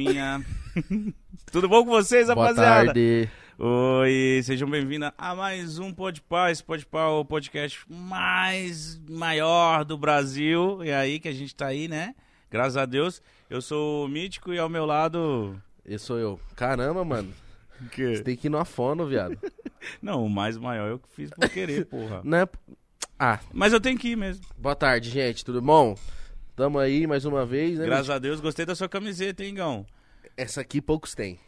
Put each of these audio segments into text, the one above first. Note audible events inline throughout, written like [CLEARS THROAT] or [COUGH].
galerinha. [LAUGHS] Tudo bom com vocês, Boa rapaziada? tarde. Oi, sejam bem-vindos a mais um Podpah. Esse Podpah é o podcast mais maior do Brasil. E aí que a gente tá aí, né? Graças a Deus. Eu sou o Mítico e ao meu lado... Esse sou eu. Caramba, mano. Que? Você tem que ir no fono, viado. [LAUGHS] Não, o mais maior eu que fiz por querer, porra. [LAUGHS] Não é... Ah, Mas eu tenho que ir mesmo. boa tarde, gente. Tudo bom? Tamo aí mais uma vez, né? Graças a Deus, gostei da sua camiseta, hein, Gão? Essa aqui poucos têm.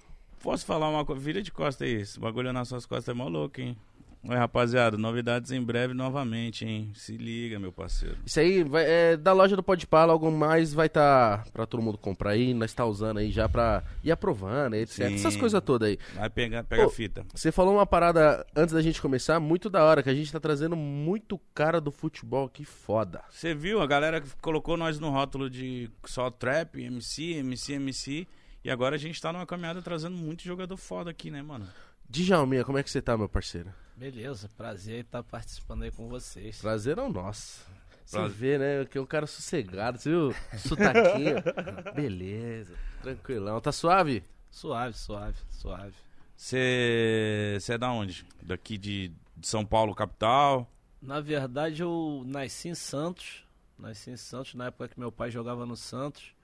Posso falar uma coisa? Vira de costa aí. Esse bagulho nas suas costas é mó louco, hein? Oi, rapaziada, novidades em breve novamente, hein? Se liga, meu parceiro. Isso aí vai, é da loja do Podpah, logo mais vai estar pra todo mundo comprar aí. Nós tá usando aí já pra ir aprovando, etc. Sim. Essas coisas todas aí. Vai pegar, pega a fita. Você falou uma parada antes da gente começar, muito da hora, que a gente tá trazendo muito cara do futebol aqui foda. Você viu? A galera colocou nós no rótulo de só trap, MC, MC, MC. E agora a gente tá numa caminhada trazendo muito jogador foda aqui, né, mano? Djalminha, como é que você tá, meu parceiro? Beleza, prazer estar participando aí com vocês. Prazer é o nosso. Você Prazer. vê, né, que é um cara sossegado, você viu? Sotaquinho. [LAUGHS] Beleza, tranquilão. Tá suave? Suave, suave, suave. Você é da onde? Daqui de, de São Paulo, capital? Na verdade, eu nasci em Santos. Nasci em Santos na época que meu pai jogava no Santos.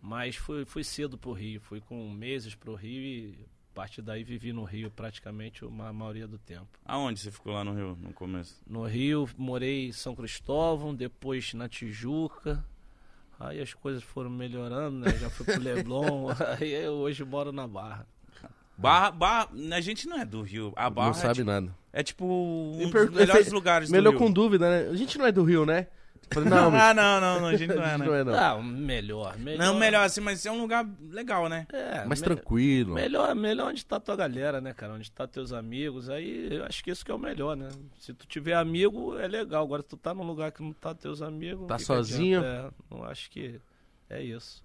Mas fui, fui cedo pro Rio. Fui com meses pro Rio e partir daí vivi no Rio praticamente a maioria do tempo. Aonde você ficou lá no Rio, no começo? No Rio, morei em São Cristóvão, depois na Tijuca. Aí as coisas foram melhorando, né? Já fui pro [LAUGHS] Leblon. aí eu hoje moro na Barra. Barra, Barra, a gente não é do Rio. A Barra não é, sabe tipo, nada. é tipo um dos melhores [LAUGHS] lugares Melhor do com Rio. dúvida, né? A gente não é do Rio, né? Falei, não, [LAUGHS] ah, não, não, não, a gente não [LAUGHS] é, né? não é, não. Ah, melhor, melhor. Não, melhor assim, mas é um lugar legal, né? É, Mais me- tranquilo. Melhor, melhor onde tá tua galera, né, cara? Onde tá teus amigos. Aí eu acho que isso que é o melhor, né? Se tu tiver amigo, é legal. Agora, tu tá num lugar que não tá teus amigos. Tá sozinho? adianta? É, não acho que é isso.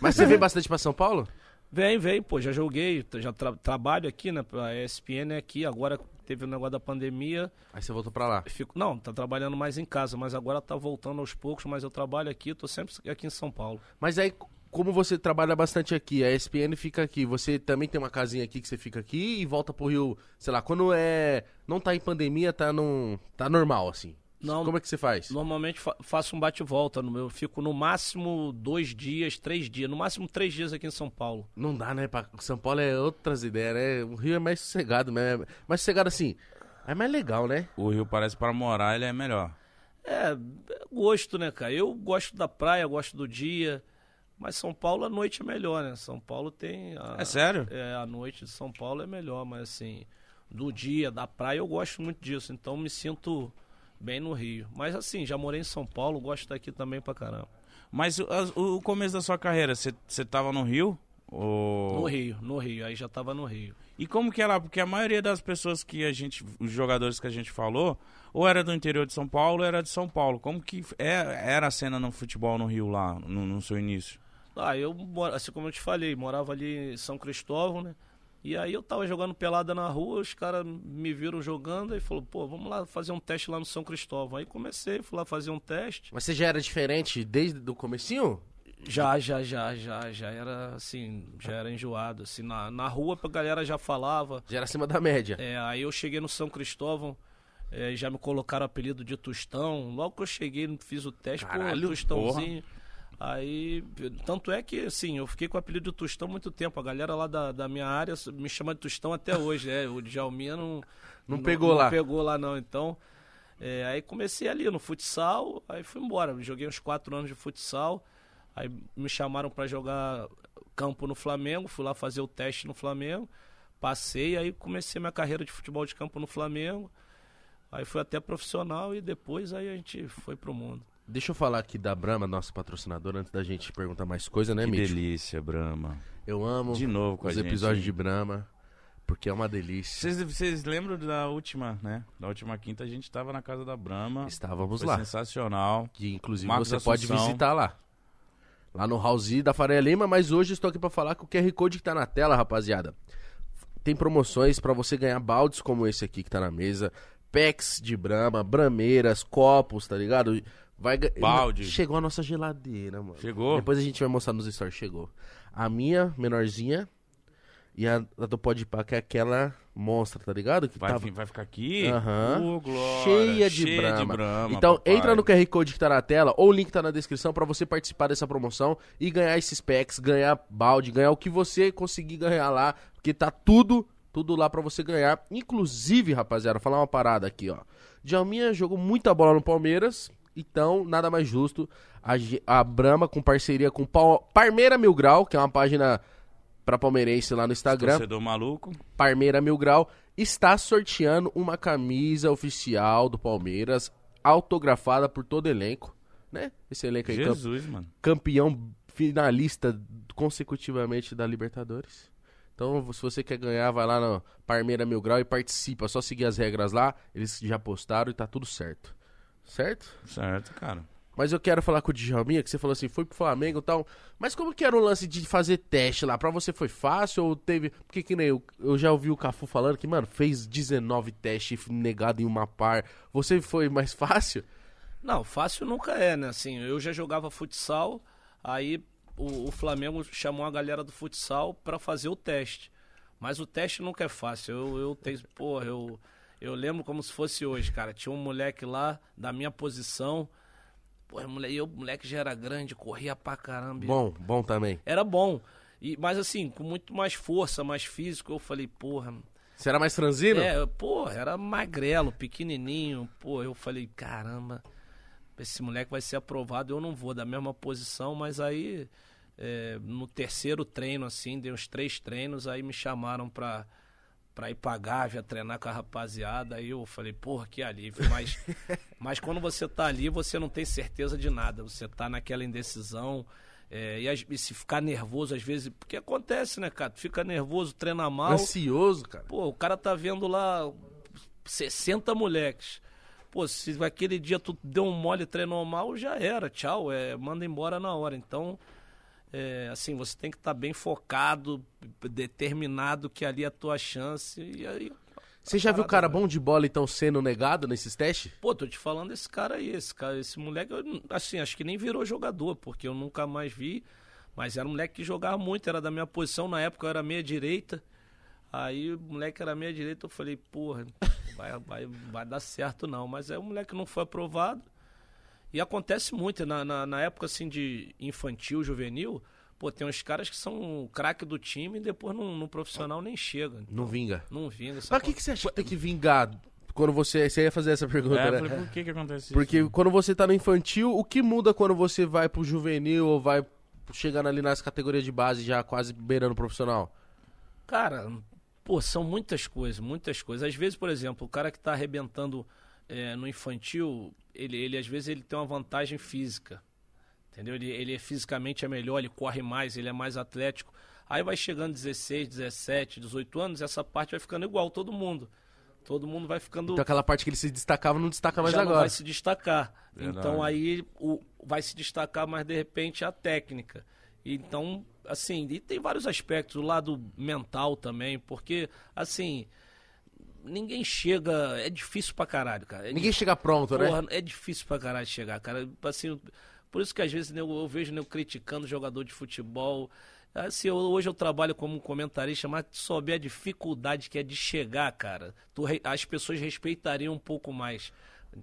Mas você vem bastante pra São Paulo? Vem, vem, pô, já joguei, já tra- trabalho aqui, né? A ESPN é aqui, agora teve o negócio da pandemia. Aí você voltou pra lá. Fico, não, tá trabalhando mais em casa, mas agora tá voltando aos poucos, mas eu trabalho aqui, tô sempre aqui em São Paulo. Mas aí, como você trabalha bastante aqui, a ESPN fica aqui, você também tem uma casinha aqui que você fica aqui e volta pro Rio, sei lá, quando é. Não tá em pandemia, tá num. tá normal, assim. Não, Como é que você faz? Normalmente fa- faço um bate-volta. no meu- Eu fico no máximo dois dias, três dias. No máximo três dias aqui em São Paulo. Não dá, né? Pra... São Paulo é outras ideias, né? O Rio é mais sossegado, né? Mais sossegado assim. É mais legal, né? O Rio parece para morar, ele é melhor. É, é gosto, né, cara? Eu gosto da praia, gosto do dia. Mas São Paulo, a noite é melhor, né? São Paulo tem. A, É sério? É, a noite de São Paulo é melhor, mas assim, do dia, da praia, eu gosto muito disso. Então me sinto bem no Rio. Mas assim, já morei em São Paulo, gosto daqui também pra caramba. Mas o, o começo da sua carreira, você tava no Rio? Ou... No Rio, no Rio. Aí já tava no Rio. E como que era? Porque a maioria das pessoas que a gente, os jogadores que a gente falou, ou era do interior de São Paulo, ou era de São Paulo. Como que é- era a cena no futebol no Rio lá, no, no seu início? Ah, eu, assim como eu te falei, morava ali em São Cristóvão, né? E aí eu tava jogando pelada na rua, os caras me viram jogando e falou, pô, vamos lá fazer um teste lá no São Cristóvão. Aí comecei, fui lá fazer um teste. Mas você já era diferente desde o comecinho? Já, já, já, já, já era assim, já era enjoado. Assim, na, na rua a galera já falava. Já era acima da média. É, aí eu cheguei no São Cristóvão, é, já me colocaram o apelido de Tostão. Logo que eu cheguei, fiz o teste, Caralho, pô, Tostãozinho. Aí, tanto é que, assim, eu fiquei com o apelido de Tostão muito tempo. A galera lá da, da minha área me chama de Tostão até hoje, né? O Djalminha não... Não pegou lá. Não pegou lá, não. Então, é, aí comecei ali no futsal, aí fui embora. Joguei uns quatro anos de futsal. Aí me chamaram pra jogar campo no Flamengo, fui lá fazer o teste no Flamengo, passei, aí comecei minha carreira de futebol de campo no Flamengo. Aí fui até profissional e depois aí a gente foi pro mundo. Deixa eu falar aqui da Brahma, nossa patrocinadora, antes da gente perguntar mais coisa, né, que Mitch? delícia, Brahma. Eu amo De novo com a os gente. episódios de Brahma, porque é uma delícia. Vocês, vocês lembram da última, né? Da última quinta a gente tava na casa da Brahma. Estávamos Foi lá. sensacional. Que inclusive Marcos você pode Assunção. visitar lá. Lá no House da Faria Lima, mas hoje estou aqui pra falar com o QR Code que tá na tela, rapaziada. Tem promoções pra você ganhar baldes como esse aqui que tá na mesa, packs de brama, brameiras, copos, tá ligado? Vai Balde. Chegou a nossa geladeira, mano. Chegou? Depois a gente vai mostrar nos stories, chegou. A minha, menorzinha, e a, a do Podpah, que é aquela monstra, tá ligado? Que Vai, tava- vai ficar aqui? Aham. Ô, glória, cheia de cheia brama. brama, então, papai. entra no QR Code que tá na tela, ou o link tá na descrição pra você participar dessa promoção e ganhar esses packs, ganhar balde, ganhar o que você conseguir ganhar lá, porque tá tudo, tudo lá pra você ganhar. Inclusive, rapaziada, falar uma parada aqui, ó. Djalminha jogou muita bola no Palmeiras, então nada mais justo a, a Brahma com parceria com Pal- Parmeira Mil Grau, que é uma página pra palmeirense lá no Instagram. Torcedor maluco. Parmeira Mil Grau está sorteando uma camisa oficial do Palmeiras, autografada por todo elenco, né? Esse elenco aí, Jesus, mano. campeão finalista consecutivamente da Libertadores. Então, se você quer ganhar, vai lá no Parmeira Mil Grau e participa. É só seguir as regras lá, eles já postaram e tá tudo certo. Certo? Certo, cara. Mas eu quero falar com o Djalminha, que você falou assim, foi pro Flamengo e tal. Mas como que era o lance de fazer teste lá? Pra você foi fácil ou teve... Porque que nem eu, eu já ouvi o Cafu falando que, mano, fez 19 testes negado em uma par. Você foi mais [LAUGHS] fácil? Não, fácil nunca é, né? Assim, eu já jogava futsal, aí o, o Flamengo chamou a galera do futsal pra fazer o teste. Mas o teste nunca é fácil. Eu, eu tenho, porra, eu, eu lembro como se fosse hoje, cara. Tinha um moleque lá da minha posição. Porra, moleque, eu, moleque já era grande, corria pra caramba. Bom, bom também. Era bom. E, mas assim, com muito mais força, mais físico, eu falei, porra, Você era mais franzino? é, pô, era magrelo, pequenininho. Pô, eu falei, caramba, esse moleque vai ser aprovado. Eu não vou da mesma posição, mas aí é, no terceiro treino, assim, dei uns três treinos, aí me chamaram pra, pra ir pra Gávea treinar com a rapaziada. Aí eu falei, porra, que alívio. Mas, [LAUGHS] mas quando você tá ali, você não tem certeza de nada. Você tá naquela indecisão. é, e, às- e se ficar nervoso, às vezes. Porque acontece, né, cara? Tu fica nervoso, treina mal. Ansioso, cara. Pô, o cara tá vendo lá 60 moleques. Pô, se aquele dia tu deu um mole e treinou mal, já era. Tchau, é, manda embora na hora. Então, é, assim, você tem que estar bem focado, determinado que ali é a tua chance. E aí, Você já viu cara né? bom de bola, então, sendo negado nesses testes? pô, tô te falando desse cara aí, esse cara, esse moleque, assim, acho que nem virou jogador, porque eu nunca mais vi. Mas era um moleque que jogava muito, era da minha posição, na época eu era meia direita. Aí o moleque era meia direita, eu falei, porra, vai, vai, vai dar certo não. Mas aí o moleque não foi aprovado. E acontece muito, na, na, na época assim de infantil, juvenil, pô, tem uns caras que são craque do time e depois no, no profissional nem chega. Não vinga. Não vinga. Pra que, que você acha que tem que vingar quando você... Você ia fazer essa pergunta, É, né? falei, por que que acontece isso? Porque quando você tá no infantil, o que muda quando você vai pro juvenil ou vai chegando ali nas categorias de base já quase beirando o profissional? Cara, pô, são muitas coisas, muitas coisas. Às vezes, por exemplo, o cara que tá arrebentando é, no infantil, ele, ele às vezes ele tem uma vantagem física. Entendeu? Ele, ele é fisicamente é melhor, ele corre mais, ele é mais atlético. Aí vai chegando 16, 17, 18 anos, essa parte vai ficando igual todo mundo. Todo mundo vai ficando Então aquela parte que ele se destacava não destaca mais já não agora. vai se destacar. Verdade. Então aí o, vai se destacar mais de repente a técnica. Então, assim, e tem vários aspectos, o lado mental também, porque, assim, ninguém chega. É difícil pra caralho, cara. É Ninguém chega pronto, né? Porra, é difícil pra caralho chegar, cara. Assim, por isso que às vezes eu, eu vejo eu criticando jogador de futebol. Assim, eu- hoje eu trabalho como comentarista, mas tu souber a dificuldade que é de chegar, cara, tu as pessoas respeitariam um pouco mais.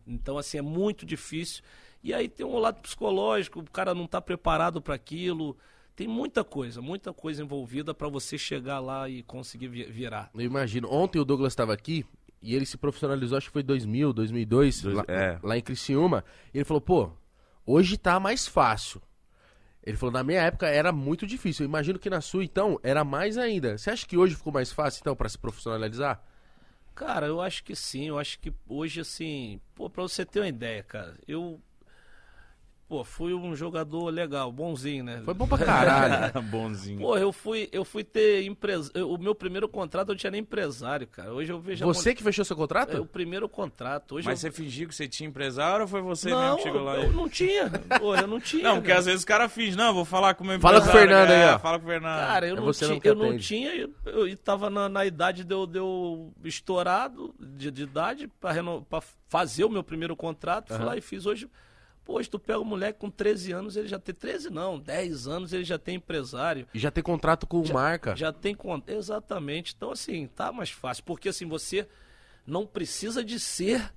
Então, assim, é muito difícil. E aí tem um lado psicológico, o cara não tá preparado para aquilo. Tem muita coisa, muita coisa envolvida para você chegar lá e conseguir vi- virar. Eu imagino. Ontem o Douglas estava aqui e ele se profissionalizou, acho que foi 2000, 2002, Dois- lá, é. lá em Criciúma. E ele falou, pô, hoje tá mais fácil. Ele falou, na minha época era muito difícil. Eu imagino que na sua, então, era mais ainda. Você acha que hoje ficou mais fácil, então, pra se profissionalizar? Cara, eu acho que sim. Eu acho que hoje, assim, pô, pra você ter uma ideia, cara, eu. Pô, fui um jogador legal, bonzinho, né? Foi bom pra caralho. [LAUGHS] Bonzinho. Pô, eu fui, eu fui ter empresa. O meu primeiro contrato eu tinha nem empresário, cara. Hoje eu vejo a Você que fechou seu contrato? É o primeiro contrato. Hoje Mas eu... você fingiu que você tinha empresário ou foi você mesmo não, que chegou lá? eu não tinha. Pô, eu não tinha. Não, porque às vezes o cara finge, não, vou falar com o meu Fala com o empresário. Fernando aí, é, ó. Fala com o Fernando. Cara, eu É não, você tinha, eu não tinha, eu, eu e tava na, na idade de eu, de eu estourado de, de idade pra, reno- pra fazer o meu primeiro contrato. Fui Aham. lá e fiz hoje. Hoje tu pega um moleque com 13 anos, ele já tem 13 não, 10 anos ele já tem empresário. E já tem contrato com marca. Já tem conta. Exatamente. Então, assim, tá mais fácil. Porque assim, você não precisa de ser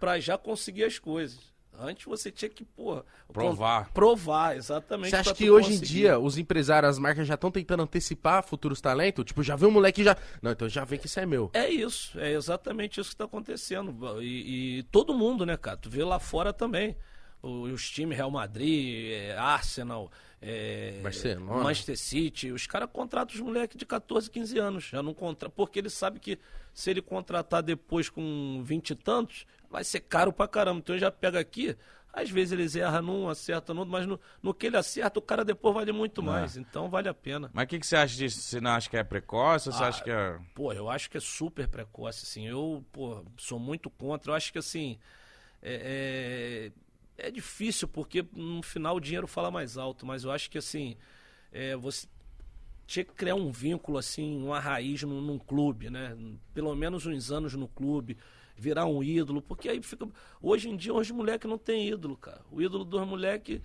pra já conseguir as coisas. Antes você tinha que, pô, Provar. Provar, exatamente. Você acha que hoje em dia os empresários, as marcas já estão tentando antecipar futuros talentos? Tipo, já vê um moleque e já. Não, então já vê que isso é meu. É isso, é exatamente isso que está acontecendo. E, e todo mundo, né, cara? Tu vê lá fora também. O- Os times Real Madrid, é, Arsenal, é, Barcelona. Manchester City, os caras contratam os moleques de 14, 15 anos. Já não contra... Porque ele sabe que se ele contratar depois com 20 e tantos, vai ser caro pra caramba. Então ele já pega aqui, às vezes eles erram num, acertam no outro, mas no, no que ele acerta, o cara depois vale muito mais. Então vale a pena. Mas o que, que você acha disso? Você não acha que é precoce você Ah, acha que é. Pô, eu acho que é super precoce, assim. Eu, pô, sou muito contra. Eu acho que, assim, é, é, é difícil, porque no final o dinheiro fala mais alto, mas eu acho que, assim, é, você tinha que criar um vínculo, assim, uma raiz num, num clube, né? Pelo menos uns anos no clube, virar um ídolo, porque aí fica... Hoje em dia, os moleques não tem ídolo, cara. O ídolo dos moleques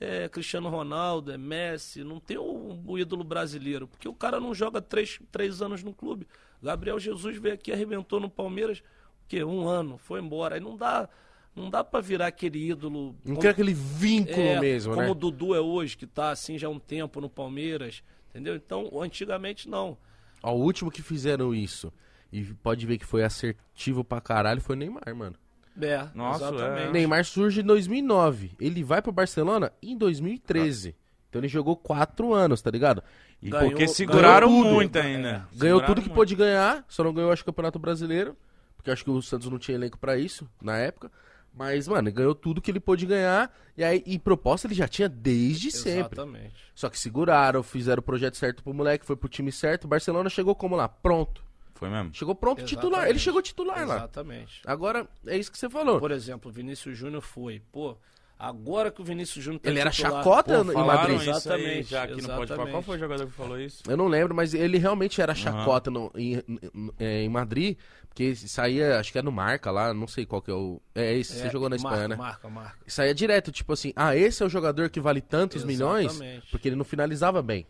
é Cristiano Ronaldo, é Messi, não tem o, o ídolo brasileiro, porque o cara não joga três, três anos no clube. Gabriel Jesus veio aqui, arrebentou no Palmeiras, o quê? Um ano, foi embora. Aí não dá, não dá para virar aquele ídolo. Não como- quer aquele vínculo é, mesmo, como né? o Dudu é hoje, que tá assim já há um tempo no Palmeiras, entendeu? Então, antigamente não. Ó, o último que fizeram isso, e pode ver que foi assertivo pra caralho, foi o Neymar, mano. É, Nossa, exatamente. é. Neymar surge em 2009. Ele vai pro Barcelona em 2013. Então ele jogou quatro anos, tá ligado? E Ganhou- Porque seguraram ganhou tudo. muito ainda. ganhou Seguraram tudo que muito. pôde ganhar, só não ganhou acho o Campeonato Brasileiro, porque acho que o Santos não tinha elenco pra isso na época. Mas, mano, ele ganhou tudo que ele pôde ganhar e aí e proposta ele já tinha desde sempre. Exatamente. Só que seguraram, fizeram o projeto certo pro moleque, foi pro time certo. O Barcelona chegou como lá? Pronto. Foi mesmo? Chegou pronto titular. Exatamente. Ele chegou titular lá. Exatamente. Agora, é isso que você falou. Por exemplo, o Vinícius Júnior foi. Pô, agora que o Vinícius Júnior tá Ele era titular- chacota Pô, em Madrid. isso aí Exatamente, já aqui no Pode Pá. Qual exatamente. foi o jogador que falou isso? Eu não lembro, mas ele realmente era chacota no- em, em- em Madrid, porque saía, acho que é no Marca lá, não sei qual que é o. É esse, você É, jogou na Espanha, marca, né? Marca, marca. Saía direto, tipo assim, ah, esse é o jogador que vale tantos milhões, Exatamente. porque ele não finalizava bem.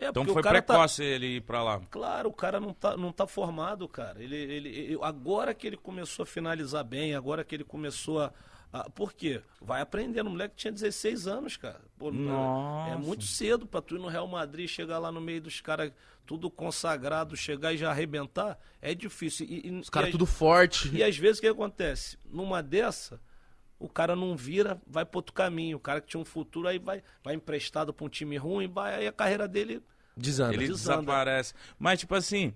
É, Então foi tá- precoce ele ir pra lá. Claro, o cara não tá, não tá formado, cara. Ele, ele, agora que ele começou a finalizar bem, agora que ele começou a. a- por quê? Vai aprendendo. O moleque tinha 16 anos, cara. Pô, Nossa. É muito cedo pra tu ir no Real Madrid, chegar lá no meio dos caras, tudo consagrado, chegar e já arrebentar. É difícil. E, e- Os caras tudo forte. E às vezes o que acontece? Numa dessa, o cara não vira, vai pro outro caminho. O cara que tinha um futuro aí vai, vai emprestado pra um time ruim, vai, aí a carreira dele. Desanda. Ele Desanda. desaparece. Mas, tipo assim.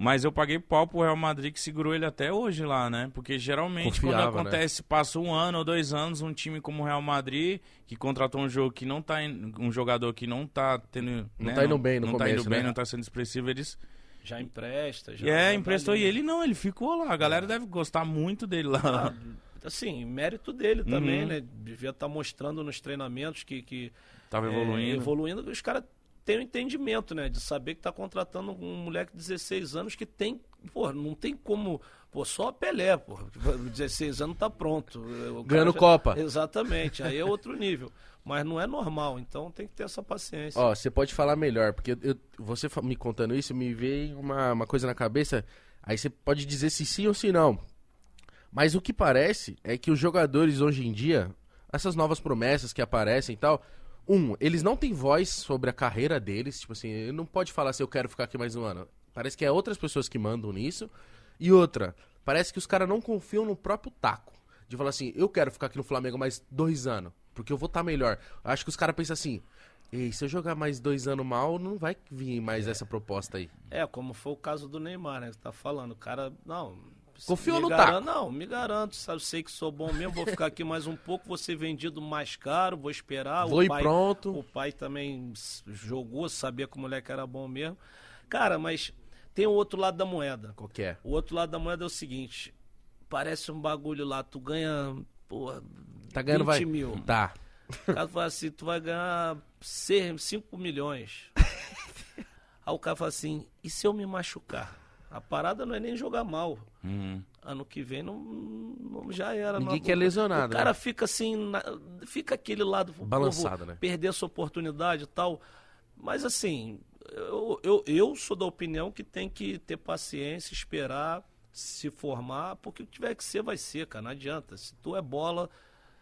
Mas eu paguei pau pro Real Madrid que segurou ele até hoje lá, né? Porque geralmente Confiava, quando acontece, passa um ano ou dois anos, um time como o Real Madrid, que contratou um jogo que não tá in- um jogador que não tá tendo. Não né, tá indo bem no não tá começo, indo bem, né? não tá sendo expressivo, eles. Já empresta. Já é, já emprestou. tá E ali. ele não, ele ficou lá. A galera deve gostar muito dele lá. Ah, assim, mérito dele também, Uhum. né? Devia estar mostrando nos treinamentos que, que Tava é, evoluindo. evoluindo. Os caras têm o entendimento, né? De saber que tá contratando um moleque de 16 anos que tem. Pô, não tem como. Pô, só Pelé, pô. [LAUGHS] 16 anos tá pronto. Ganhando Copa. Exatamente. Aí é [LAUGHS] outro nível. Mas não é normal, então tem que ter essa paciência. Ó, você pode falar melhor, porque eu- você me contando isso, me veio uma, uma coisa na cabeça, aí você pode dizer se sim ou se não. Mas o que parece é que os jogadores hoje em dia, essas novas promessas que aparecem e tal, um, eles não têm voz sobre a carreira deles, tipo assim, ele não pode falar assim, eu quero ficar aqui mais um ano. Parece que é outras pessoas que mandam nisso. E outra, parece que os caras não confiam no próprio taco. De falar assim, eu quero ficar aqui no Flamengo mais dois anos, porque eu vou estar melhor. Acho que os caras pensam assim, ei, se eu jogar mais dois anos mal, não vai vir mais essa proposta aí. É, como foi o caso do Neymar, né? Que você tá falando. O cara, não. Confiou me no taco. Não, me garanto, sabe? Sei que sou bom mesmo, vou ficar aqui mais um pouco, vou ser vendido mais caro, vou esperar. Vou o ir pai, pronto. O pai também jogou, sabia que o moleque era bom mesmo. Cara, mas tem o outro lado da moeda. Qual que é? O outro lado da moeda é o seguinte: parece um bagulho lá, tu ganha, porra, Tá ganhando, 20 vai? mil. Tá. O cara fala assim, tu vai ganhar 5 milhões. [LAUGHS] Aí o cara fala assim, e se eu me machucar? A parada não é nem jogar mal. Uhum. ano que vem não, não- já era. Ninguém não- quer lesionado, O cara né? fica assim, na- fica aquele lado. Balançado, né? Perder essa oportunidade e tal. Mas assim, eu, eu, eu sou da opinião que tem que ter paciência, esperar, se formar, porque o que tiver que ser, vai ser, cara. Não adianta. Se tu é bola,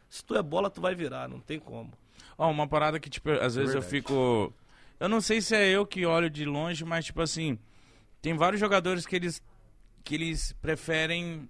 se tu é bola, tu vai virar, não tem como. Ó, uma parada que, tipo, às vezes eu Verdade. fico. Eu não sei se é eu que olho de longe, mas, tipo assim, tem vários jogadores que eles. que eles preferem.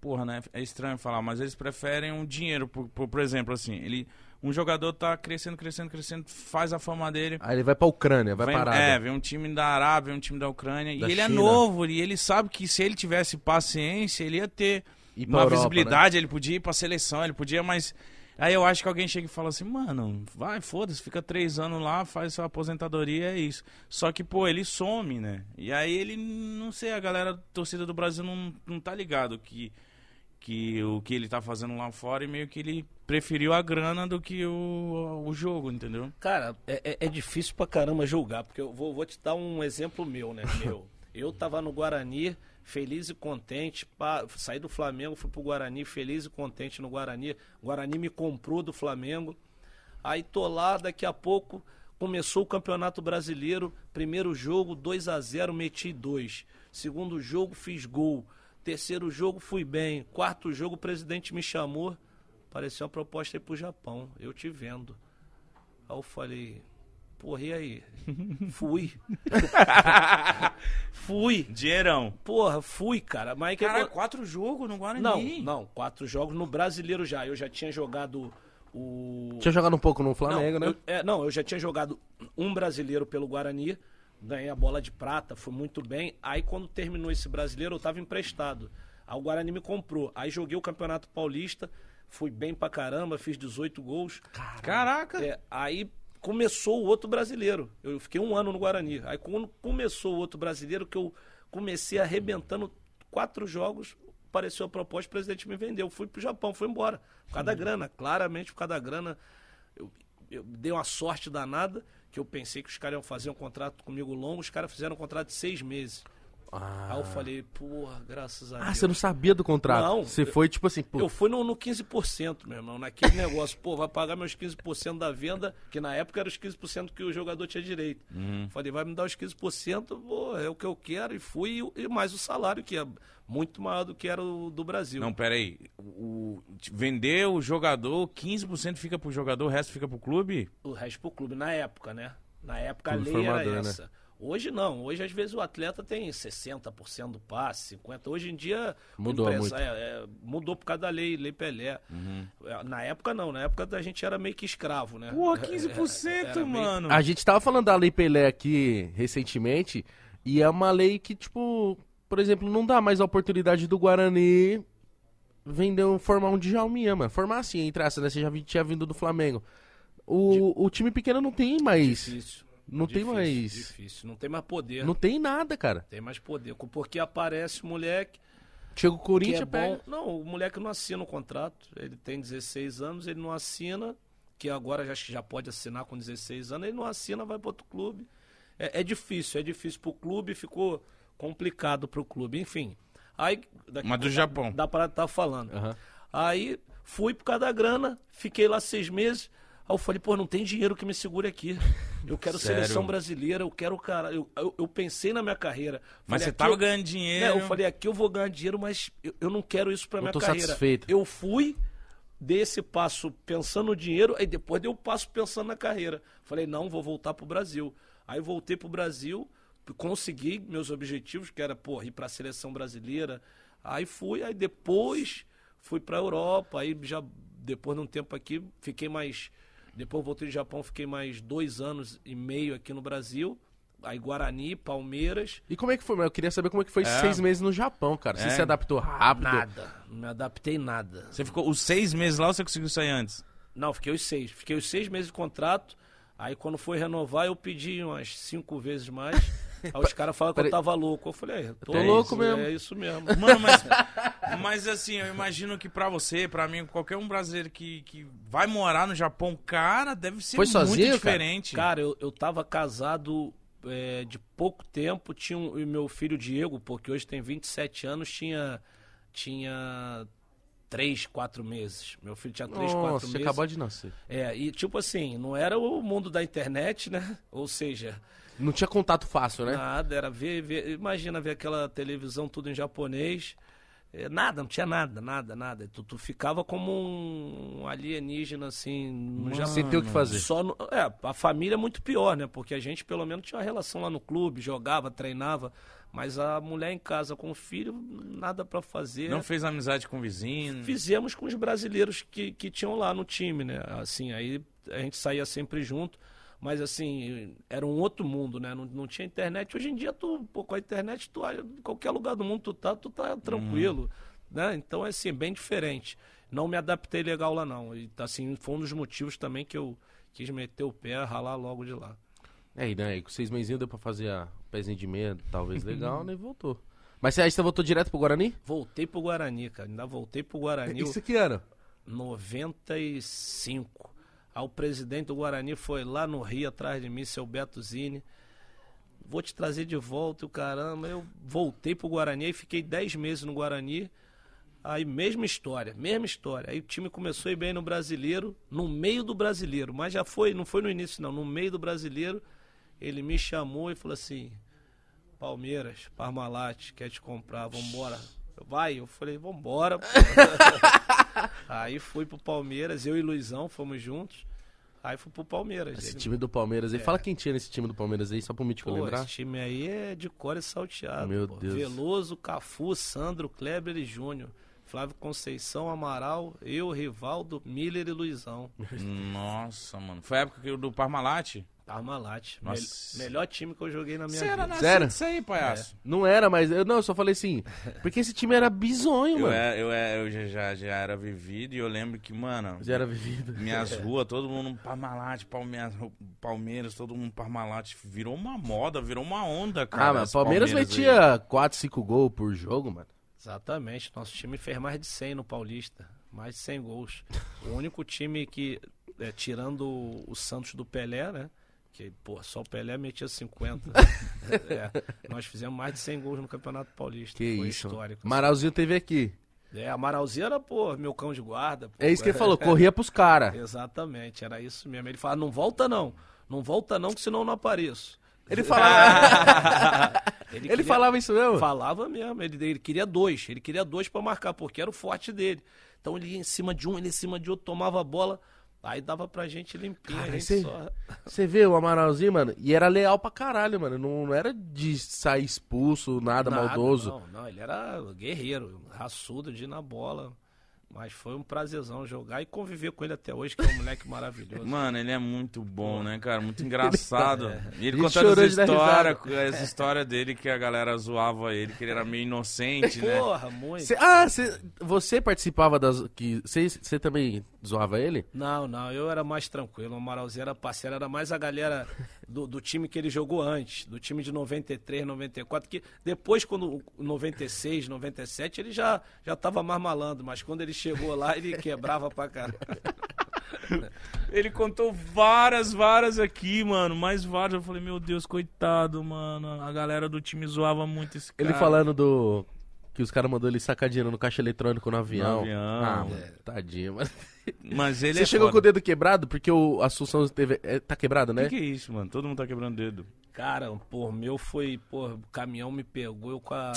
Porra, né? É estranho falar, mas eles preferem um dinheiro. Por, por, por exemplo, assim, ele. Um jogador tá crescendo, crescendo, crescendo, faz a fama dele. Aí ele vai pra Ucrânia, vai Vem- parar. É, vem um time da Arábia, vem um time da Ucrânia. Da e ele é China. novo, e ele sabe que se ele tivesse paciência, ele ia ter uma Europa, né? visibilidade, ele podia ir pra seleção, ele podia, mas. Aí eu acho que alguém chega e fala assim, mano, vai, foda-se, fica três anos lá, faz sua aposentadoria, é isso. Só que, pô, ele some, né? E aí ele, não sei, a galera, a torcida do Brasil não, não tá ligado que, que o que ele tá fazendo lá fora e meio que ele preferiu a grana do que o, o jogo, entendeu? Cara, é, é- é difícil pra caramba julgar, porque eu vou, vou te dar um exemplo meu, né? Meu. Eu tava no Guarani, feliz e contente, pá, saí do Flamengo, fui pro Guarani, feliz e contente no Guarani. O Guarani me comprou do Flamengo. Aí tô lá, daqui a pouco começou o Campeonato Brasileiro. Primeiro jogo, 2 a 0 meti dois. Segundo jogo, fiz gol. Terceiro jogo, fui bem. Quarto jogo, o presidente me chamou. Apareceu uma proposta aí pro Japão. Eu te vendo. Aí eu falei, porra, e aí? [LAUGHS] Fui. [LAUGHS] fui. Dinheirão. Porra, fui, cara. Mas Cara, eu- quatro jogos no Guarani. Não, não, quatro jogos no brasileiro já. Eu já tinha jogado o. Tinha jogado um pouco no Flamengo, não, né? eu- é, não, eu já tinha jogado um brasileiro pelo Guarani, ganhei a bola de prata, fui muito bem. Aí quando terminou esse brasileiro, eu tava emprestado. Aí o Guarani me comprou. Aí joguei o Campeonato Paulista, fui bem pra caramba, fiz 18 gols. Caraca. É, aí começou o outro brasileiro. Eu fiquei um ano no Guarani. Aí quando começou o outro brasileiro, que eu comecei arrebentando quatro jogos, apareceu a proposta, o presidente me vendeu. Fui pro Japão, fui embora. Por causa da grana, claramente por causa da grana. Eu, eu dei uma sorte danada, que eu pensei que os caras iam fazer um contrato comigo longo, os caras fizeram um contrato de seis meses. Ah, Aí eu falei, porra, graças a Ah, Deus. você não sabia do contrato. Não, você eu- foi tipo assim, pô, Eu fui no, no 15%, meu irmão, naquele [LAUGHS] negócio. Pô, vai pagar meus 15% da venda, que na época era os 15% que o jogador tinha direito. Falei, vai me dar os 15%, pô, é o que eu quero. E fui, e- e mais o salário, que é muito maior do que era o do Brasil. Não, pera aí. O, vender o jogador, 15% fica pro jogador, o resto fica pro clube? O resto pro clube, na época, né? Na época Clube a lei era né? Hoje não, hoje às vezes o atleta tem 60% do passe, 50%. Hoje em dia Mudou empresa- muito. é, é, mudou por causa da lei, lei Pelé. É, Na época não, na época a gente era meio que escravo, né? Pô, É, [LAUGHS] 15%, era meio- mano. A gente tava falando da Lei Pelé aqui recentemente, e é uma lei que, tipo, por exemplo, não dá mais a oportunidade do Guarani vender, formar um Djalminha, mano. Formar assim, entre essas, né? Você já tinha vindo do Flamengo. O, o time pequeno não tem mais. Difícil. Não tem difícil, mais. Difícil, não tem mais poder. Não tem nada, cara. Tem mais poder. Porque aparece o moleque Chega o que Corinthians, é bom. pega. Não, o moleque não assina o contrato. Ele tem 16 anos, ele não assina, que agora já, acho que já pode assinar com 16 anos, ele não assina, vai para outro clube. É, é difícil, é difícil pro clube, ficou complicado pro clube. Enfim. Aí. Daqui Mas do Japão. Dá pra estar falando. Aham. Aí fui por causa da grana, fiquei lá seis meses. Aí eu falei, pô, não tem dinheiro que me segure aqui. Eu quero [LAUGHS] Sério? seleção brasileira, eu quero cara. Eu, eu, eu pensei na minha carreira. Mas Falei, você tava eu- ganhando dinheiro. né, eu falei, aqui eu vou ganhar dinheiro, mas eu, eu não quero isso pra Não minha tô carreira. satisfeito. Eu fui, dei esse passo pensando no dinheiro, aí depois dei o passo pensando na carreira. Falei, não, vou voltar pro Brasil. Aí voltei pro Brasil, consegui meus objetivos, que era, pô, ir pra seleção brasileira. Aí fui, aí depois fui pra Europa, aí já, depois de um tempo aqui, fiquei mais. Depois voltei do Japão, fiquei mais dois anos e meio aqui no Brasil. Aí Guarani, Palmeiras. E como é que foi? Eu queria saber como é que foi É. seis meses no Japão, cara. Você É. se adaptou rápido? Nada. Não me adaptei nada. Você ficou os seis meses lá ou você conseguiu sair antes? Não, fiquei os seis. Fiquei os seis meses de contrato. Aí quando foi renovar, eu pedi umas cinco vezes mais. [LAUGHS] Aí os caras falaram que eu tava louco. Eu falei, é, tô, Tô louco isso, mesmo. É isso mesmo. Mano, mas, [LAUGHS] mas assim, eu imagino que pra você, pra mim, qualquer um brasileiro que, que vai morar no Japão, cara, deve ser Foi muito sozinho, cara? diferente. Cara, eu, eu tava casado é, de pouco tempo. Tinha um, e meu filho Diego, porque hoje tem 27 anos, tinha, tinha três, quatro meses. Meu filho tinha três, quatro Nossa, você meses. acabou de nascer. É, e tipo assim, não era o mundo da internet, né? [LAUGHS] Ou seja, Não tinha contato fácil, né? nada, era ver, ver- imagina ver aquela televisão tudo em japonês. É, nada, não tinha nada, nada, nada. Tu, tu ficava como um alienígena, assim, no Japão. Sem ter o que fazer. Só no- é, a família é muito pior, né? Porque a gente pelo menos tinha uma relação lá no clube, jogava, treinava, mas a mulher em casa com o filho, nada pra fazer. Não fez amizade com o vizinho. Fizemos com os brasileiros que, que tinham lá no time, né? Assim, aí a gente saía sempre junto, mas assim, era um outro mundo, né? Não, não tinha internet. Hoje em dia, tu, pô, com a internet, tu, em qualquer lugar do mundo tu tá, tu tá tranquilo, né? Então, é assim, bem diferente. Não me adaptei legal lá, não. E, assim, foi um dos motivos também que eu quis meter o pé, ralar logo de lá. É, e né, com seis mesinhos deu pra fazer a pezinho de meia, talvez [LAUGHS] legal, né? E voltou. Mas você, aí você voltou direto pro Guarani? Voltei pro Guarani, cara. Ainda voltei pro Guarani. Isso que ano? 95. Aí o presidente do Guarani foi lá no Rio atrás de mim, seu Beto Zini. Vou te trazer de volta, e o caramba. Eu voltei pro Guarani, aí fiquei 10 meses no Guarani. Aí mesma história, mesma história. Aí o time começou a ir bem no brasileiro, no meio do brasileiro, mas já foi, não foi no início não, no meio do brasileiro, ele me chamou e falou assim: Palmeiras, Parmalat, quer te comprar, vambora. Vai, eu falei, pô. [LAUGHS] [LAUGHS] Aí fui pro Palmeiras, eu e Luizão fomos juntos. Aí fui pro Palmeiras. Esse Ele- time do Palmeiras aí. Fala quem tinha nesse time do Palmeiras aí, só pro Mítico Pô, lembrar. esse time aí é de cor e salteado. Meu pô. Deus. Veloso, Cafu, Sandro, Kleber e Júnior. Flávio Conceição, Amaral, eu, Rivaldo, Miller e Luizão. Nossa, mano. Foi a época que o do Parmalat? Parmalat. Nossa. Mel- melhor time que eu joguei na minha Você era vida. nascido Sério? disso aí, palhaço. Não era, mas. Eu, não, eu só falei assim. Porque esse time era bizonho, Eu, mano. é- eu, é- eu já, já, já era vivido e eu lembro que, mano, Já era vivido. minhas [LAUGHS] ruas, todo mundo Parmalat, Palmeiras, Palmeiras, todo mundo Parmalat. Virou uma moda, virou uma onda, cara. Ah, mas Palmeiras aí. metia 4, 5 gols por jogo, mano. Exatamente. Nosso time fez mais de 100 no Paulista. Mais de 100 gols. O único time que, é, tirando o Santos do Pelé, né? Que, pô, só o Pelé metia 50. [LAUGHS] É, nós fizemos mais de 100 gols no Campeonato Paulista. Que Foi isso. histórico. Maralzinho teve aqui. É, Amaralzinho era, pô, meu cão de guarda. pô. É isso que ele falou, corria pros caras. [LAUGHS] Exatamente, era isso mesmo. Ele falava, não volta não. Não volta não, que senão eu não apareço. Ele falava. [LAUGHS] Ele, Ele queria- falava isso mesmo? Falava mesmo, ele, ele queria dois, ele queria dois pra marcar, porque era o forte dele. Então ele ia em cima de um, ele em cima de outro, tomava a bola, aí dava pra gente limpinho, Cara, a gente esse- só... Você vê o Amaralzinho, mano, e era leal pra caralho, mano. Não, não era de sair expulso, nada, Nada, maldoso. Não, não, ele era guerreiro, raçudo de ir na bola. Mas foi um prazerzão jogar e conviver com ele até hoje, que é um moleque [LAUGHS] maravilhoso. Mano, ele é muito bom, né, cara? Muito [LAUGHS] engraçado. E ele contando essa dar história, risada. essa história dele que a galera zoava ele, que ele era meio inocente, né? Porra, muito. Cê- ah, cê- você participava das. que Você também zoava ele? Não, não, eu era mais tranquilo. O Amaralzinho era parceiro, era mais a galera do, do time que ele jogou antes, do time de 93, 94, que depois, quando o 96, 97, ele já, já tava mais malandro, mas quando ele chegou lá, ele quebrava pra caralho. [LAUGHS] Ele contou várias, várias aqui, mano. Mais várias. Eu falei, meu Deus, coitado, mano. A galera do time zoava muito esse cara. Ele falando do. Que os caras mandou ele sacar dinheiro no caixa eletrônico no avião. avião. Ah, mano, tadinho, mano. Mas ele Você é chegou foda. com o dedo quebrado? Porque o Assunção teve. é, tá quebrado, O né? que, que é isso, mano? Todo mundo tá quebrando o dedo. Cara, pô, o meu foi, pô, o caminhão me pegou eu com a,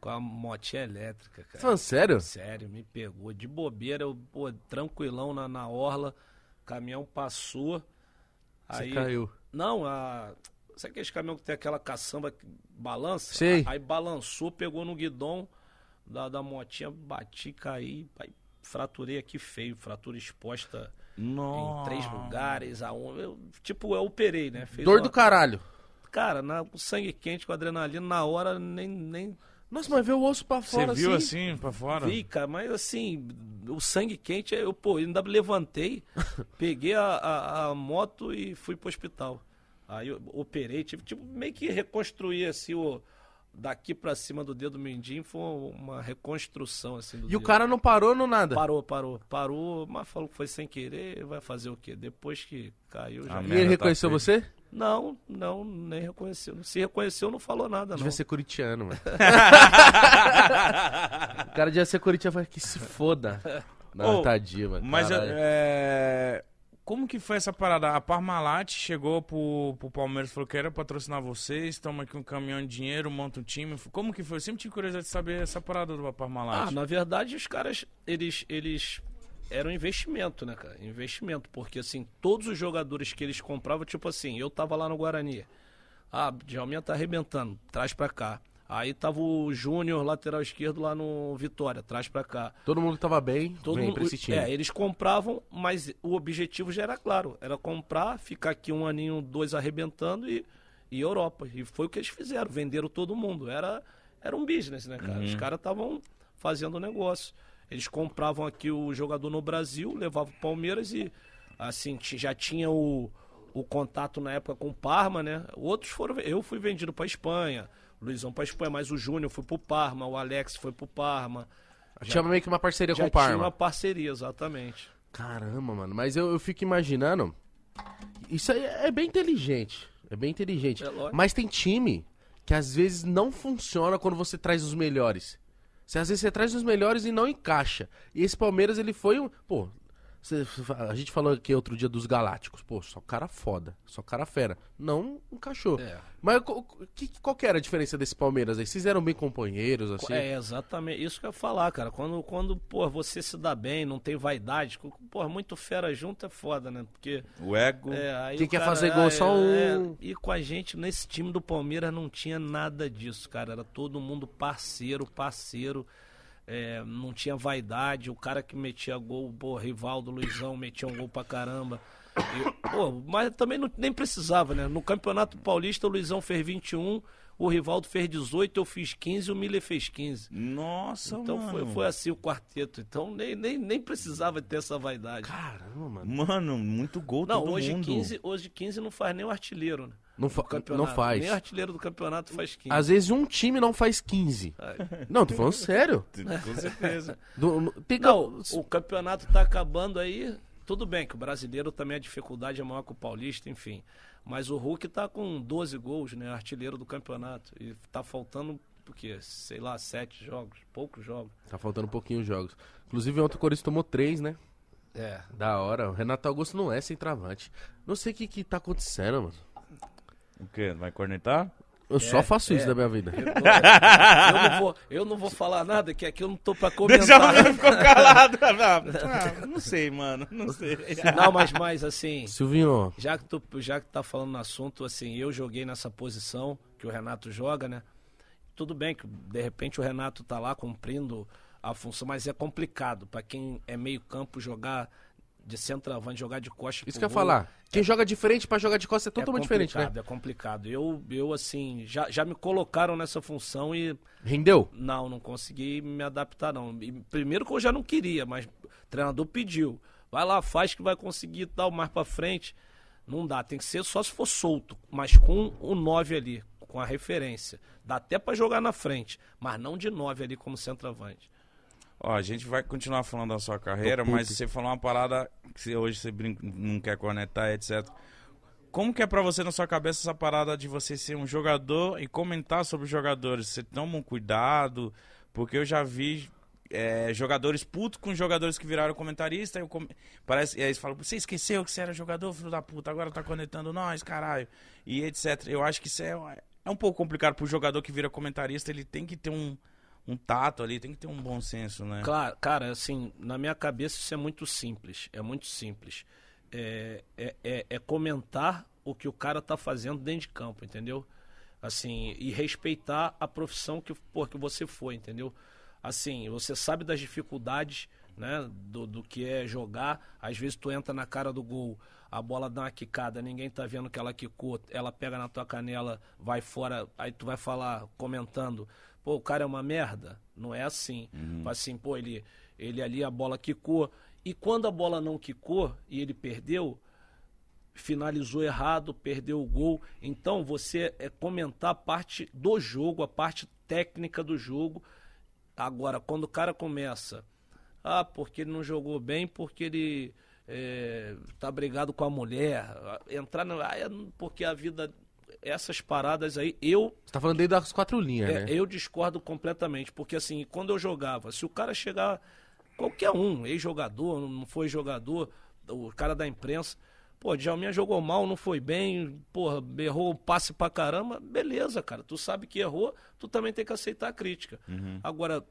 com a motinha elétrica, cara. falando sério? Sério, me pegou. De bobeira, eu, pô, tranquilão na, na orla, o caminhão passou. Você Aí, caiu. Não, a. Sabe aqueles caminhões que tem aquela caçamba que balança? Sei. Aí balançou, pegou no guidão da, da motinha, bati, caí, aí fraturei aqui feio, fratura exposta Nossa. em três lugares. A um, eu, tipo, eu operei, né? Fez Dor uma- do caralho. Cara, na, com sangue quente, com adrenalina, na hora nem, nem Nossa, mas vê o osso pra Você fora viu assim. assim, pra fora? vi, cara. Mas assim, o sangue quente, eu, pô, ainda levantei, [LAUGHS] peguei a, a, a moto e fui pro hospital. Aí eu operei, tive, tipo, meio que reconstruir assim o. Daqui pra cima do dedo mindinho foi uma reconstrução assim do E o dedo. cara não parou no nada. Parou, parou, parou, mas falou que foi sem querer, vai fazer o quê? Depois que caiu já. E ele tá reconheceu feio. você? Não, não, nem reconheceu. Se reconheceu, não falou nada, não. Devia ser curitiano, mano. o cara devia ser curitiano, falei que se foda. Não, Ô, tadinho, mano. Mas é, como que foi essa parada? A Parmalat chegou pro, pro Palmeiras e falou: quero patrocinar vocês, toma aqui um caminhão de dinheiro, monta um time. Como que foi? Eu sempre tive curiosidade de saber essa parada do Parmalat. Ah, na verdade, os caras, eles, eles eram investimento, né, cara? Investimento, porque assim, todos os jogadores que eles compravam, tipo assim, eu tava lá no Guarani. Ah, Djalminha tá arrebentando, traz pra cá. Aí tava o Júnior, lateral esquerdo, lá no Vitória, traz pra cá. Todo mundo tava bem, Todo vem mundo, pra esse time. é, eles compravam, mas o objetivo já era claro, era comprar, ficar aqui um aninho, dois arrebentando e, e Europa. E foi o que eles fizeram, venderam todo mundo. Era, era um business, né, cara? Os caras estavam fazendo negócio. Eles compravam aqui o jogador no Brasil, levavam o Palmeiras e assim, já tinha o, o contato na época com o Parma, né? Outros foram. Eu fui vendido pra Espanha, o Luizão pra Espanha, mas o Júnior foi pro Parma, o Alex foi pro Parma. Tinha meio que uma parceria Já com o Parma. tinha uma parceria, exatamente. Caramba, mano. Mas eu, eu fico imaginando. Isso aí é bem inteligente. É bem inteligente. É. Mas tem time que às vezes não funciona quando você traz os melhores. Você, às vezes você traz os melhores e não encaixa. E esse Palmeiras, ele foi um. Pô, você- a gente falou aqui outro dia dos Galácticos. Pô, só cara foda. Só cara fera. Não encaixou. É. Mas que, qual que era a diferença desse Palmeiras aí? Vocês eram bem companheiros, assim? É exatamente isso que eu ia falar, cara. Quando, quando pô, você se dá bem, não tem vaidade, pô, muito fera junto é foda, né? Porque. O ego. É, aí Quem o quer cara, fazer gol ah, só é, um. E com a gente, nesse time do Palmeiras, não tinha nada disso, cara. Era todo mundo parceiro, parceiro. É, não tinha vaidade. O cara que metia gol, pô, Rivaldo, Luizão, metia um gol pra caramba. E, pô, mas também não- nem precisava, né? No Campeonato Paulista, o Luizão fez 21, o Rivaldo fez 18, eu fiz 15 e o Miller fez 15. Nossa, Então mano. foi, foi assim o quarteto. Então nem, nem, nem precisava ter essa vaidade. Caramba, mano. Mano, muito gol Não, todo hoje mundo. 15, hoje 15 não faz nem o artilheiro, né? Não, fa- não faz. Nem o artilheiro do campeonato faz 15. Às vezes um time não faz 15. Não, tô falando sério. [LAUGHS] Com certeza. [LAUGHS] Do- no- tem Não, o campeonato tá acabando aí. Tudo bem que o brasileiro também a dificuldade é maior que o paulista, enfim. Mas o Hulk tá com 12 gols, né? Artilheiro do campeonato. E tá faltando, o quê? Sei lá, sete jogos, poucos jogos. Tá faltando um pouquinho os jogos. Inclusive, ontem o Corinthians tomou três, né? É. Da hora. O Renato Augusto não é centroavante. Não sei o que que tá acontecendo, mano. O quê? Vai cornetar? Eu só faço isso é. na minha vida. Eu não, vou, eu não vou falar nada, que aqui eu não tô pra Deixa comentar. eu ficou calado. [LAUGHS] Ah, não sei, mano. Não sei. Não, mas, mas assim, Silvinho, já que tu já que tá falando no assunto, assim, eu joguei nessa posição que o Renato joga, né? Tudo bem que de repente o Renato tá lá cumprindo a função, mas é complicado para quem é meio campo jogar de centroavante, jogar de costa isso que eu ia falar. Quem joga de frente pra jogar de costas é totalmente diferente, né? É complicado. Eu, eu assim, já, já me colocaram nessa função e Rendeu? não, não consegui me adaptar, não. E primeiro que eu já não queria, mas o treinador pediu. Vai lá, faz que vai conseguir tal, mais pra frente. Não dá, tem que ser só se for solto, mas com o 9 ali, com a referência. Dá até pra jogar na frente, mas não de 9 ali como centroavante. Ó, a gente vai continuar falando da sua carreira, mas você falou uma parada que você- hoje você brinca- não quer cornetar, etc. Como que é pra você na sua cabeça essa parada de você ser um jogador e comentar sobre os jogadores? Você toma um cuidado? Porque eu já vi é, jogadores putos com jogadores que viraram comentarista. E, eu Parece, e aí eles falam, você esqueceu que você era jogador, filho da puta, agora tá conectando nós, caralho. E etc. Eu acho que isso é, é um pouco complicado pro jogador que vira comentarista, ele tem que ter um, um tato ali, tem que ter um bom senso, né? Claro, cara, assim, na minha cabeça isso é muito simples. É muito simples. É, é, é- é comentar o que o cara tá fazendo dentro de campo, entendeu? Assim, e respeitar a profissão que, pô, que você foi, entendeu? Assim, você sabe das dificuldades, né, do, do que é jogar. Às vezes tu entra na cara do gol, a bola dá uma quicada, ninguém tá vendo que ela quicou, ela pega na tua canela, vai fora, aí tu vai falar, comentando, pô, o cara é uma merda. Não é assim. Assim, pô, ele, ele ali a bola quicou. E quando a bola não quicou e ele perdeu, finalizou errado, perdeu o gol. Então você é comentar a parte do jogo, a parte técnica do jogo. Agora, quando o cara começa, ah, porque ele não jogou bem, porque ele é, tá brigado com a mulher, entrar na. ah, é Porque a vida. Essas paradas aí, eu Você tá falando desde das quatro linhas, é, né? eu discordo completamente, porque assim, quando eu jogava, se o cara chegar, qualquer um, ex-jogador, não foi jogador, o cara da imprensa, pô, Djalminha jogou mal, não foi bem, porra, errou o passe pra caramba, beleza, cara, tu sabe que errou, tu também tem que aceitar a crítica. Agora,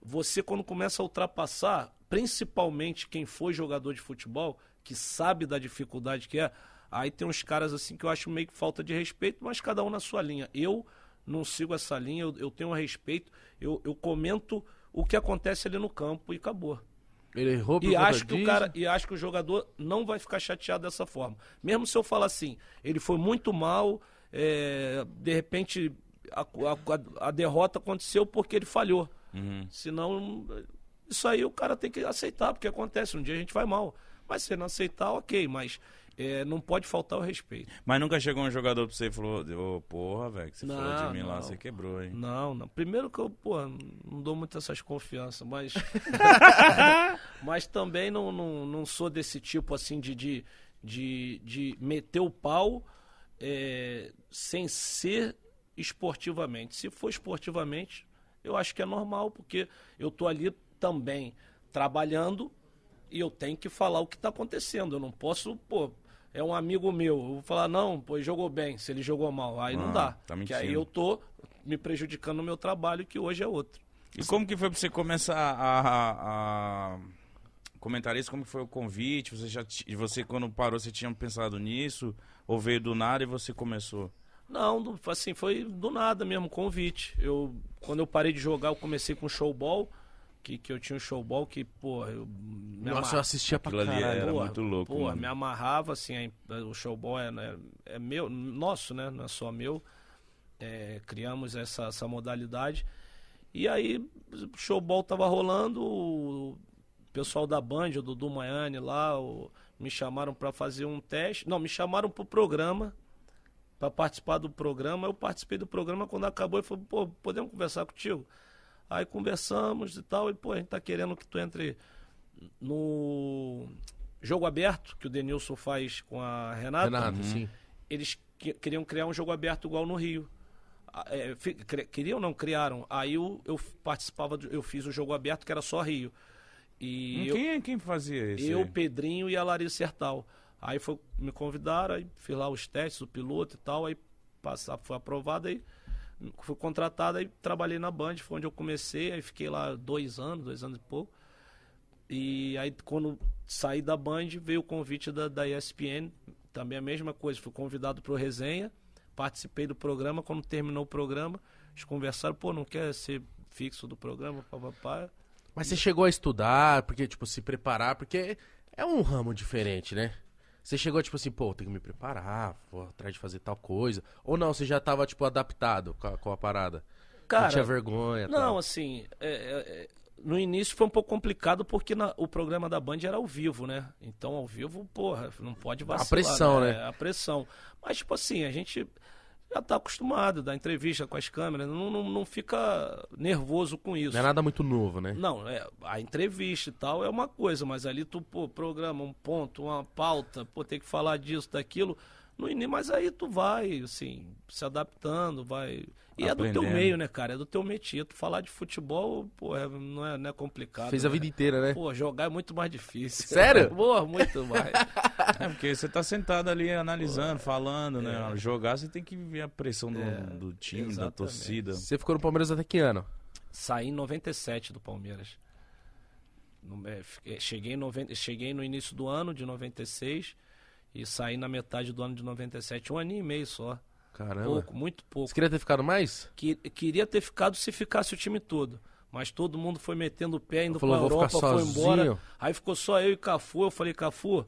você quando começa a ultrapassar, principalmente quem foi jogador de futebol, que sabe da dificuldade que é, aí tem uns caras assim que eu acho meio que falta de respeito, mas cada um na sua linha. Eu não sigo essa linha, eu, eu tenho respeito, eu, eu comento o que acontece ali no campo e acabou. Ele errou por E acho que o cara, e acho que o jogador não vai ficar chateado dessa forma. Mesmo se eu falar assim, ele foi muito mal, é, de repente a, a- a derrota aconteceu porque ele falhou. Uhum. Senão, isso aí o cara tem que aceitar, porque acontece, um dia a gente vai mal. Mas se não aceitar, ok, mas é, não pode faltar o respeito. Mas nunca chegou um jogador pra você e falou, ô, porra, velho, que você Não, falou de mim lá, não. você quebrou, hein? Não, não. Primeiro que eu, pô, não dou muito essas confianças, mas. [LAUGHS] mas também não, não, não sou desse tipo assim de, de, de, de meter o pau é, sem ser esportivamente. Se for esportivamente, eu acho que é normal, porque eu tô ali também trabalhando e eu tenho que falar o que está acontecendo. Eu não posso, pô, é um amigo meu, eu vou falar, não, pô, ele jogou bem, se ele jogou mal. Aí não Ah, dá. tá que aí eu tô me prejudicando no meu trabalho, que hoje é outro. E como que foi pra você começar a, a, a comentar isso? Como que foi o convite? Você já você quando parou, você tinha pensado nisso? Ou veio do nada e você começou? Não, assim, foi do nada mesmo, convite. Eu, quando eu parei de jogar, eu comecei com showball, que, que eu tinha um showball que, pô, eu me Nossa, eu amarra- assistia pra Aquilo ali caralho. era Porra, muito louco, porra, mano. me amarrava, assim, a- o showball é, né, é meu, nosso, né? Não é só meu. É, criamos essa, essa modalidade. E aí, o showball tava rolando, o pessoal da Band, o Dudu Maiane lá, o- me chamaram para fazer um teste. Não, me chamaram pro programa, para participar do programa. Eu participei do programa, quando acabou, ele falou, pô, podemos conversar contigo? Aí conversamos e tal, e pô, a gente tá querendo que tu entre no jogo aberto, que o Denilson faz com a Renata. Renato, sim. Eles que- queriam criar um jogo aberto igual no Rio. É, queriam não criaram aí eu, eu participava do- eu fiz o jogo aberto que era só Rio e eu, quem, é- quem fazia isso? eu, aí? Pedrinho e a Larissa Sertal. Aí foi, me convidaram, aí fiz lá os testes, o piloto e tal, aí passar, foi aprovado, aí fui contratado, aí trabalhei na Band, foi onde eu comecei, aí fiquei lá dois anos, dois anos e pouco. E aí quando saí da Band, veio o convite da, da ESPN, também a mesma coisa, fui convidado para o resenha, participei do programa, quando terminou o programa, eles conversaram, pô, não quer ser fixo do programa, papapá. Mas você chegou a estudar, porque, tipo, se preparar, porque é um ramo diferente, né? Você chegou, tipo assim, pô, tem que me preparar, vou atrás de fazer tal coisa. Ou não, você já tava, tipo, adaptado com a, com a parada? Cara, não tinha vergonha Não, tal. assim, é, é, é, no início foi um pouco complicado porque na- o programa da Band era ao vivo, né? Então, ao vivo, porra, não pode vacilar. pressão, né? A pressão. Mas, tipo assim, a gente já tá acostumado dar entrevista com as câmeras, não, não, não fica nervoso com isso. Não é nada muito novo, né? Não, é, a entrevista e tal é uma coisa, mas ali tu, pô, programa um ponto, uma pauta, pô, tem que falar disso, daquilo. No início, mas aí tu vai, assim, se adaptando, vai. E é do teu meio, né, cara? É do teu métier. Tu falar de futebol, pô, é- não, é, não é complicado. Fez a né? vida inteira, né? Pô, jogar é muito mais difícil. Sério? [LAUGHS] Pô, muito mais. [LAUGHS] É, porque você tá sentado ali analisando, falando, né? Jogar, você tem que ver a pressão do, do time, da exatamente. torcida. Você ficou no Palmeiras até que ano? Saí em 97 do Palmeiras. No- é, fiquei- cheguei, em 90, cheguei no início do ano de 96 e saí na metade do ano de 97. Um aninho e meio só. Caramba. Pouco, muito pouco. Você queria ter ficado mais? Que, queria ter ficado se ficasse o time todo. Mas todo mundo foi metendo o pé, indo Falou, pra "Vou Europa, foi sozinho." embora. Aí ficou só eu e Cafu. Eu falei, Cafu,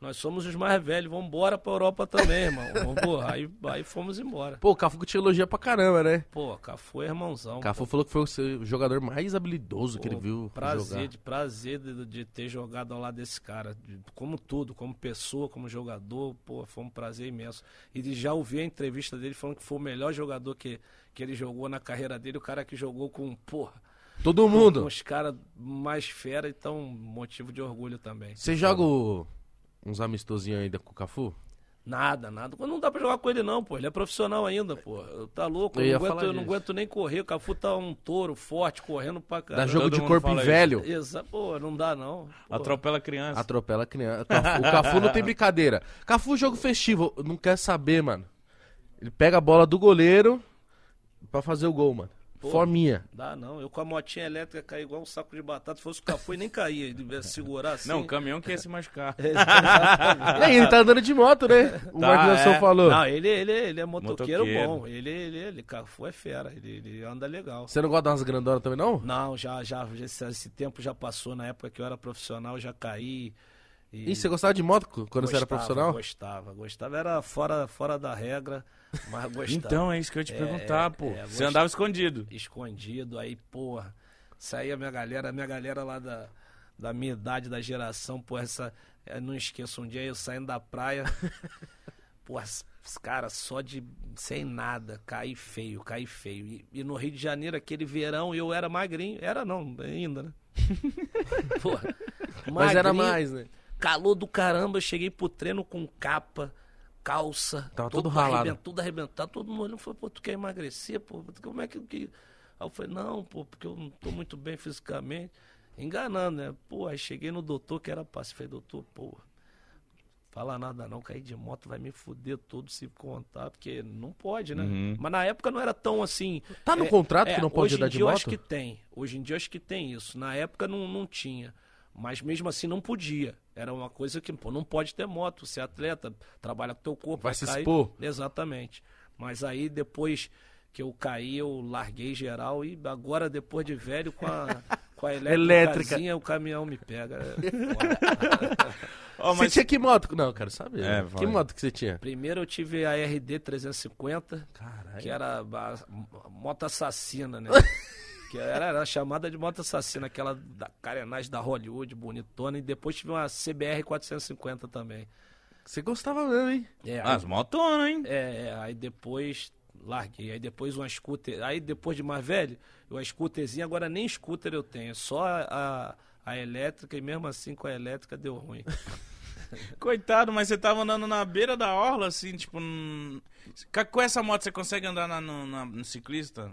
nós somos os mais velhos, vamos embora pra Europa também, irmão. Porra, [LAUGHS] aí, aí fomos embora. Pô, o Cafu te elogia pra caramba, né? Pô, Cafu é irmãozão. O Cafu pô. falou que foi o jogador mais habilidoso que ele Pô, viu prazer, jogar. de prazer de, de ter jogado ao lado desse cara, de- como tudo, como pessoa, como jogador, pô, foi um prazer imenso. E de já ouvir a entrevista dele falando que foi o melhor jogador que, que ele jogou na carreira dele, o cara que jogou com, porra, Todo com mundo. os caras mais fera, então motivo de orgulho também. Você joga o uns amistosinhos ainda com o Cafu? Nada, nada. Não dá pra jogar com ele, não, pô. Ele é profissional ainda, pô. Tá louco. Eu Eu, não, aguento, eu não aguento nem correr. O Cafu tá um touro forte, correndo pra Dá caramba. jogo todo de corpo isso. velho. Exa, pô, não dá, não. Pô. Atropela a criança. Atropela criança. O Cafu, o Cafu não tem [LAUGHS] brincadeira. Cafu, jogo festivo. Não quer saber, mano. Ele pega a bola do goleiro pra fazer o gol, mano. Pô. Forminha. Dá não. Eu com a motinha elétrica caí igual um saco de batata. Se fosse o Cafu, ele nem caía. Ele ia segurar assim. Não, o caminhão que ia se machucar. [LAUGHS] E aí, ele tá andando de moto, né? O Tá, Marquinhos é. falou. Não, ele, ele, ele é motoqueiro, Motoqueiro. bom. Ele, ele, ele, Cafu é fera. Ele, ele anda legal. Você não gosta de umas grandonas também, não? Não, já, já, esse, esse tempo já passou. Na época que eu era profissional, já caí. E você gostava de moto quando você era gostava, profissional? Gostava, gostava. Era fora, fora da regra, mas [LAUGHS] gostava. Então, é isso que eu ia te É, perguntar, pô. é, Você andava escondido. escondido, aí, porra, saía a minha galera, a minha galera lá da, da minha idade, da geração, porra, essa. Eu não esqueço um dia eu saindo da praia, [LAUGHS] os caras só de. sem nada, caí feio, caí feio. E, e no Rio de Janeiro, aquele verão, eu era magrinho, era não, ainda, né? [LAUGHS] porra, Mas era mais, né? Calor do caramba, eu cheguei pro treino com capa, calça. Tava todo todo ralado. arrebentado, tudo arrebentado. Todo mundo olhando falou, pô, tu quer emagrecer, pô? Como é que... que... Aí eu falei, não, pô, porque eu não tô muito bem fisicamente. Enganando, né? Pô, aí cheguei no doutor, que era passe. Falei, doutor, pô, fala nada não, cair de moto vai me fuder todo se contar, porque não pode, né? Uhum. Mas na época não era tão assim... Tá no É, contrato é, que não pode hoje andar em de dia eu moto? acho que tem. Hoje em dia eu acho que tem isso. Na época não, não tinha. Mas mesmo assim não podia. Era uma coisa que, pô, não pode ter moto. Você é atleta, trabalha com teu corpo. Vai se cair. expor. Exatamente. Mas aí depois que eu caí, eu larguei geral e agora depois de velho com a, com a [LAUGHS] Elétrica. elétrica, o caminhão me pega. [LAUGHS] Foda. Ó, Você mas tinha que moto? Não, eu quero saber. É, que moto que você tinha? Primeiro eu tive a RD 350, Caralho. que era a, a moto assassina, né? [LAUGHS] que era, era chamada de moto assassina, aquela da carenagem da Hollywood, bonitona. E depois tive uma CBR 450 também. Você gostava mesmo, hein? É, as motonas, hein? é, é, aí depois larguei. Aí depois uma scooter. Aí depois de mais velho, uma scooterzinha, agora nem scooter eu tenho, só a, a, elétrica, e mesmo assim com a elétrica deu ruim. [LAUGHS] Coitado, mas você tava andando na beira da orla, assim, tipo. num- Ca- Com essa moto você consegue andar na- no, na- no ciclista?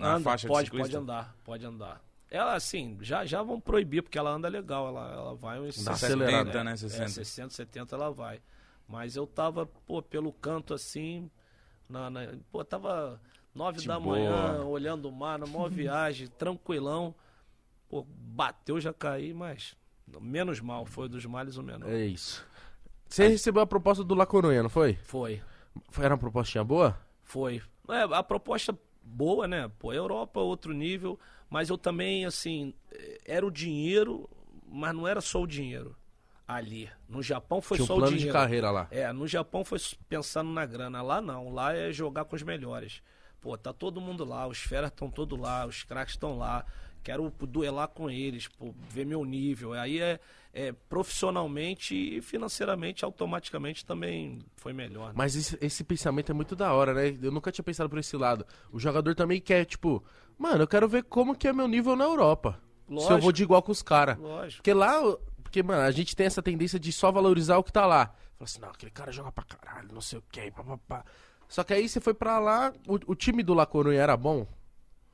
Na Anda, faixa pode, de ciclista? pode andar, pode andar. Ela, assim, já, já vão proibir, porque ela anda legal, ela, ela vai uns Dá 60, acelerada. né? 60. É, 60, 70 ela vai. Mas eu tava, pô, pelo canto assim, na, na- pô, tava nove De da boa. manhã, olhando o mar, na maior [LAUGHS] viagem, tranquilão. Pô, bateu, já caí, mas menos mal, foi dos males o menor. É isso. Você recebeu a proposta do La Coruña, não foi? Foi. Era uma propostinha boa? Foi. É, a proposta boa, né? Pô, Europa, outro nível. Mas eu também, assim, eh, era o dinheiro, mas não era só o dinheiro ali. No Japão foi Tinha um só o plano de dinheiro. carreira lá. É, no Japão foi pensando na grana. Lá não. Lá é jogar com os melhores. Pô, tá todo mundo lá, os feras estão todos lá, os craques estão lá. Quero duelar com eles, pô, ver meu nível. Aí é, é profissionalmente e financeiramente, automaticamente também foi melhor. né? Mas esse, esse pensamento é muito da hora, né? Eu nunca tinha pensado por esse lado. O jogador também quer, tipo, mano, eu quero ver como que é meu nível na Europa. Se eu Lógico. vou de igual com os caras. Lógico. Porque lá, porque, mano, a gente tem essa tendência de só valorizar o que tá lá. Fala assim, não, aquele cara joga pra caralho, não sei o que, papapá. Só que aí você foi pra lá, o, o time do La Coruña era bom?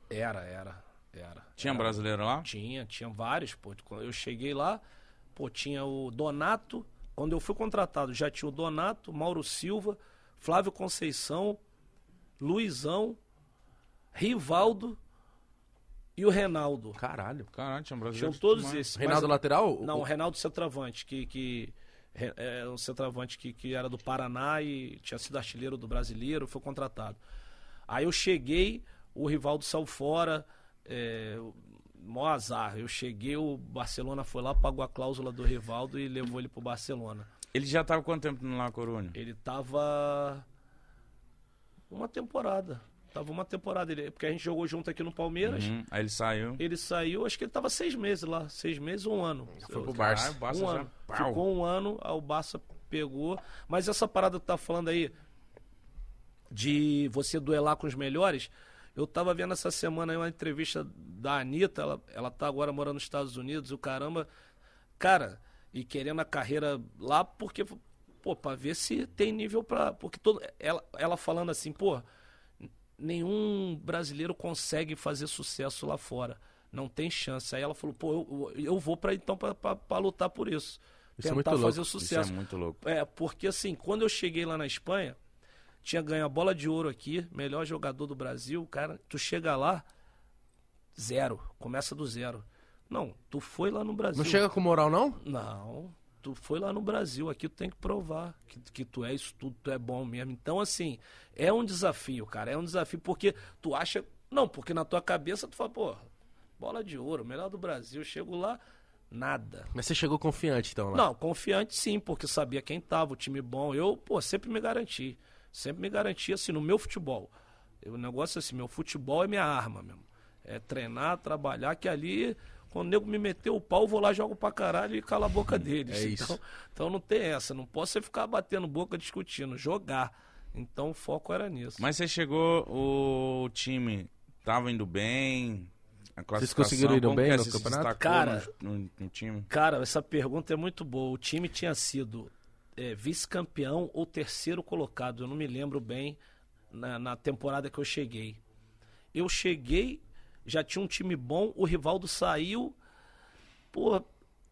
Era, era, era. Tinha Era. brasileiro lá? Tinha, tinha vários, pô. Quando eu cheguei lá, pô, tinha o Donato. Quando eu fui contratado, já tinha o Donato, Mauro Silva, Flávio Conceição, Luizão, Rivaldo e o Reinaldo. Caralho. Caralho, tinha Tinham brasileiro. todos demais. esses. Reinaldo mas- lateral? Não, o Reinaldo Centravante, que, que é um centroavante que, que era do Paraná e tinha sido artilheiro do brasileiro, foi contratado. Aí eu cheguei, o Rivaldo saiu fora, é, mó azar. Eu cheguei, o Barcelona foi lá, pagou a cláusula do Rivaldo e levou ele pro Barcelona. Ele já tava quanto tempo no La Coruña? Ele tava uma temporada. Tava uma temporada, ele, porque a gente jogou junto aqui no Palmeiras. Uhum. Aí ele saiu. Ele saiu, acho que ele tava seis meses lá, seis meses ou um ano. Foi pro Barça. O Barça um já- ano. Pau. Ficou um ano, aí o Barça pegou. Mas essa parada que tá falando aí de você duelar com os melhores, eu tava vendo essa semana aí uma entrevista da Anitta, ela, ela tá agora morando nos Estados Unidos, o caramba. Cara, e querendo a carreira lá, porque, pô, pra ver se tem nível pra. Porque todo, ela, ela falando assim, pô, nenhum brasileiro consegue fazer sucesso lá fora. Não tem chance. Aí ela falou, pô, eu, eu vou pra então pra lutar por isso. Isso é tentar muito fazer louco. o Isso sucesso. é muito louco. É, porque assim, quando eu cheguei lá na Espanha, tinha ganho a bola de ouro aqui, melhor jogador do Brasil, cara, tu chega lá, zero, começa do zero. Não, tu foi lá no Brasil. Não chega com moral, não? Não, tu foi lá no Brasil, aqui tu tem que provar que, que tu é isso tudo, tu é bom mesmo. Então, assim, é um desafio, cara, é um desafio porque tu acha. Não, porque na tua cabeça tu fala, pô, bola de ouro, melhor do Brasil. Chego lá, nada. Mas você chegou confiante, então, lá. Não, confiante sim, porque sabia quem tava, o time bom. Eu, pô, sempre me garanti. Sempre me garanti, assim, no meu futebol. Eu- O negócio é assim, meu futebol é minha arma mesmo. É treinar, trabalhar, que ali, quando o nego me meteu o pau, eu vou lá, jogo pra caralho e calo a boca deles. É isso. Então, então não tem essa. Não posso você ficar batendo boca discutindo, jogar. Então o foco era nisso. Mas você chegou, o time tava indo bem, a classificação, conseguiram ir como bem é? no campeonato? Cara, no, no- no time? Cara, essa pergunta é muito boa. O time tinha sido é, vice-campeão ou terceiro colocado, eu não me lembro bem, na, na temporada que eu cheguei. Eu cheguei, já tinha um time bom, o Rivaldo saiu. Pô,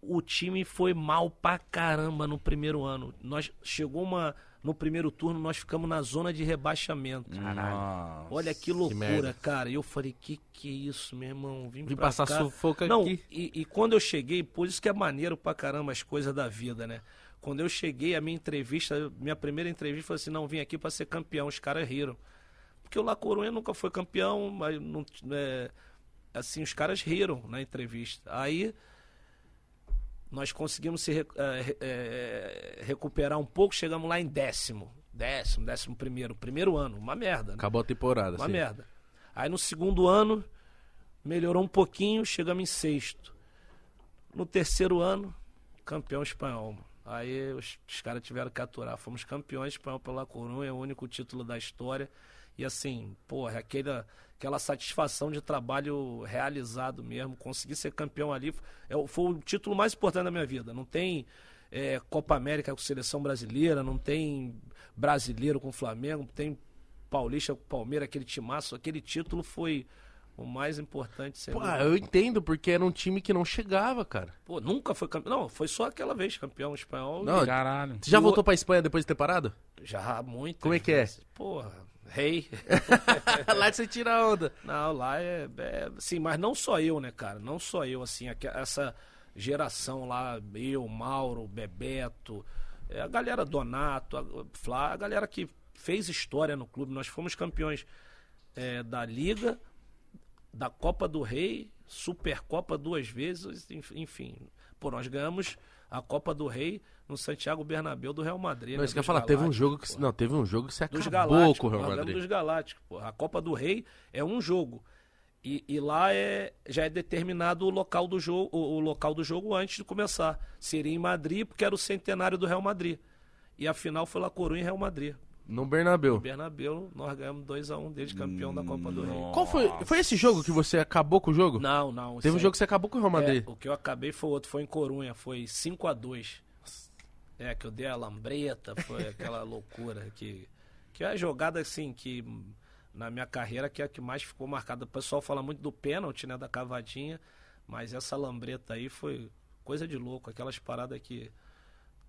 o time foi mal pra caramba no primeiro ano. Nós chegou uma. No primeiro turno, nós ficamos na zona de rebaixamento. Nossa. Olha que loucura, merda. cara. E eu falei, que que é isso, meu irmão? Vim, pra passar cá. sufoco Não, aqui. e, e quando eu cheguei, por isso que é maneiro pra caramba as coisas da vida, né? Quando eu cheguei, a minha entrevista, minha primeira entrevista foi assim, não, vim aqui pra ser campeão. Os caras riram. Porque o La Coruña nunca foi campeão, mas não, é, assim, os caras riram na entrevista. Aí nós conseguimos se re- eh, recuperar um pouco, chegamos lá em décimo. Décimo, décimo primeiro. Primeiro ano, uma merda. Né? Acabou a temporada, Uma assim. merda. Aí no segundo ano, melhorou um pouquinho, chegamos em sexto. No terceiro ano, campeão espanhol. Aí os, os caras tiveram que aturar. Fomos campeões espanhol pela Corunha, é o único título da história. E assim, porra, aquela, aquela satisfação de trabalho realizado mesmo. Conseguir ser campeão ali é, foi o título mais importante da minha vida. Não tem é, Copa América com seleção brasileira, não tem brasileiro com Flamengo, tem Paulista com Palmeiras, aquele timaço. Aquele título foi o mais importante. sem Pô, eu entendo, porque era um time que não chegava, cara. Pô, nunca foi campeão. Não, foi só aquela vez campeão espanhol. Não, Caralho. Você já E o- voltou pra Espanha depois de ter parado? Já muito. Como é que é? Porra, rei. [LAUGHS] Lá você tira a onda. Não, lá é, é. Sim, mas não só eu, né, cara? Não só eu, assim, essa geração lá, eu, Mauro, Bebeto, é, a galera Donato, a, Flá, a galera que fez história no clube. Nós fomos campeões é, da Liga, da Copa do Rei, Supercopa duas vezes, enf- enfim. Pô, nós ganhamos a Copa do Rei no Santiago Bernabéu do Real Madrid. Não, né, isso que eu falar, teve um jogo que. Não, teve um jogo que dos acabou com o Real nós Madrid. dos Galácticos. A Copa do Rei é um jogo. E, e lá é, já é determinado o local, do jogo, o, o local do jogo antes de começar. Seria em Madrid, porque era o centenário do Real Madrid. E a final foi La Coruña e Real Madrid. No Bernabéu. Bernabéu, nós ganhamos 2x1 desde campeão da Copa do Rei. Qual foi? Foi esse jogo que você acabou com o jogo? Não, não. Teve um aí- jogo que você acabou com o Real Madrid. É, o que eu acabei foi outro, foi em Corunha, foi 5 a 2 É, que eu dei a lambreta, foi [LAUGHS] aquela loucura que. Que é a jogada assim que na minha carreira que é a que mais ficou marcada. O pessoal fala muito do pênalti, né? Da cavadinha, mas essa lambreta aí foi coisa de louco, aquelas paradas que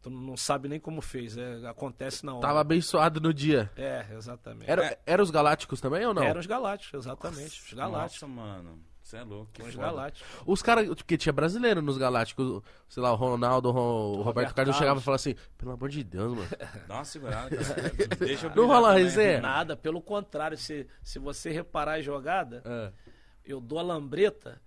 tu não sabe nem como fez, é, acontece na hora. Tava abençoado no dia. É, exatamente. Era, era os Galácticos também ou não? Eram os Galácticos, exatamente. Os Galácticos. Nossa, mano. Você é louco. que Os foda. Galácticos. Os caras, porque tinha brasileiro nos Galácticos, sei lá, o Ronaldo, o, Roberto, Roberto Carlos chegava e falava assim, pelo amor de Deus, mano. [LAUGHS] Dá uma segurada, cara. Deixa eu Não rola resenha? Nada, pelo contrário, se, se você reparar a jogada, É. eu dou a lambreta.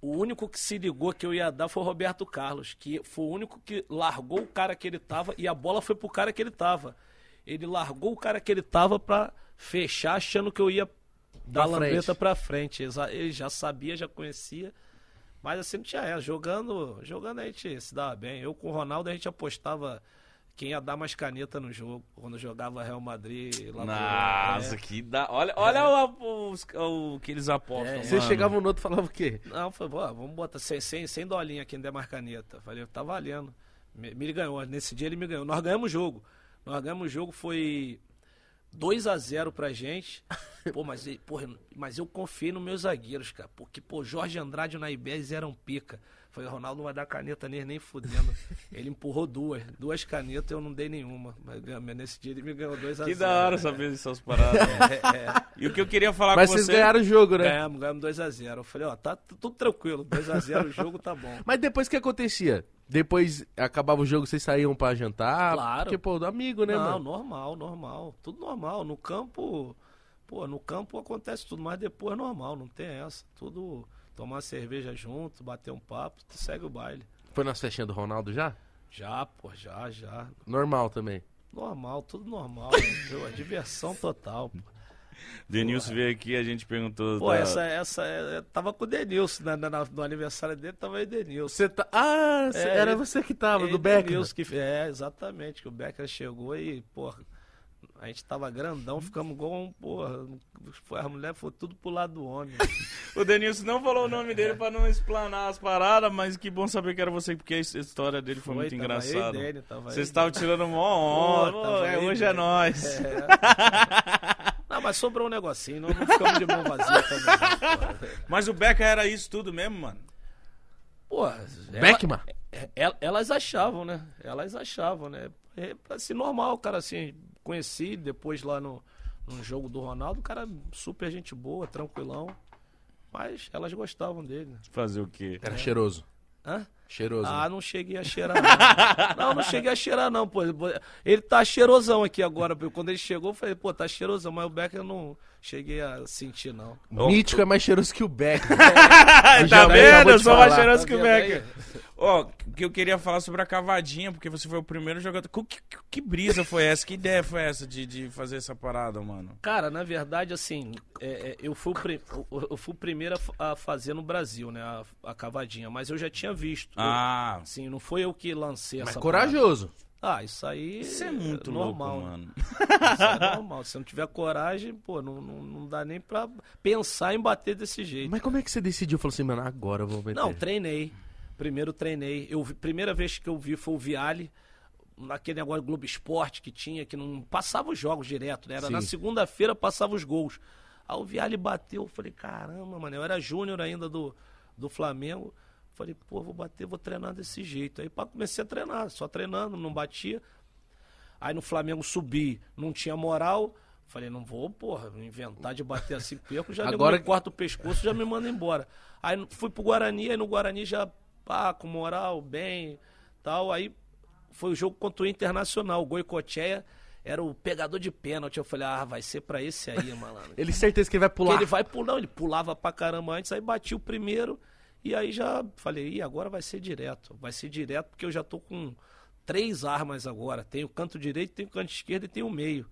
O único que se ligou que eu ia dar foi o Roberto Carlos, que foi o único que largou o cara que ele tava e a bola foi pro cara que ele tava. Ele largou o cara que ele tava pra fechar, achando que eu ia dar a frente. lambreta pra frente. Ele já sabia, já conhecia. Mas assim não tinha essa. Jogando, jogando a gente se dava bem. Eu com o Ronaldo a gente apostava quem ia dar mais caneta no jogo. Quando jogava Real Madrid lá no- Nossa, é. que da. Olha, olha o, os- o que eles apostam. É. Chegava no outro e falava o quê? Não, foi, "Pô, vamos botar sem, sem, sem dolinha quem der mais caneta. Falei, tá valendo. Me, me ganhou. Nesse dia ele me ganhou. Nós ganhamos o jogo. Nós ganhamos o jogo, foi 2 a 0 pra gente. [LAUGHS] Pô, mas, porra, mas eu confiei nos meus zagueiros, cara. Porque, pô, Jorge Andrade e o Naibés eram pica. Foi, Ronaldo não vai dar caneta nele nem fudendo. Ele empurrou duas. Duas canetas, eu não dei nenhuma. Mas nesse dia ele me ganhou 2 a 0 Que da hora saber essas paradas. [LAUGHS] É, é. E o que eu queria falar Mas com vocês você... ganharam o jogo, né? Ganhamos, ganhamos 2x0. Eu falei, ó, tá tudo tranquilo. 2x0 o jogo tá bom. Mas depois o que acontecia? Depois acabava o jogo, vocês saíam pra jantar? Claro. Porque, pô, do amigo, né, Não, mano? normal, normal. Tudo normal. No campo, pô, no campo acontece tudo, mas depois é normal, não tem essa. Tudo tomar cerveja junto, bater um papo, tu segue o baile. Foi nas festinhas do Ronaldo já? Já, pô, já, já. Normal também. Normal, tudo normal. [LAUGHS] entendeu? É diversão total, pô. Denilson veio aqui a gente perguntou... Pô, da- essa, essa, é- tava com o Denilson, na, na- no aniversário dele tava aí Denilson. Você tá. Ah, É, era ele- você que tava, Ele do Becker. Denilson que, é, exatamente, que o Becker chegou e, porra, a gente tava grandão, ficamos igual um, porra, foi, a mulher foi tudo pro lado do homem. [LAUGHS] O Denilson não falou o nome dele pra não explanar as paradas, mas que bom saber que era você, porque a história dele foi, muito tava engraçada. Eu Dene, tava Vocês estavam tirando mó onda. Pô, tava é, hoje é. É. [LAUGHS] Não, mas sobrou um negocinho, não, não ficamos de mão vazia também. Mas o Becker era isso tudo mesmo, mano. Pô, ela- Beckman? el- elas achavam, né? Elas achavam, né? É assim, normal, cara, assim, conheci depois lá no, no jogo do Ronaldo, o cara super gente boa, tranquilão. Mas elas gostavam dele. né? Fazer o quê? Era cheiroso. Hã? Cheiroso. Ah, não cheguei a cheirar, não. [LAUGHS] não, não cheguei a cheirar, não, pô. Ele tá cheirosão aqui agora. pô. Quando ele chegou, eu falei, pô, tá cheirosão, mas o Becker não cheguei a sentir, não. Mítico é mais cheiroso que o Becker. [LAUGHS] tá já vendo? Eu sou mais cheiroso Tá que o Becker. aí? Ó, que eu queria falar sobre a cavadinha, porque você foi o primeiro jogador. Que, que, que brisa foi essa? Que ideia foi essa de, de fazer essa parada, mano? Cara, na verdade, assim, é, é, eu, fui eu- fui o primeiro a fazer no Brasil, né, a, a cavadinha, mas eu já tinha visto. Ah, Eu, assim, não foi eu que lancei Mas essa corajoso. parada. Ah, isso aí isso é muito normal, louco, né? mano. Isso é normal. Se não tiver coragem, pô, não, não, não dá nem pra pensar em bater desse jeito. Mas como é que você decidiu? Falou assim, mano, agora eu vou meter. Não, treinei. Primeiro treinei. Eu vi- primeira vez que eu vi foi o Viale, naquele negócio Globo Esporte que tinha, que não passava os jogos direto, né? Era Sim. na segunda-feira passava os gols. Aí o Viale bateu, eu falei, caramba, mano, eu era júnior ainda do, do Flamengo. Falei, pô, vou bater, vou treinar desse jeito. Aí pá, comecei a treinar, só treinando, não batia. Aí no Flamengo subi, não tinha moral. Falei, não vou, porra, inventar de bater assim perco, já Agora que- corta o pescoço, já me manda embora. Aí fui pro Guarani, aí no Guarani já, pá, com moral, bem, tal. Aí foi o jogo contra o Internacional, o Goicoechea era o pegador de pênalti. Eu falei, ah, vai ser pra esse aí, malandro. [LAUGHS] Ele certeza que ele vai pular. Porque ele vai pular, ele pulava pra caramba antes, aí bati o primeiro, e aí já falei, Ih, agora vai ser direto. Vai ser direto, porque eu já tô com três armas agora. Tem o canto direito, tem o canto esquerdo e tem o meio.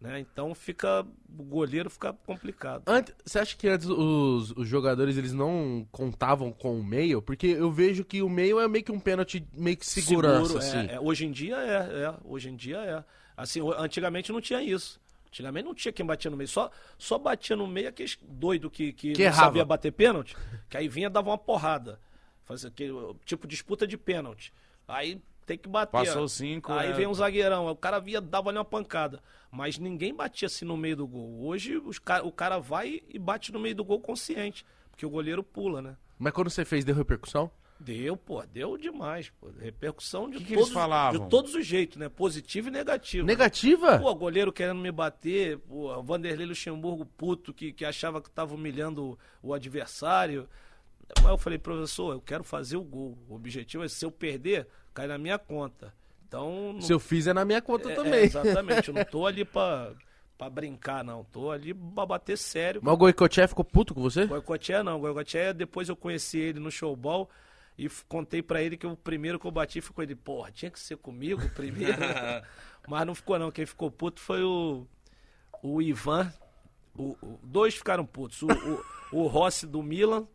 Né? Então fica. O goleiro fica complicado. Antes, você acha que antes os, os jogadores eles não contavam com o meio? Porque eu vejo que o meio é meio que um pênalti, meio que segurança, Seguro, assim. é, é. hoje em dia é, é. Hoje em dia é. Assim, antigamente não tinha isso. Antigamente não tinha quem batia no meio. Só, só batia no meio aqueles doido que, que, Que não errava. sabia bater pênalti, que aí vinha dava uma porrada. Fazia aquele, tipo disputa de pênalti. Aí tem que bater. Passou cinco, Aí é. vem um zagueirão. O cara via, dava ali uma pancada. Mas ninguém batia assim no meio do gol. Hoje os o cara vai e bate no meio do gol consciente. Porque o goleiro pula, né? Mas quando você fez, deu repercussão? Deu, pô, deu demais, pô. Repercussão de Que que todos, eles falavam? de todos os jeitos, né? Positivo e negativo. Negativa? Pô, goleiro querendo me bater, pô, o Vanderlei Luxemburgo puto que, que achava que tava humilhando o, adversário. Mas eu falei, professor, eu quero fazer o gol. O objetivo é se eu perder, cai na minha conta. Então, não- Se eu fiz é na minha conta é- é, também. exatamente, eu não tô ali pra, [LAUGHS] pra brincar, não. Tô ali pra bater sério. Mas o Goicoechea ficou puto com você? Goicoechea não, Goicoechea depois eu conheci ele no showball e contei pra ele que o primeiro que eu bati ficou ele, porra, tinha que ser comigo primeiro. [LAUGHS] Mas não ficou não, quem ficou puto foi o, o Ivan, o, o- dois ficaram putos, o, o, o Rossi do Milan,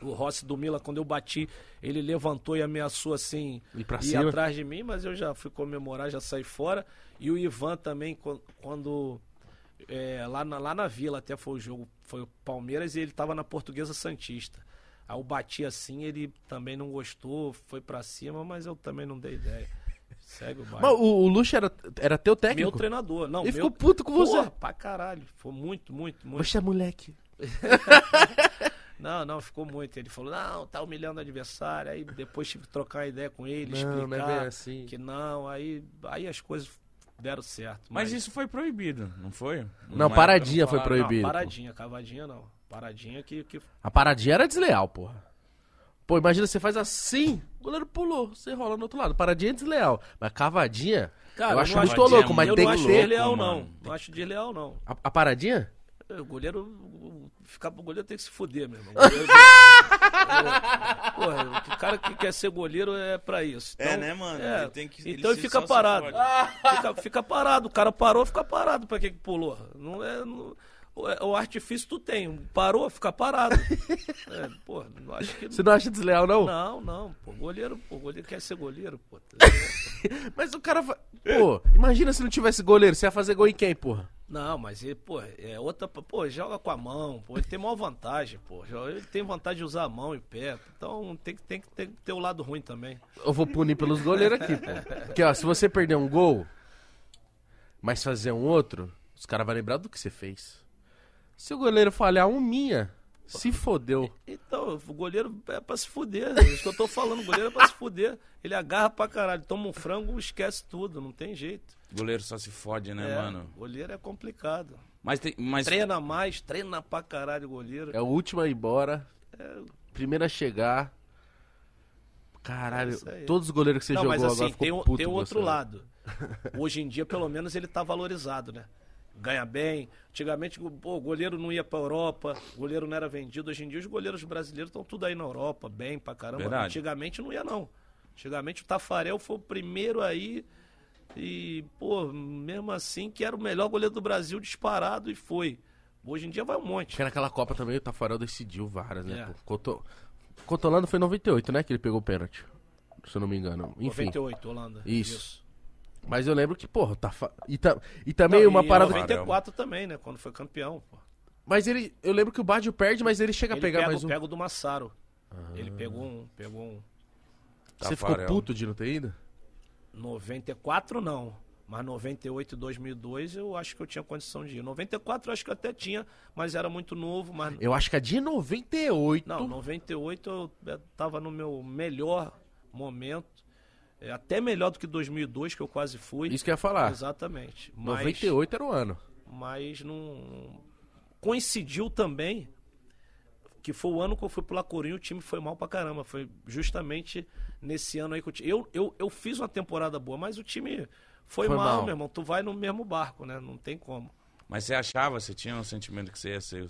o Rossi do Milan, quando eu bati, ele levantou e ameaçou assim, Ir pra ir cima. atrás de mim, mas eu já fui comemorar, já saí fora. E o Ivan também, quan- quando é, lá, na, lá na Vila até foi o jogo, foi o Palmeiras e ele tava na Portuguesa Santista. Aí eu bati assim, ele também não gostou, foi pra cima, mas eu também não dei ideia. Segue o. Mas o, o Luxo era, era teu Meu técnico? treinador, não. Ele meu... ficou puto com você. Porra, pra caralho. Foi muito, muito, muito. Você é moleque. [LAUGHS] Não, não, ficou muito. Ele falou, não, tá humilhando o adversário. Aí depois tive que trocar uma ideia com ele, Não, explicar não é bem assim. que não. Aí, aí as coisas deram certo. Mas isso foi proibido, não foi? Não, Uma paradinha foi não falaram- Não, proibido. paradinha, cavadinha não. Paradinha que, que A paradinha era desleal, porra. Pô, imagina, você faz assim, o goleiro pulou, você rola no outro lado. Paradinha é desleal. Mas cavadinha, Cara, eu acho muito acho- louco, é mas eu tem não que acho ter. desleal, mano. não. Não acho desleal, não. A, a paradinha? O goleiro. o- Ficar pro goleiro tem que se fuder, meu irmão. O goleiro- [LAUGHS] É, porra, o cara que quer ser goleiro é pra isso. É, Então, né, mano? é, Ele tem que- então ele fica parado. Fica, fica parado. O cara parou, fica parado. Pra que que pulou? Não é. não- o, o artifício tu tem. Parou, fica parado. [LAUGHS] É, pô, não acho que. Você não acha desleal, não? Não, não, pô. Goleiro, pô, goleiro quer ser goleiro, pô. [LAUGHS] Mas o cara. fa- Pô, imagina se não tivesse goleiro, você ia fazer gol em quem, porra? Não, mas ele, pô, é outra. Pô, joga com a mão, pô. Ele tem maior vantagem, pô. Ele tem vantagem de usar a mão e pé. Então tem, que- tem, que- tem que ter o lado ruim também. Eu vou punir pelos goleiros aqui, pô. Porque, ó, se você perder um gol, mas fazer um outro, os caras vão lembrar do que você fez. Se o goleiro falhar um minha, se fodeu. Então, o goleiro é pra se fuder. É isso que eu tô falando. O goleiro é pra se fuder. Ele agarra pra caralho. Toma um frango, esquece tudo. Não tem jeito. Goleiro só se fode, né, é, mano? Goleiro é complicado. Mas tem. Mas Treina mais, treina pra caralho o goleiro. É o último a ir embora, primeiro a chegar. Caralho, É todos os goleiros que você Não, jogou mas assim, agora ficou tem, o- puto tem o outro você, lado. Hoje em dia, pelo menos, ele tá valorizado, né? Ganha bem. Antigamente, pô, o goleiro não ia pra Europa, o goleiro não era vendido. Hoje em dia, os goleiros brasileiros estão tudo aí na Europa, bem pra caramba. Verdade. Antigamente não ia, não. Antigamente o Tafarel foi o primeiro aí. E, pô, mesmo assim, que era o melhor goleiro do Brasil disparado e foi. Hoje em dia vai um monte. Porque naquela Copa também o Tafarel decidiu várias, né? É. Coto... Cotolano foi em 98, né? Que ele pegou o pênalti. Se eu não me engano. Enfim. 98, Holanda. Isso. Mas eu lembro que, porra, Tafa... e, ta... e também Não, uma e parada. 94 também, né? Quando foi campeão. Pô. Mas ele. Eu lembro que o Badio perde, mas ele chega a Ele pegar pega, mais um. pega o do Massaro. Ele pegou um, pegou um. Você ficou puto de não ter ido? 94 não. Mas 98 e 2002 eu acho que eu tinha condição de ir. 94 eu acho que eu até tinha, mas era muito novo. Mas Eu acho que a de 98. não, 98 eu eu tava no meu melhor momento. É, até melhor do que 2002, que eu quase fui. Isso que eu ia falar. Exatamente. Mas, 98 era o ano. mas não. Coincidiu também que foi o ano que eu fui pro La Coruña, o time foi mal pra caramba. Foi justamente nesse ano aí que eu, eu, eu, eu fiz uma temporada boa, mas o time foi, Foi mal, mal. meu irmão. Tu vai no mesmo barco, né? Não tem como. Mas você achava, você tinha um sentimento que você ia ser.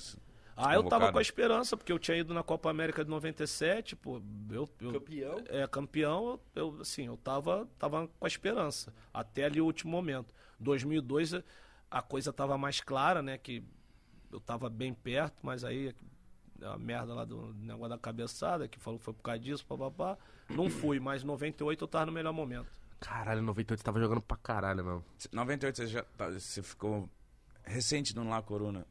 Ah, eu tava com a esperança, porque eu tinha ido na Copa América de 97, pô, eu, eu Campeão. é campeão, eu assim, eu tava, tava com a esperança até ali o último momento. 2002 a coisa tava mais clara, né, que eu tava bem perto, mas aí a merda lá do negócio da cabeçada, que falou que foi por causa disso, papapá, não [CLEARS THROAT] fui, mas 98 eu tava no melhor momento. Caralho, 98 você tava jogando pra caralho, mano. 98 você já tá- você ficou recente no La Coruna.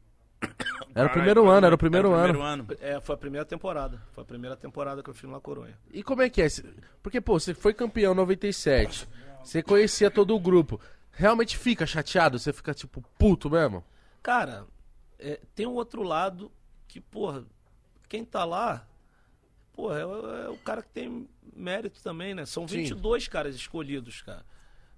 Era o primeiro ano, era o primeiro Era o ano. primeiro ano. É, foi a primeira temporada, foi a primeira temporada que eu fiz na Coronha. E como é que é? Porque, pô, você foi campeão em 97. Você conhecia todo o grupo. Realmente fica chateado? Você fica, tipo, puto mesmo? Cara, é, tem um outro lado que, porra, quem tá lá, porra, é, o- é o cara que tem mérito também, né? São Sim. 22 caras escolhidos, cara.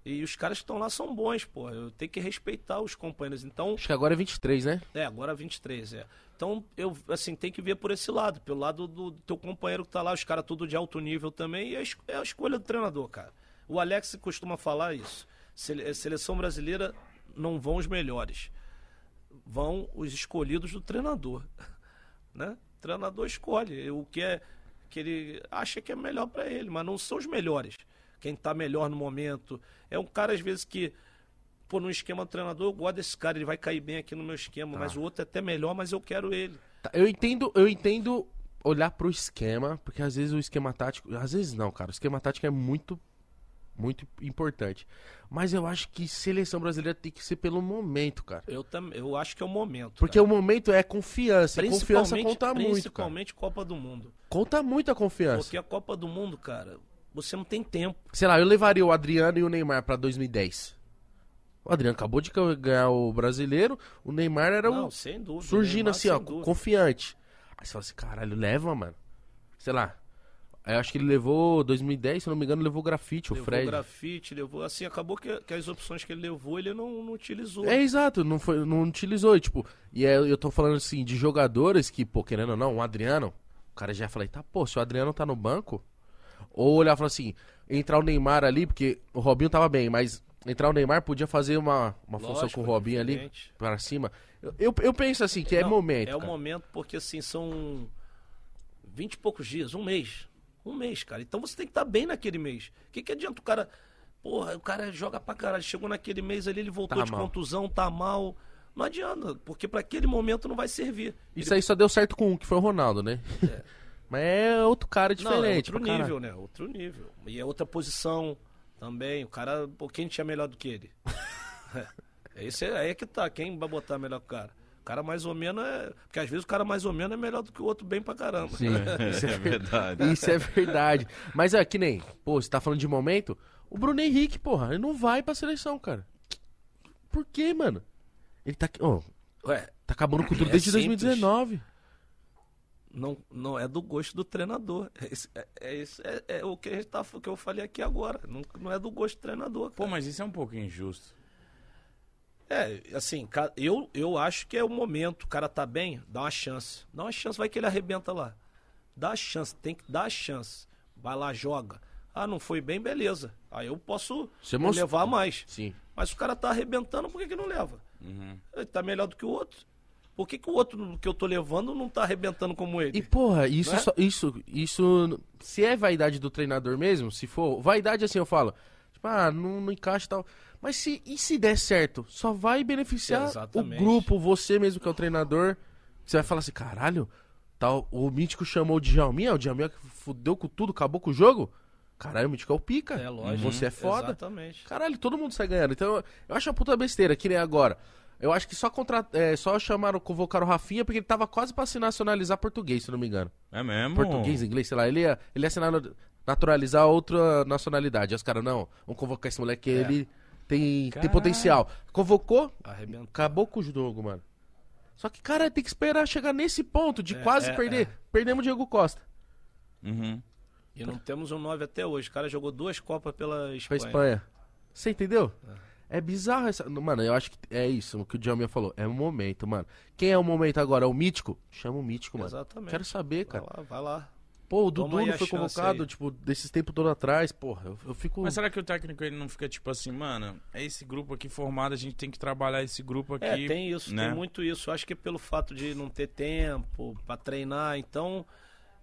E os caras que estão lá são bons, porra. Eu tenho que respeitar os companheiros. Então, Acho que agora é 23, né? é, agora 23, é. Então, eu, assim, tem que ver por esse lado, pelo lado do, do teu companheiro que tá lá, os caras tudo de alto nível também, e é, é a escolha do treinador, cara. O Alex costuma falar isso. Sele- seleção brasileira não vão os melhores, vão os escolhidos do treinador, [LAUGHS] né? O treinador escolhe o que é que ele acha que é melhor para ele, mas não são os melhores. Quem tá melhor no momento é um cara às vezes que pô, no esquema do treinador, eu gosto desse cara, ele vai cair bem aqui no meu esquema, mas o outro é até melhor, mas eu quero ele. Tá, Eu entendo, eu entendo olhar pro esquema, porque às vezes o esquema tático. Às vezes não, cara. O esquema tático é muito muito importante. Mas eu acho que seleção brasileira tem que ser pelo momento, cara. Eu, tam, eu acho que é o momento. Porque cara. o momento é confiança. E confiança conta muito, cara. Principalmente Copa do Mundo. Conta muito a confiança. Porque a Copa do Mundo, cara, você não tem tempo. Sei lá, eu levaria o Adriano e o Neymar pra 2010. O Adriano acabou de ganhar o brasileiro, o Neymar era não, o sem dúvida. surgindo Neymar, assim, ó, dúvida. confiante. Aí você fala assim, caralho, leva, mano. Sei lá. Aí eu acho que ele levou 2010, se não me engano, levou o grafite, o Levou Fred. grafite, levou. Assim, acabou que, que as opções que ele levou, ele não, não utilizou. É exato, não, foi, não utilizou. e, Tipo, e é, eu tô falando assim de jogadores que, pô, querendo ou não, o Adriano, o cara já falei, tá, pô, se o Adriano tá no banco, ou olhar e falar assim, entrar o Neymar ali, porque o Robinho tava bem, mas entrar o Neymar podia fazer uma, uma função Lógico, com o Robinho ali para cima. Eu, eu, eu penso assim, que é Não, momento. É o cara. momento, porque assim, são 20 e poucos dias, um mês. Um mês, cara. Então você tem que estar bem naquele mês. O que, que adianta o cara. Porra, o cara joga pra caralho. Chegou naquele mês ali, ele voltou Tá de mal. contusão, tá mal. Não adianta, porque pra aquele momento não vai servir. Isso aí só deu certo com um, que foi o Ronaldo, né? [LAUGHS] mas é outro cara Não, é diferente. outro nível, né? Outro nível. E é outra posição também. O cara, pô, quem tinha melhor do que ele? [LAUGHS] é, esse é, aí é que tá. Quem vai botar melhor que o cara? O cara mais ou menos é. Porque às vezes o cara mais ou menos é melhor do que o outro bem pra caramba. Sim, [LAUGHS] isso É [LAUGHS] verdade. Isso é verdade. Mas é que nem, pô, você tá falando de momento, o Bruno Henrique, porra, ele não vai pra seleção, cara. Por quê, mano? Ele tá, ó, Ué, tá acabando com tudo É desde simples. 2019. Não, não é do gosto do treinador. É, isso- é, é isso- é- é o que, a gente tá, o que eu falei aqui agora. Não, não é do gosto do treinador. Pô, cara. mas isso é um pouco injusto. É, assim, eu, eu acho que é o momento. O cara tá bem, dá uma chance. Dá uma chance, vai que ele arrebenta lá. Dá a chance, tem que dar a chance. Vai lá, joga. Ah, não foi bem, beleza. Aí eu posso Você mostrou- levar mais. Sim. Mas se o cara tá arrebentando, por que, que não leva? Uhum. Ele tá melhor do que o outro. Por que, que o outro que eu tô levando não tá arrebentando como ele? E porra, isso Né? só- isso isso se é vaidade do treinador mesmo, se for, vaidade assim eu falo, tipo, ah, não, não encaixa e tal. Mas se e se der certo, só vai beneficiar Exatamente. o grupo, você mesmo que é o treinador. Você vai falar assim, caralho, tal, o Mítico chamou o Djalminha, o Djalminha que fudeu com tudo, acabou com o jogo. Caralho, o Mítico é o pica. É lógico. Você é foda. Exatamente. Caralho, todo mundo sai ganhando. Então, eu acho uma puta besteira, que nem agora. Eu acho que só contra... é, só chamaram, convocaram o Rafinha porque ele tava quase pra se nacionalizar português, se não me engano. É mesmo? Português, inglês, sei lá. Ele ia, ele ia se na- naturalizar outra nacionalidade. Aí os caras, não, vamos convocar esse moleque, É. ele tem, tem potencial. Convocou, Arrebentou. acabou com o jogo, mano. Só que, cara, tem que esperar chegar nesse ponto de É, quase é, perder. é. Perdemos o Diego Costa Uhum. E não temos um 9 até hoje. O cara jogou duas Copas pela pra Espanha. Espanha. Você entendeu? É bizarro essa. Mano, eu acho que é isso o que o Djalminha falou. É o momento, mano. Quem é o momento agora? É o mítico? Chama o mítico, mano. Exatamente. Quero saber, Vai cara. lá, vai lá. Pô, o Dudu não foi convocado, aí. tipo, desses tempos todo atrás, porra. Eu, eu fico. Mas será que o técnico ele não fica tipo assim, mano, é esse grupo aqui formado, a gente tem que trabalhar esse grupo aqui. É, tem isso, né? tem muito isso. Eu acho que pelo fato de não ter tempo pra treinar, então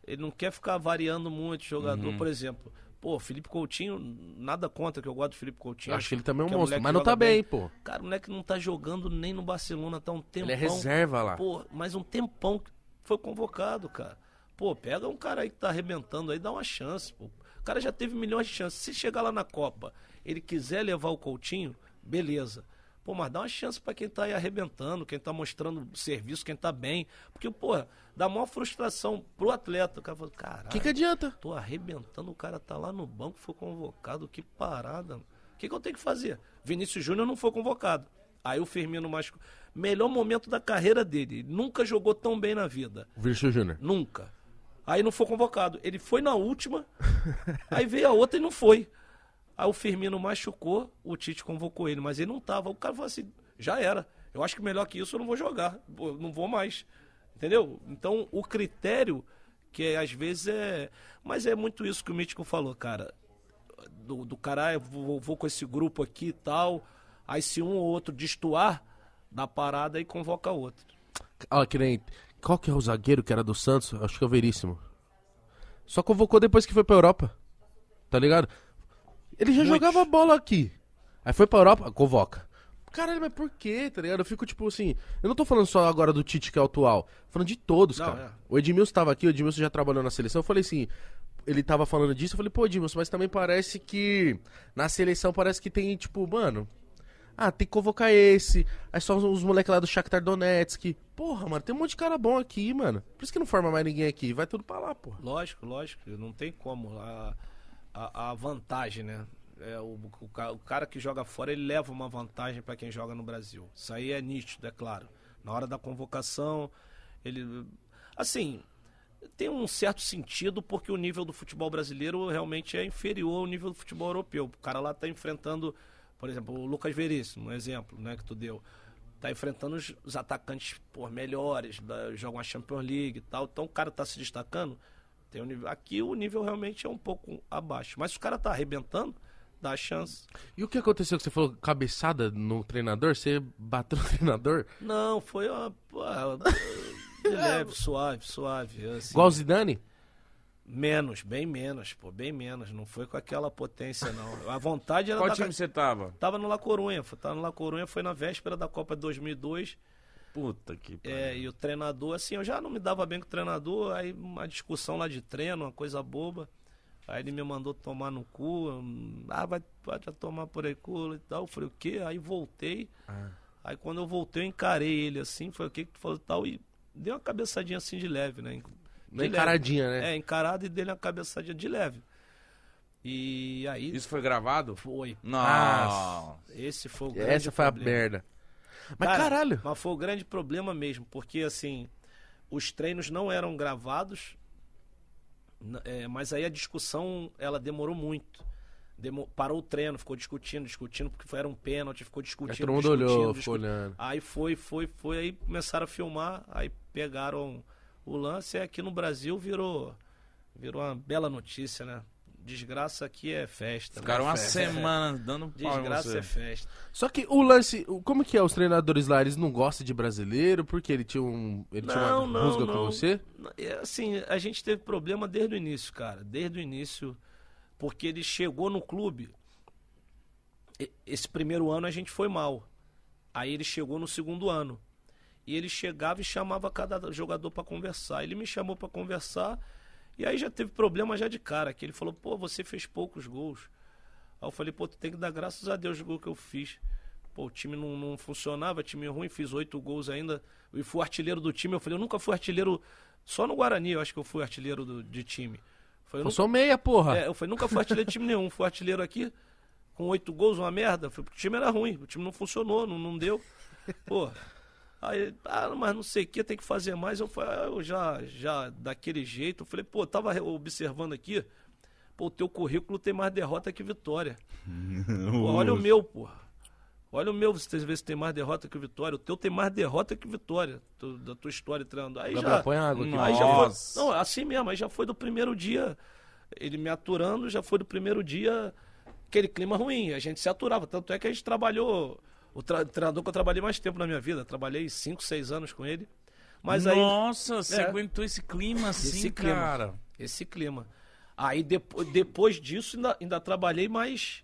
ele não quer ficar variando muito o jogador. Uhum. Por exemplo, pô, Felipe Coutinho, nada contra que eu gosto do Felipe Coutinho. Acho que ele também é um monstro, mas não tá bem, pô. Cara, o moleque não tá jogando nem no Barcelona, tá um tempão. Ele é reserva lá. Pô, mas um tempão que foi convocado, cara. Pô, pega um cara aí que tá arrebentando aí, dá uma chance, pô. O cara já teve milhões de chances. Se chegar lá na Copa, ele quiser levar o Coutinho, beleza. Pô, mas dá uma chance pra quem tá aí arrebentando, quem tá mostrando serviço, quem tá bem. Porque, pô, dá maior frustração pro atleta. O cara fala, caralho, O que, que adianta? tô arrebentando, o cara tá lá no banco, foi convocado, que parada. O que, que eu tenho que fazer? Vinícius Júnior não foi convocado. Aí o Firmino mais. Melhor momento da carreira dele. Ele Nunca jogou tão bem na vida. Virgil Júnior. Nunca. Aí não foi convocado. Ele foi na última, [LAUGHS] aí veio a outra e não foi. Aí o Firmino machucou, o Tite convocou ele, mas ele não tava. O cara falou assim: já era. Eu acho que melhor que isso eu não vou jogar. Eu não vou mais. Entendeu? Então o critério, que é, às vezes é. Mas é muito isso que o Mítico falou, cara. Do, do cara, eu vou, vou com esse grupo aqui e tal. Aí se um ou outro destoar da parada, aí convoca outro. Ó, que nem. Qual que é o zagueiro que era do Santos? Acho que é o Veríssimo. Só convocou depois que foi pra Europa. Tá ligado? Ele já Muitos. jogava bola aqui. Aí foi pra Europa, convoca. Caralho, mas por quê, tá ligado? Eu fico tipo assim. Eu não tô falando só agora do Tite que é o atual. Tô falando de todos, Não, cara. é. O Edmilson tava aqui, o Edmilson já trabalhou na seleção. Eu falei assim. ele tava falando disso, eu falei, pô, Dimos, mas também parece que na seleção parece que tem, tipo, mano. Ah, tem que convocar esse. Aí só os, os moleques lá do Shakhtar Donetsk. Porra, mano, tem um monte de cara bom aqui, mano. Por isso que não forma mais ninguém aqui. Vai tudo pra lá, porra. Lógico, lógico. Não tem como. A, a, a vantagem, né? É, o, o, o cara que joga fora, ele leva uma vantagem pra quem joga no Brasil. Isso aí é nítido, é claro. Na hora da convocação, ele. Assim, tem um certo sentido porque o nível do futebol brasileiro realmente é inferior ao nível do futebol europeu. O cara lá tá enfrentando, por exemplo, o Lucas Veríssimo, um exemplo né, que tu deu. Tá enfrentando os, os atacantes por melhores, da, jogam a Champions League e tal. Então o cara tá se destacando. Tem um nível, aqui o nível realmente é um pouco abaixo. Mas se o cara tá arrebentando, dá a chance. E o que aconteceu que você falou cabeçada no treinador? Você bateu no [LAUGHS] treinador? Não, foi uma. pô, [LAUGHS] de leve, suave, suave. Assim. Igual o Zidane? Menos, bem menos, pô, bem menos. Não foi com aquela potência, não. A vontade era Qual da... time você tava? Tava no La Corunha, foi- tava no La Corunha, foi na véspera da Copa de 2002. Puta que pariu. É, e o treinador, assim, eu já não me dava bem com o treinador, aí uma discussão lá de treino, uma coisa boba. Aí ele me mandou tomar no cu, hum, ah, vai, vai já tomar por aí cu e tal. Eu falei, o quê? Aí voltei. Ah. Aí quando eu voltei, eu encarei ele assim, falei, o que que tu falou e tal? E dei uma cabeçadinha assim de leve, né? De Uma leve. encaradinha, né? É, encarado e dele uma cabeçadinha de leve. E aí Isso foi gravado? foi. Nossa. Esse foi o grande Essa foi a problema. merda. Mas Cara, caralho. Mas foi o grande problema mesmo, porque assim, os treinos não eram gravados, é, mas aí a discussão ela demorou muito. Demo- parou o treino, ficou discutindo, discutindo, porque foi, era um pênalti, ficou Aí discutindo. todo mundo olhou, ficou olhando. Aí foi, foi, foi, aí começaram a filmar, aí pegaram o lance, e aqui no Brasil virou, virou uma bela notícia, né? Desgraça aqui é festa. né? Ficaram uma Festa. semana dando pau Desgraça você. é festa. Só que o lance, como que é os treinadores lá? Eles não gostam de brasileiro porque ele tinha um, ele tinha Não, uma não, rusga não. com você? Assim, a gente teve problema desde o início, cara. Desde o início. Porque ele chegou no clube. Esse primeiro ano a gente foi mal. Aí ele chegou no segundo ano. E ele chegava e chamava cada jogador pra conversar. Ele me chamou pra conversar. E aí já teve problema já de cara. Que ele falou, pô, você fez poucos gols. Aí eu falei, pô, tu tem que dar graças a Deus o gol que eu fiz. Pô, o time não, não funcionava, time ruim, fiz oito gols ainda. E fui artilheiro do time. Eu falei, eu nunca fui artilheiro. Só no Guarani eu acho que eu fui artilheiro do- de time. Eu falei, eu sou meia, porra. é, eu falei, nunca fui artilheiro de time nenhum. Fui artilheiro aqui, com oito gols, uma merda. Falei, o time era ruim, o time não funcionou, não, não deu. Pô. Aí, ah, mas não sei o que, tem que fazer mais. Eu falei, ah, eu já, já, daquele jeito. Eu falei, pô, tava observando aqui. Pô, o teu currículo tem mais derrota que vitória. [LAUGHS] Pô, olha o meu, porra. Olha o meu, você vê se tem mais derrota que vitória. O teu tem mais derrota que vitória tu- da tua história treinando. Aí Gabriel, já, põe água aqui. aí já Nossa. foi, não, assim mesmo, aí já foi do primeiro dia, ele me aturando, já foi do primeiro dia aquele clima ruim, a gente se aturava, tanto é que a gente trabalhou, o treinador que eu trabalhei mais tempo na minha vida, trabalhei 5, 6 anos com ele, mas aí, Nossa, você É. aguentou esse clima assim, Esse clima. cara. esse clima. Aí depo- depois disso ainda, ainda trabalhei mais,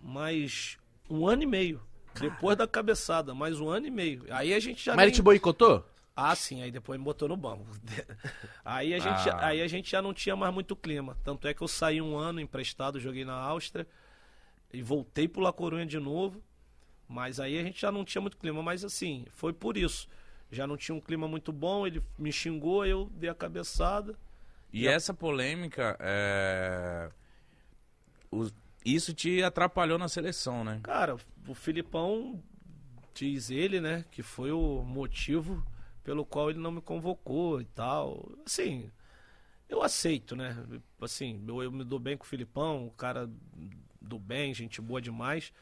mais um ano e meio, depois da cabeçada, mais um ano e meio, aí a gente já Mas ele nem- te boicotou? Ah, sim, aí depois me botou no banco. [LAUGHS] aí, a gente, Ah. aí a gente já não tinha mais muito clima. Tanto é que eu saí um ano emprestado, joguei na Áustria e voltei pro La Corunha de novo. Mas aí a gente já não tinha muito clima. Mas assim, foi por isso. Já não tinha um clima muito bom, ele me xingou, eu dei a cabeçada. E essa polêmica, é... os- isso te atrapalhou na seleção, né? Cara, o Filipão diz ele, né, que foi o motivo pelo qual ele não me convocou e tal. Assim, eu aceito, né? Assim, eu, eu me dou bem com o Filipão, o cara do bem, gente boa demais.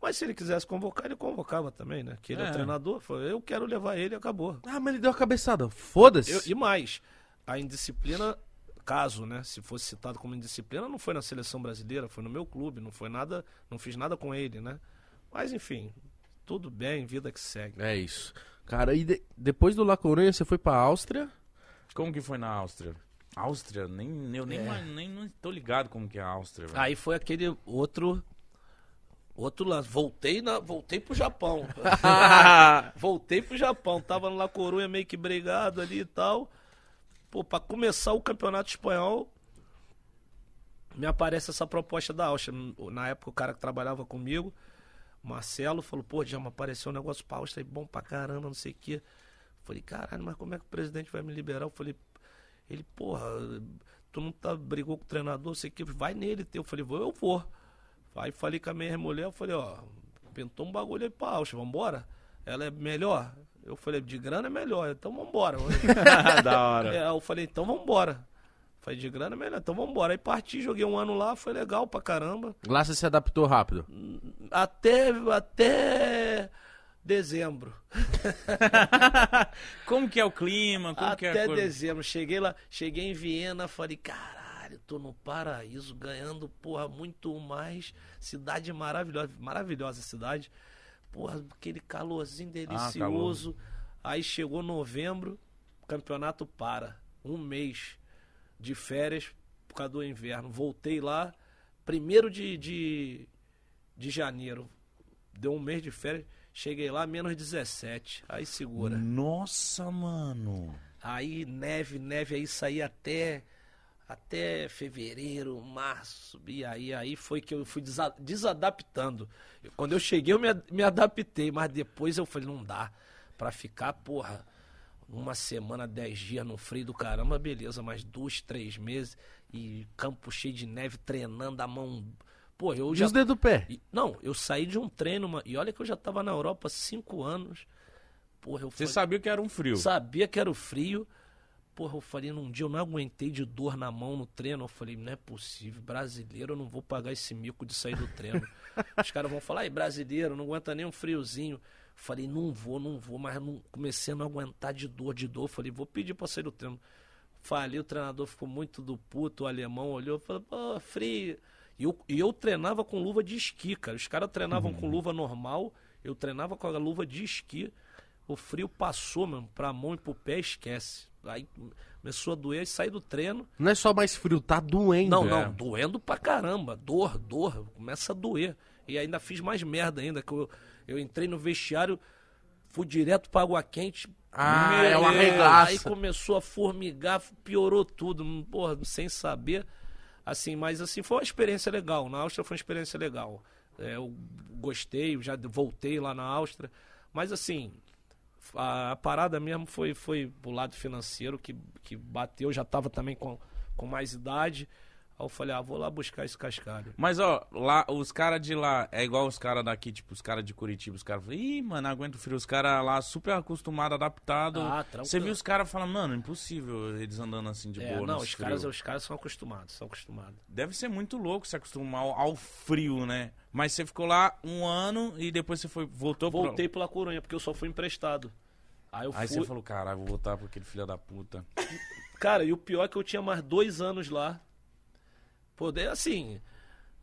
Mas se ele quisesse convocar, ele convocava também, né? Que ele é, É. o treinador. Falou, eu quero levar ele e acabou. Ah, mas ele deu a cabeçada. Foda-se. E mais, a indisciplina, caso, né, se fosse citado como indisciplina, não foi na seleção brasileira, foi no meu clube, não foi nada, não fiz nada com ele, né? Mas enfim, tudo bem, vida que segue. É isso. Cara, e de- depois do La Coruña você foi pra Áustria? Como que foi na Áustria? Áustria, nem, eu nem, É. nem, não tô ligado como que é a Áustria, velho. Aí foi aquele outro outro lance. Voltei na, voltei pro Japão. [LAUGHS] voltei pro Japão, tava lá Corunha meio que brigado ali e tal. Pô, pra começar o campeonato espanhol, me aparece essa proposta da Áustria. Na época, o cara que trabalhava comigo, Marcelo, falou: pô, já me apareceu um negócio pra Áustria bom pra caramba, não sei o quê. Falei: caralho, mas como é que o presidente vai me liberar? Eu falei: ele, porra, tu não tá, brigou com o treinador, sei o que, vai nele. Eu falei: vou, eu vou. Aí falei com a minha mulher, eu falei: ó, pintou um bagulho aí pra Áustria, vambora? Ela é melhor? Eu falei: de grana é melhor, então vambora. [LAUGHS] [LAUGHS] da hora. É, eu falei: então vambora. Falei, de grana é melhor, então vambora. Aí parti, joguei um ano lá, foi legal pra caramba. Lá você se adaptou rápido. Até, até dezembro. [LAUGHS] Como que é o clima? Como que é a até coisa? dezembro. Cheguei lá, cheguei em Viena, falei, caralho, tô no paraíso, ganhando, porra, muito mais. Cidade maravilhosa, maravilhosa cidade. Porra, aquele calorzinho delicioso. Aí chegou novembro, campeonato para. Um mês de férias por causa do inverno. Voltei lá, primeiro de, de, de janeiro. Deu um mês de férias. Cheguei lá, menos 17. Aí segura. Nossa, mano. Aí neve, neve, aí saí até até fevereiro, março, e aí, aí foi que eu fui desa- desadaptando. Eu- Quando eu cheguei, eu me, me adaptei, mas depois eu falei, não dá pra ficar, porra, uma semana, dez dias no frio do caramba, beleza, mas dois, três meses e campo cheio de neve, treinando a mão. Pô, eu E já. os dedos do pé? E- Não, eu saí de um treino, e olha que eu já tava na Europa há cinco anos. Porra, eu Você fui- sabia que era um frio. Sabia que era o frio. Porra, eu falei, num dia eu não aguentei de dor na mão no treino. Eu falei, não é possível, brasileiro, eu não vou pagar esse mico de sair do treino. [LAUGHS] Os caras vão falar, ai, brasileiro, não aguenta nem um friozinho. Eu falei, não vou, não vou, mas não, comecei a não aguentar de dor, de dor. Eu falei, vou pedir pra sair do treino. Falei, o treinador ficou muito do puto, o alemão olhou falou, pô, frio. E eu, e eu treinava com luva de esqui, cara. Os caras treinavam com luva normal, eu treinava com a luva de esqui. O frio passou, mano, pra mão e pro pé, esquece. Aí começou a doer, saí do treino. Não é só mais frio, tá doendo. Não, É. não, doendo pra caramba. Dor, dor, começa a doer. E ainda fiz mais merda ainda, que eu, eu entrei no vestiário, fui direto pra água quente. Ah, Meu é uma Deus, arregaça. Aí começou a formigar, piorou tudo, porra, sem saber. Assim, mas assim, foi uma experiência legal. Na Áustria foi uma experiência legal. É, eu gostei, já voltei lá na Áustria. Mas assim, a, a parada mesmo foi, foi pro lado financeiro que, que bateu, já tava também com, com mais idade. Aí eu falei, ah, vou lá buscar esse cascalho. Mas, ó, lá, os caras de lá é igual os caras daqui, tipo, os caras de Curitiba. Os caras falam, ih, mano, aguento frio. Os caras lá super acostumados, adaptados. Ah. Você viu os caras falando, mano, impossível eles andando assim de É, boa. não, os frio. caras, os caras são acostumados, são acostumados. Deve ser muito louco se acostumar ao, ao frio, né? Mas você ficou lá um ano e depois você foi, voltou pro- Voltei pela Corunha, porque eu só fui emprestado. Aí eu Aí fui. você falou, caralho, vou voltar pra aquele filho da puta. Cara, e o pior é que eu tinha mais dois anos lá. Poder, assim.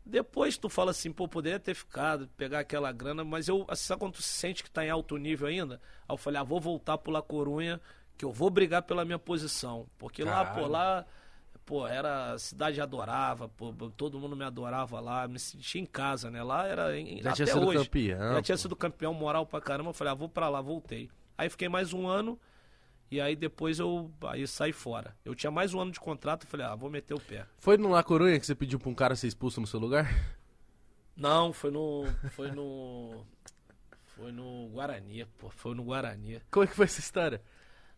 Depois tu fala assim, pô, poderia ter ficado, pegar aquela grana, mas eu, assim, sabe quando tu se sente que tá em alto nível ainda? Aí eu falei, ah, vou voltar pro La Corunha, que eu vou brigar pela minha posição. Porque lá, Caralho. pô, lá, pô, era. A cidade adorava, pô, todo mundo me adorava lá, me sentia em casa, né? Lá era. Em, Já até tinha sido hoje. campeão. Já tinha sido campeão moral pra caramba. Eu falei, ah, vou pra lá, voltei. Aí fiquei mais um ano. E aí depois eu aí saí fora. Eu tinha mais um ano de contrato, eu falei, ah, vou meter o pé. Foi no La Corunha que você pediu pra um cara ser expulso no seu lugar? Não, foi no. Foi no. Foi no Guarani, pô. Foi no Guarani. Como é que foi essa história?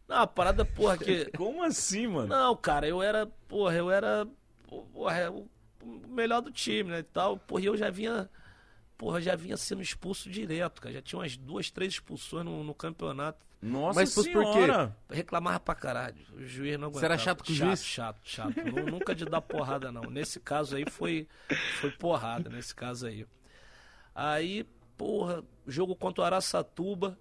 Não, a parada, porra, que. [LAUGHS] Como assim, mano? Não, cara, eu era. Porra, eu era. Porra, o o melhor do time, né? E tal. Porra, e eu já vinha. Porra, já vinha sendo expulso direto, cara. Já tinha umas duas, três expulsões no, no campeonato. Nossa Mas por quê? senhora. Reclamava pra caralho. O juiz não aguentava. Você era chato com o chato, juiz? Chato, chato. Nu- Nunca de dar porrada, não. Nesse caso aí foi, foi porrada, nesse caso aí. Aí, porra, jogo contra o Araçatuba.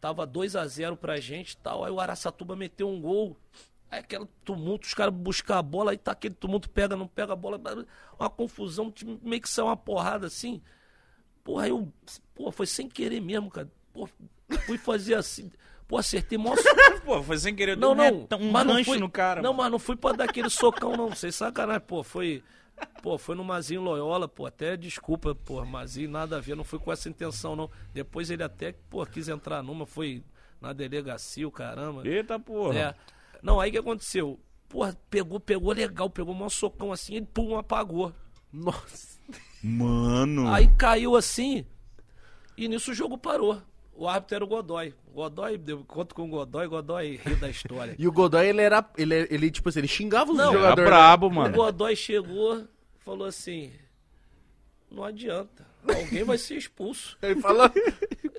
Tava 2 a 0 pra gente e tal. Aí o Araçatuba meteu um gol. Aí aquele tumulto, os caras buscar a bola, aí tá aquele tumulto, pega, não pega a bola. Uma confusão, meio que saiu uma porrada assim. Porra, aí eu. Porra, foi sem querer mesmo, cara. Porra, fui fazer assim. Pô, acertei mó [LAUGHS] Pô, foi sem querer. não, um não. um mas não fui, no cara. Não, mano. mas não fui pra dar aquele socão, não. Sem sacanagem, pô. Foi. Pô, foi no Mazinho Loyola, pô. Até desculpa, pô. Mazinho, nada a ver. Não foi com essa intenção, não. Depois ele até, pô, quis entrar numa. Foi na delegacia, o caramba. Eita porra. É. Não, aí o que aconteceu? porra, pegou, pegou legal, pegou um socão assim, ele pum, apagou. Nossa. Mano. Aí caiu assim, e nisso o jogo parou. O árbitro era o Godoy. Godoy, deu conto com o Godoy, Godoy ri da história. [LAUGHS] E o Godoy, ele era. Ele, ele tipo assim, ele xingava os Não, Era jogadores. né? brabo, O mano. Godoy chegou, falou assim: não adianta, alguém vai ser expulso. [LAUGHS] Ele falou.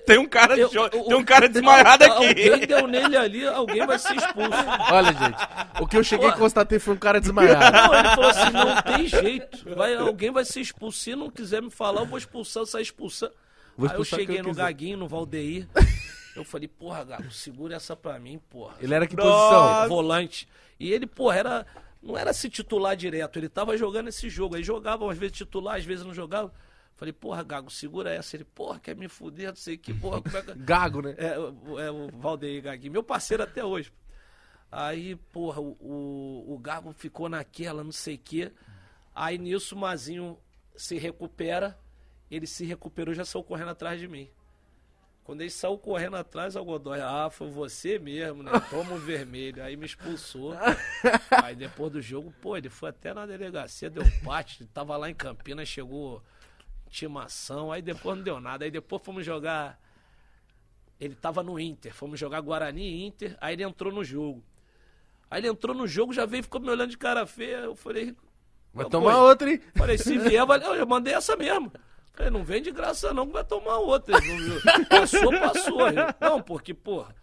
Tem um cara, Eu- jo- o- tem um cara desmaiado aqui. Alguém deu nele ali, alguém vai ser expulso. [LAUGHS] Olha, gente. O que eu cheguei a constatar foi um cara desmaiado. Não, ele falou assim: não tem jeito. Vai, alguém vai ser expulso. Se não quiser me falar, eu vou expulsar, eu sair expulsando. Vou Aí eu cheguei eu no quiser. Gaguinho, no Valdeir. Eu falei, porra, Gago, segura essa pra mim, porra. Ele era que Nossa. posição? volante. E ele, porra, era. Não era se titular direto, ele tava jogando esse jogo. Aí jogava, às vezes titular, às vezes não jogava. Falei, porra, Gago, segura essa. Ele, porra, quer me fuder, não sei o que, porra, como é que. [LAUGHS] Gago, né? É, o- é o Valdeir Gaguinho, meu parceiro até hoje. Aí, porra, o, o, o Gago ficou naquela, não sei o quê. Aí nisso o Mazinho se recupera. Ele se recuperou e já saiu correndo atrás de mim. Quando ele saiu correndo atrás, o Godoy, ah, foi você mesmo, né? Toma o vermelho. Aí me expulsou. Aí depois do jogo, pô, ele foi até na delegacia, deu parte. Ele tava lá em Campinas, chegou intimação. Aí depois não deu nada. Aí depois fomos jogar ele tava no Inter, fomos jogar Guarani e Inter, aí ele entrou no jogo. Aí ele entrou no jogo, já veio e ficou me olhando de cara feia. Eu falei. Vai "Qual tomar foi?" outra, hein? Falei, se vier, vai... eu mandei essa mesmo. Falei, não vem de graça não, que vai tomar outra. [LAUGHS] Passou, passou. Não, porque, porra.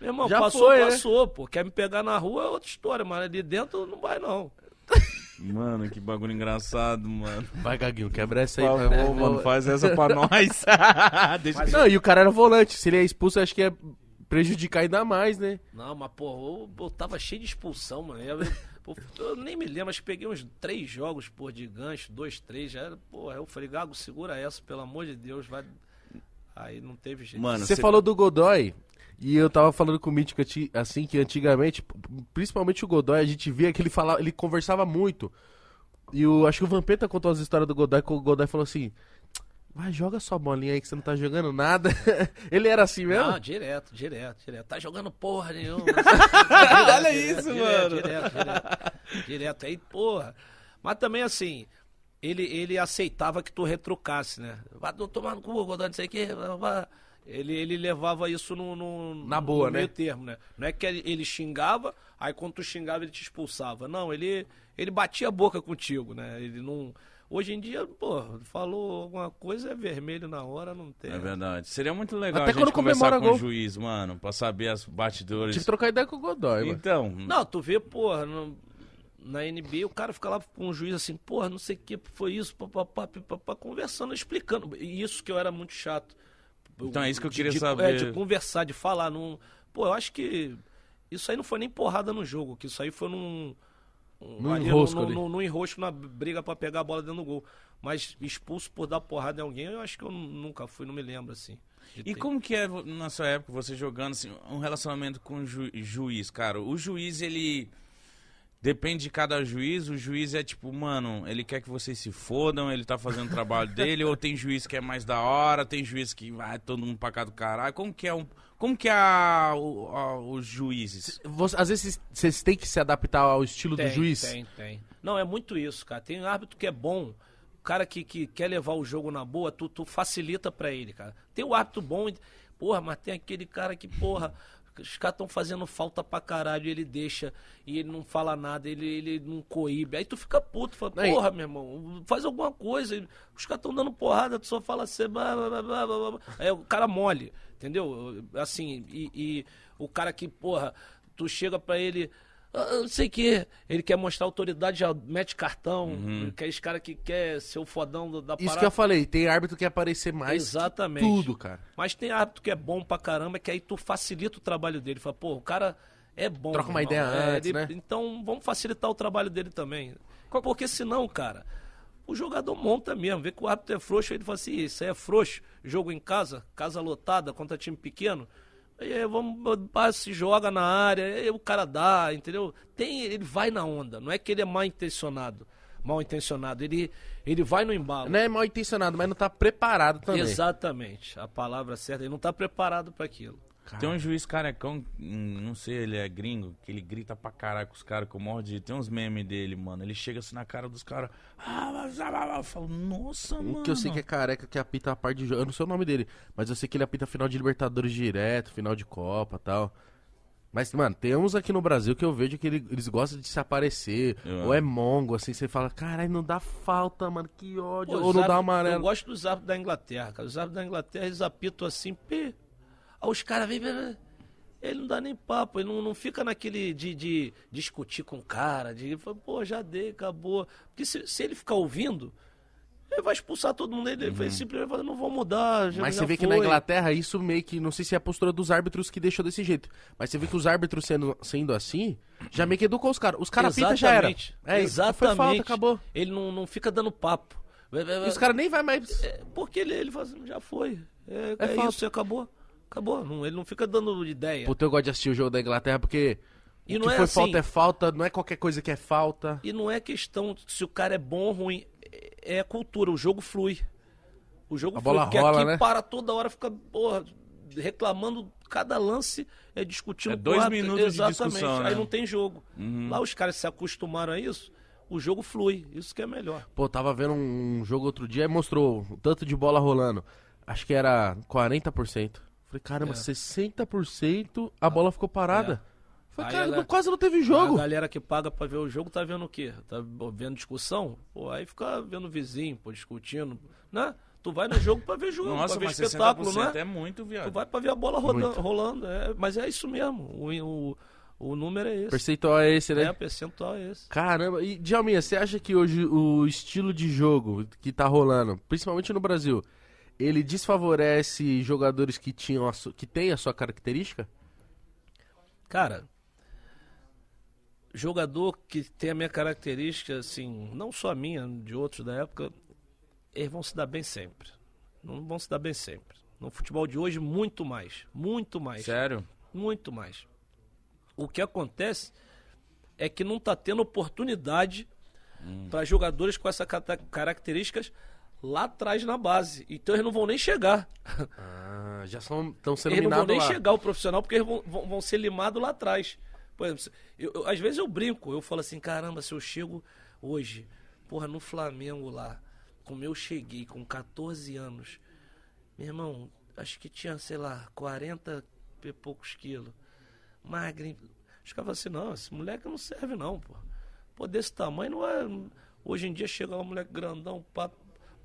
Meu irmão, Já passou, foi, né? passou, pô. Quer me pegar na rua é outra história, mas ali dentro não vai, não. Mano, que bagulho engraçado, mano. Vai, Gaguinho, quebra essa Por aí. favor, mano, faz essa pra [LAUGHS] nós. Deixa Não, e o cara era volante. Se ele é expulso, eu acho que é prejudicar ainda mais, né? Não, mas, pô, eu, eu tava cheio de expulsão, mano. Eu, eu- eu nem me lembro, acho que peguei uns três jogos, pô, de gancho, dois, três, já era, pô, eu falei, Gago, segura essa, pelo amor de Deus, vai. Aí não teve jeito. Mano, Você cê- falou do Godoy, e eu tava falando com o Mítico assim, que antigamente, principalmente o Godoy, a gente via que ele falava, ele conversava muito. E o, acho que o Vampeta contou as histórias do Godoy, que o Godoy falou assim, vai, joga sua bolinha aí que você não tá jogando nada. [LAUGHS] ele era assim mesmo? Não, direto, direto, direto. Tá jogando porra nenhuma. [LAUGHS] Olha Direto, isso, direto, mano. Direto, direto. Direto. Aí, porra. Mas também assim, ele, ele aceitava que tu retrucasse, né? Vai tomar no cu, Godoy, não sei o quê. Ele, ele levava isso no, no- Na boa, no meio né? termo, né? Não é que ele, ele xingava, aí quando tu xingava ele te expulsava. Não, ele, ele batia a boca contigo, né? Ele não... Hoje em dia, pô, falou alguma coisa, é vermelho na hora, não tem. É verdade. Seria muito legal Até a gente quando conversar com o juiz, mano, pra saber as batidores. Tive que trocar ideia com o Godoy, mano. Então, Não, tu vê, porra, no- na NBA o cara fica lá com um juiz assim, porra, não sei o que foi isso, papapá, papapá, conversando, explicando. E isso que eu era muito chato. Então é isso que eu De- queria de- saber. É, de conversar, de falar. Num... Pô, eu acho que isso aí não foi nem porrada no jogo, que isso aí foi num. Ali enrosco no, ali. no, no enrosco na briga pra pegar a bola dentro do gol. Mas expulso por dar porrada em alguém, eu acho que eu nunca fui, não me lembro assim. E ter. como que é, na sua época, você jogando assim, um relacionamento com o ju- juiz, cara? O juiz, ele. Depende de cada juiz, o juiz é tipo, mano, ele quer que vocês se fodam, ele tá fazendo o trabalho dele, ou tem juiz que é mais da hora, tem juiz que vai todo mundo pra cá do caralho. Como que é um. Como que é a- o- a- os juízes? Você- às vezes vocês têm que se adaptar ao estilo Tem, do juiz. Tem, tem. Não, é muito isso, cara. Tem árbitro que é bom. O cara que, que quer levar o jogo na boa, tu, tu facilita pra ele, cara. Tem o árbitro bom, porra, mas tem aquele cara que, porra, os caras estão fazendo falta pra caralho, ele deixa, e ele não fala nada, ele, ele não coíbe. Aí tu fica puto, fala, Aí- porra, meu irmão, faz alguma coisa. Os caras estão dando porrada, tu só fala assim, blá, blá, blá, blá. aí o cara mole, entendeu? Assim, e, e o cara que, porra, tu chega pra ele. "Ah, não sei o que. Ele quer mostrar autoridade, já mete cartão. Que é esse cara que quer ser o fodão do- da Isso parada. que eu falei, tem árbitro que quer aparecer mais que Exatamente. tudo, cara. Mas tem árbitro que é bom pra caramba, que aí tu facilita o trabalho dele. Fala, pô, o cara é bom. Troca uma irmão. ideia É, antes, né? Então vamos facilitar o trabalho dele também. Porque senão, cara, o jogador monta mesmo. Vê que o árbitro é frouxo, ele fala assim, isso aí é frouxo. Jogo em casa, casa lotada, contra time pequeno. É, vamos, se joga na área, aí o cara dá, entendeu? Tem, ele vai na onda. Não é que ele é mal intencionado. Mal intencionado. Ele, ele vai no embalo. Não é mal intencionado, mas não tá preparado também. Exatamente. A palavra certa. Ele não tá preparado para aquilo. Tem um juiz carecão, hum, não sei, ele é gringo, que ele grita pra caralho com os caras que eu morro de. Tem uns memes dele, mano. Ele chega assim na cara dos caras. Ah, mas- ah, ah, ah", eu falo, nossa, Um mano. que eu sei que é careca, que apita a parte de jogo. Eu não sei o nome dele, mas eu sei que ele apita final de Libertadores direto, final de Copa e tal. Mas, mano, tem uns aqui no Brasil que eu vejo que ele- eles gostam de se aparecer. É. Ou é mongo, assim, você fala, caralho, não dá falta, mano, que ódio. Pô, ou os não dá árbitros- Eu amarelo. gosto dos árbitros da Inglaterra, cara. Os árbitros da Inglaterra, eles apitam assim, pê. Aí os caras vêm. Ele não dá nem papo, ele não, não fica naquele de, de discutir com o cara, de pô, já dei, acabou. Porque se, se ele ficar ouvindo, ele vai expulsar todo mundo. Ele vai simplesmente falar, não vou mudar. Já, Uhum. Mas já você vê que foi. na Inglaterra isso meio que. Não sei se é a postura dos árbitros que deixou desse jeito. Mas você vê que os árbitros sendo, sendo assim, já meio que educou os caras. Os caras pita já era. Exatamente. É, Exatamente. Foi falta, acabou. Ele não, não fica dando papo. E os caras nem vai mais. É, porque ele, ele fala assim, já foi. É, É é isso, acabou. Acabou. Não, ele não fica dando ideia. Puta, eu gosto de assistir o jogo da Inglaterra porque. E o não que é foi assim- falta é falta, não é qualquer coisa que é falta. E não é questão se o cara é bom ou ruim. É a cultura, o jogo flui. O jogo A flui. bola porque rola, aqui né? para toda hora, fica, porra, reclamando cada lance, é discutindo. É dois com o minutos de Exatamente. discussão, né? Aí não tem jogo. Uhum. Lá os caras se acostumaram a isso, o jogo flui. Isso que é melhor. Pô, tava vendo um jogo outro dia e mostrou o tanto de bola rolando. Acho que era 40%. Falei, caramba, É. 60% a bola ficou parada. Falei, Aí cara, ela- quase não teve A jogo. galera que paga pra ver o jogo tá vendo o quê? Tá vendo discussão? Pô, aí fica vendo o vizinho, pô, discutindo, né? Tu vai no jogo pra ver jogo, Nossa, pra ver mas espetáculo, 60% né? é muito, viado. Tu vai pra ver a bola rodan- Muito. rolando. é, mas é isso mesmo. O, o, o número é esse. Percentual é esse, né? É, percentual é esse. Caramba, e Djalminha, você acha que hoje o estilo de jogo que tá rolando, principalmente no Brasil, ele desfavorece jogadores que tinham a su- que têm a sua característica? Cara, jogador que tem a minha característica, assim, não só a minha, de outros da época, eles vão se dar bem sempre. Não vão se dar bem sempre. No futebol de hoje, muito mais. Muito mais. Sério? Muito mais. O que acontece é que não tá tendo oportunidade para jogadores com essas características lá atrás na base. Então eles não vão nem chegar. Ah, já são estão sendo Eles não vão nem lá. chegar ao profissional porque eles vão, vão- vão ser limados lá atrás. Por exemplo, eu- eu- às vezes eu brinco, eu falo assim, caramba, se eu chego hoje, porra, no Flamengo lá, como eu cheguei com 14 anos, meu irmão, acho que tinha, sei lá, 40 e poucos quilos. Magrinho. Os caras assim, não, esse moleque não serve não, pô. Pô, desse tamanho não é. Hoje em dia chega lá um moleque grandão, pá,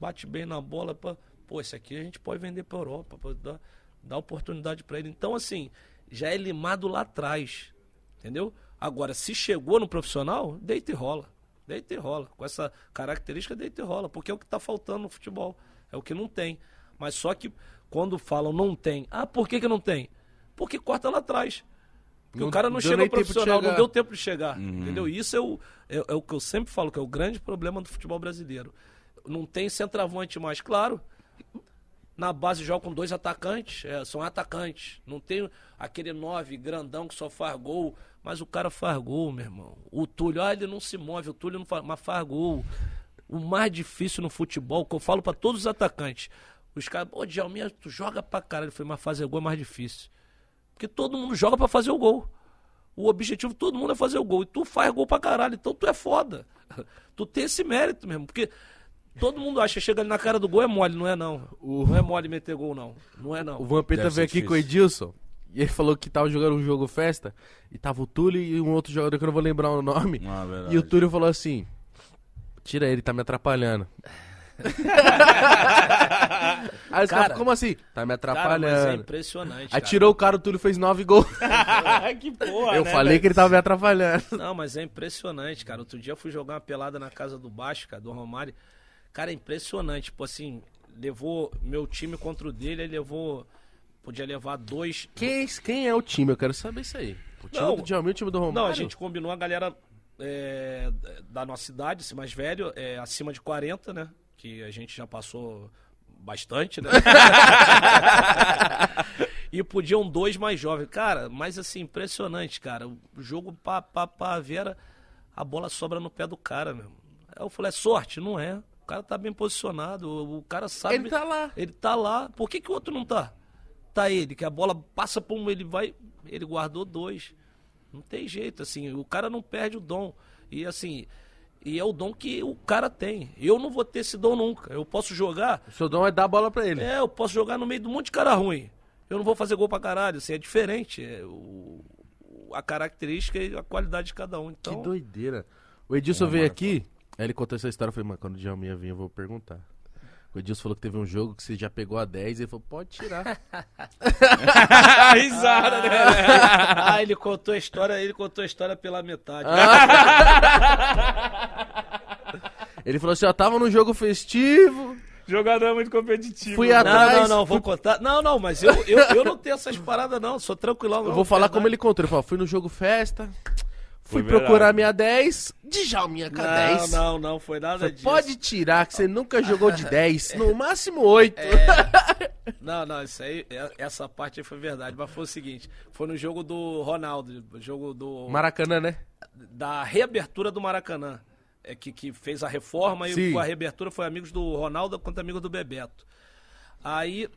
bate bem na bola, pá. Pô, esse aqui a gente pode vender pra Europa, pode dar, dar oportunidade pra ele. Então, assim, já é limado lá atrás. Entendeu? Agora, se chegou no profissional, deita e rola. Deita e rola. Com essa característica, deita e rola. Porque é o que tá faltando no futebol. É o que não tem. Mas só que quando falam não tem. Ah, por que, que não tem? Porque corta lá atrás. Porque Não o cara não chega ao tempo de profissional, não deu tempo de chegar. Entendeu? E Isso é o, é, é o que eu sempre falo, que é o grande problema do futebol brasileiro. Não tem centroavante mais, claro. Na base joga com dois atacantes, é, são atacantes. Não tem aquele nove grandão que só faz gol, mas o cara faz gol, meu irmão. O Túlio, ah, ele não se move, o Túlio não faz, mas faz gol. O mais difícil no futebol, que eu falo pra todos os atacantes. Os caras, pô, Djalminha, tu joga pra caralho. Falei, mas fazer gol é mais difícil. Porque todo mundo joga pra fazer o gol. O objetivo de todo mundo é fazer o gol. E tu faz gol pra caralho, então tu é foda. [LAUGHS] Tu tem esse mérito mesmo. Porque todo mundo acha que chega ali na cara do gol é mole, não é não. O- Não é mole meter gol, não. Não é O não. Vampeta Deve veio aqui com o Edilson e ele falou que tava jogando um jogo festa e tava o Túlio e um outro jogador que eu não vou lembrar o nome. Ah, verdade. E o Túlio falou assim: Tira ele, tá me atrapalhando. [LAUGHS] Aí os Cara, caras, como assim? Tá me Cara, mas é atrapalhando. impressionante. Aí cara. tirou o cara, o Túlio fez nove gols. [LAUGHS] que porra, eu né, falei velho? que ele tava me atrapalhando. Não, mas é impressionante, cara. Outro dia eu fui jogar uma pelada na casa do Baixo, cara, do Romário. Cara, é impressionante. Tipo assim, levou meu time contra o dele, ele levou. Podia levar dois. Quem, quem é o time? Eu quero saber isso aí. O time Não, do Djalminha e o time do Romário? Não, a gente combinou a galera é, da nossa idade, esse mais velho, é, acima de 40, né? Que a gente já passou bastante, né? [LAUGHS] e podiam dois mais jovens. Cara, mas assim, impressionante, cara. O jogo pá, pá, pá, Vera, a bola sobra no pé do cara, mesmo. Aí eu falei, é sorte? Não é. O cara tá bem posicionado, o, cara sabe. Ele tá lá. Ele tá lá. Por que, que o outro não tá? tá ele, que a bola passa por um, ele vai, ele guardou dois. Não tem jeito, assim, o cara não perde o dom. E assim, e é o dom que o cara tem. Eu não vou ter esse dom nunca. Eu posso jogar, O seu dom é dar a bola pra ele. é, eu posso jogar no meio de um monte de cara ruim. Eu não vou fazer gol pra caralho, assim, é diferente. É, o, a característica e a qualidade de cada um. Que Então, doideira. O Edilson É, veio mano, aqui, aí ele contou essa história, eu falei, mano, quando o Djalminha vir eu vou perguntar. O Edilson falou que teve um jogo que você já pegou a 10 e ele falou, pode tirar. A [LAUGHS] risada, né? ah, ele contou a história, ele contou a história pela metade. [LAUGHS] ele falou assim, ó, tava num jogo festivo, Jogador é muito competitivo. Fui mano. atrás. Não, não, não, vou contar. Não, não, mas eu, eu, eu não tenho essas paradas, não. Sou tranquilão. eu vou falar como ele contou. Ele falou, fui no jogo festa, fui procurar minha 10, Djalminha com a Não, 10. não, não, foi nada Falei, disso. Pode tirar, que você nunca jogou de [LAUGHS] 10, no máximo 8. [LAUGHS] Não, não, isso aí, é- essa parte aí foi verdade. Mas foi o seguinte: foi no jogo do Ronaldo, jogo do. Maracanã, né? da reabertura do Maracanã. É que, que fez a reforma Sim. e com a reabertura foi amigos do Ronaldo contra amigos do Bebeto. Aí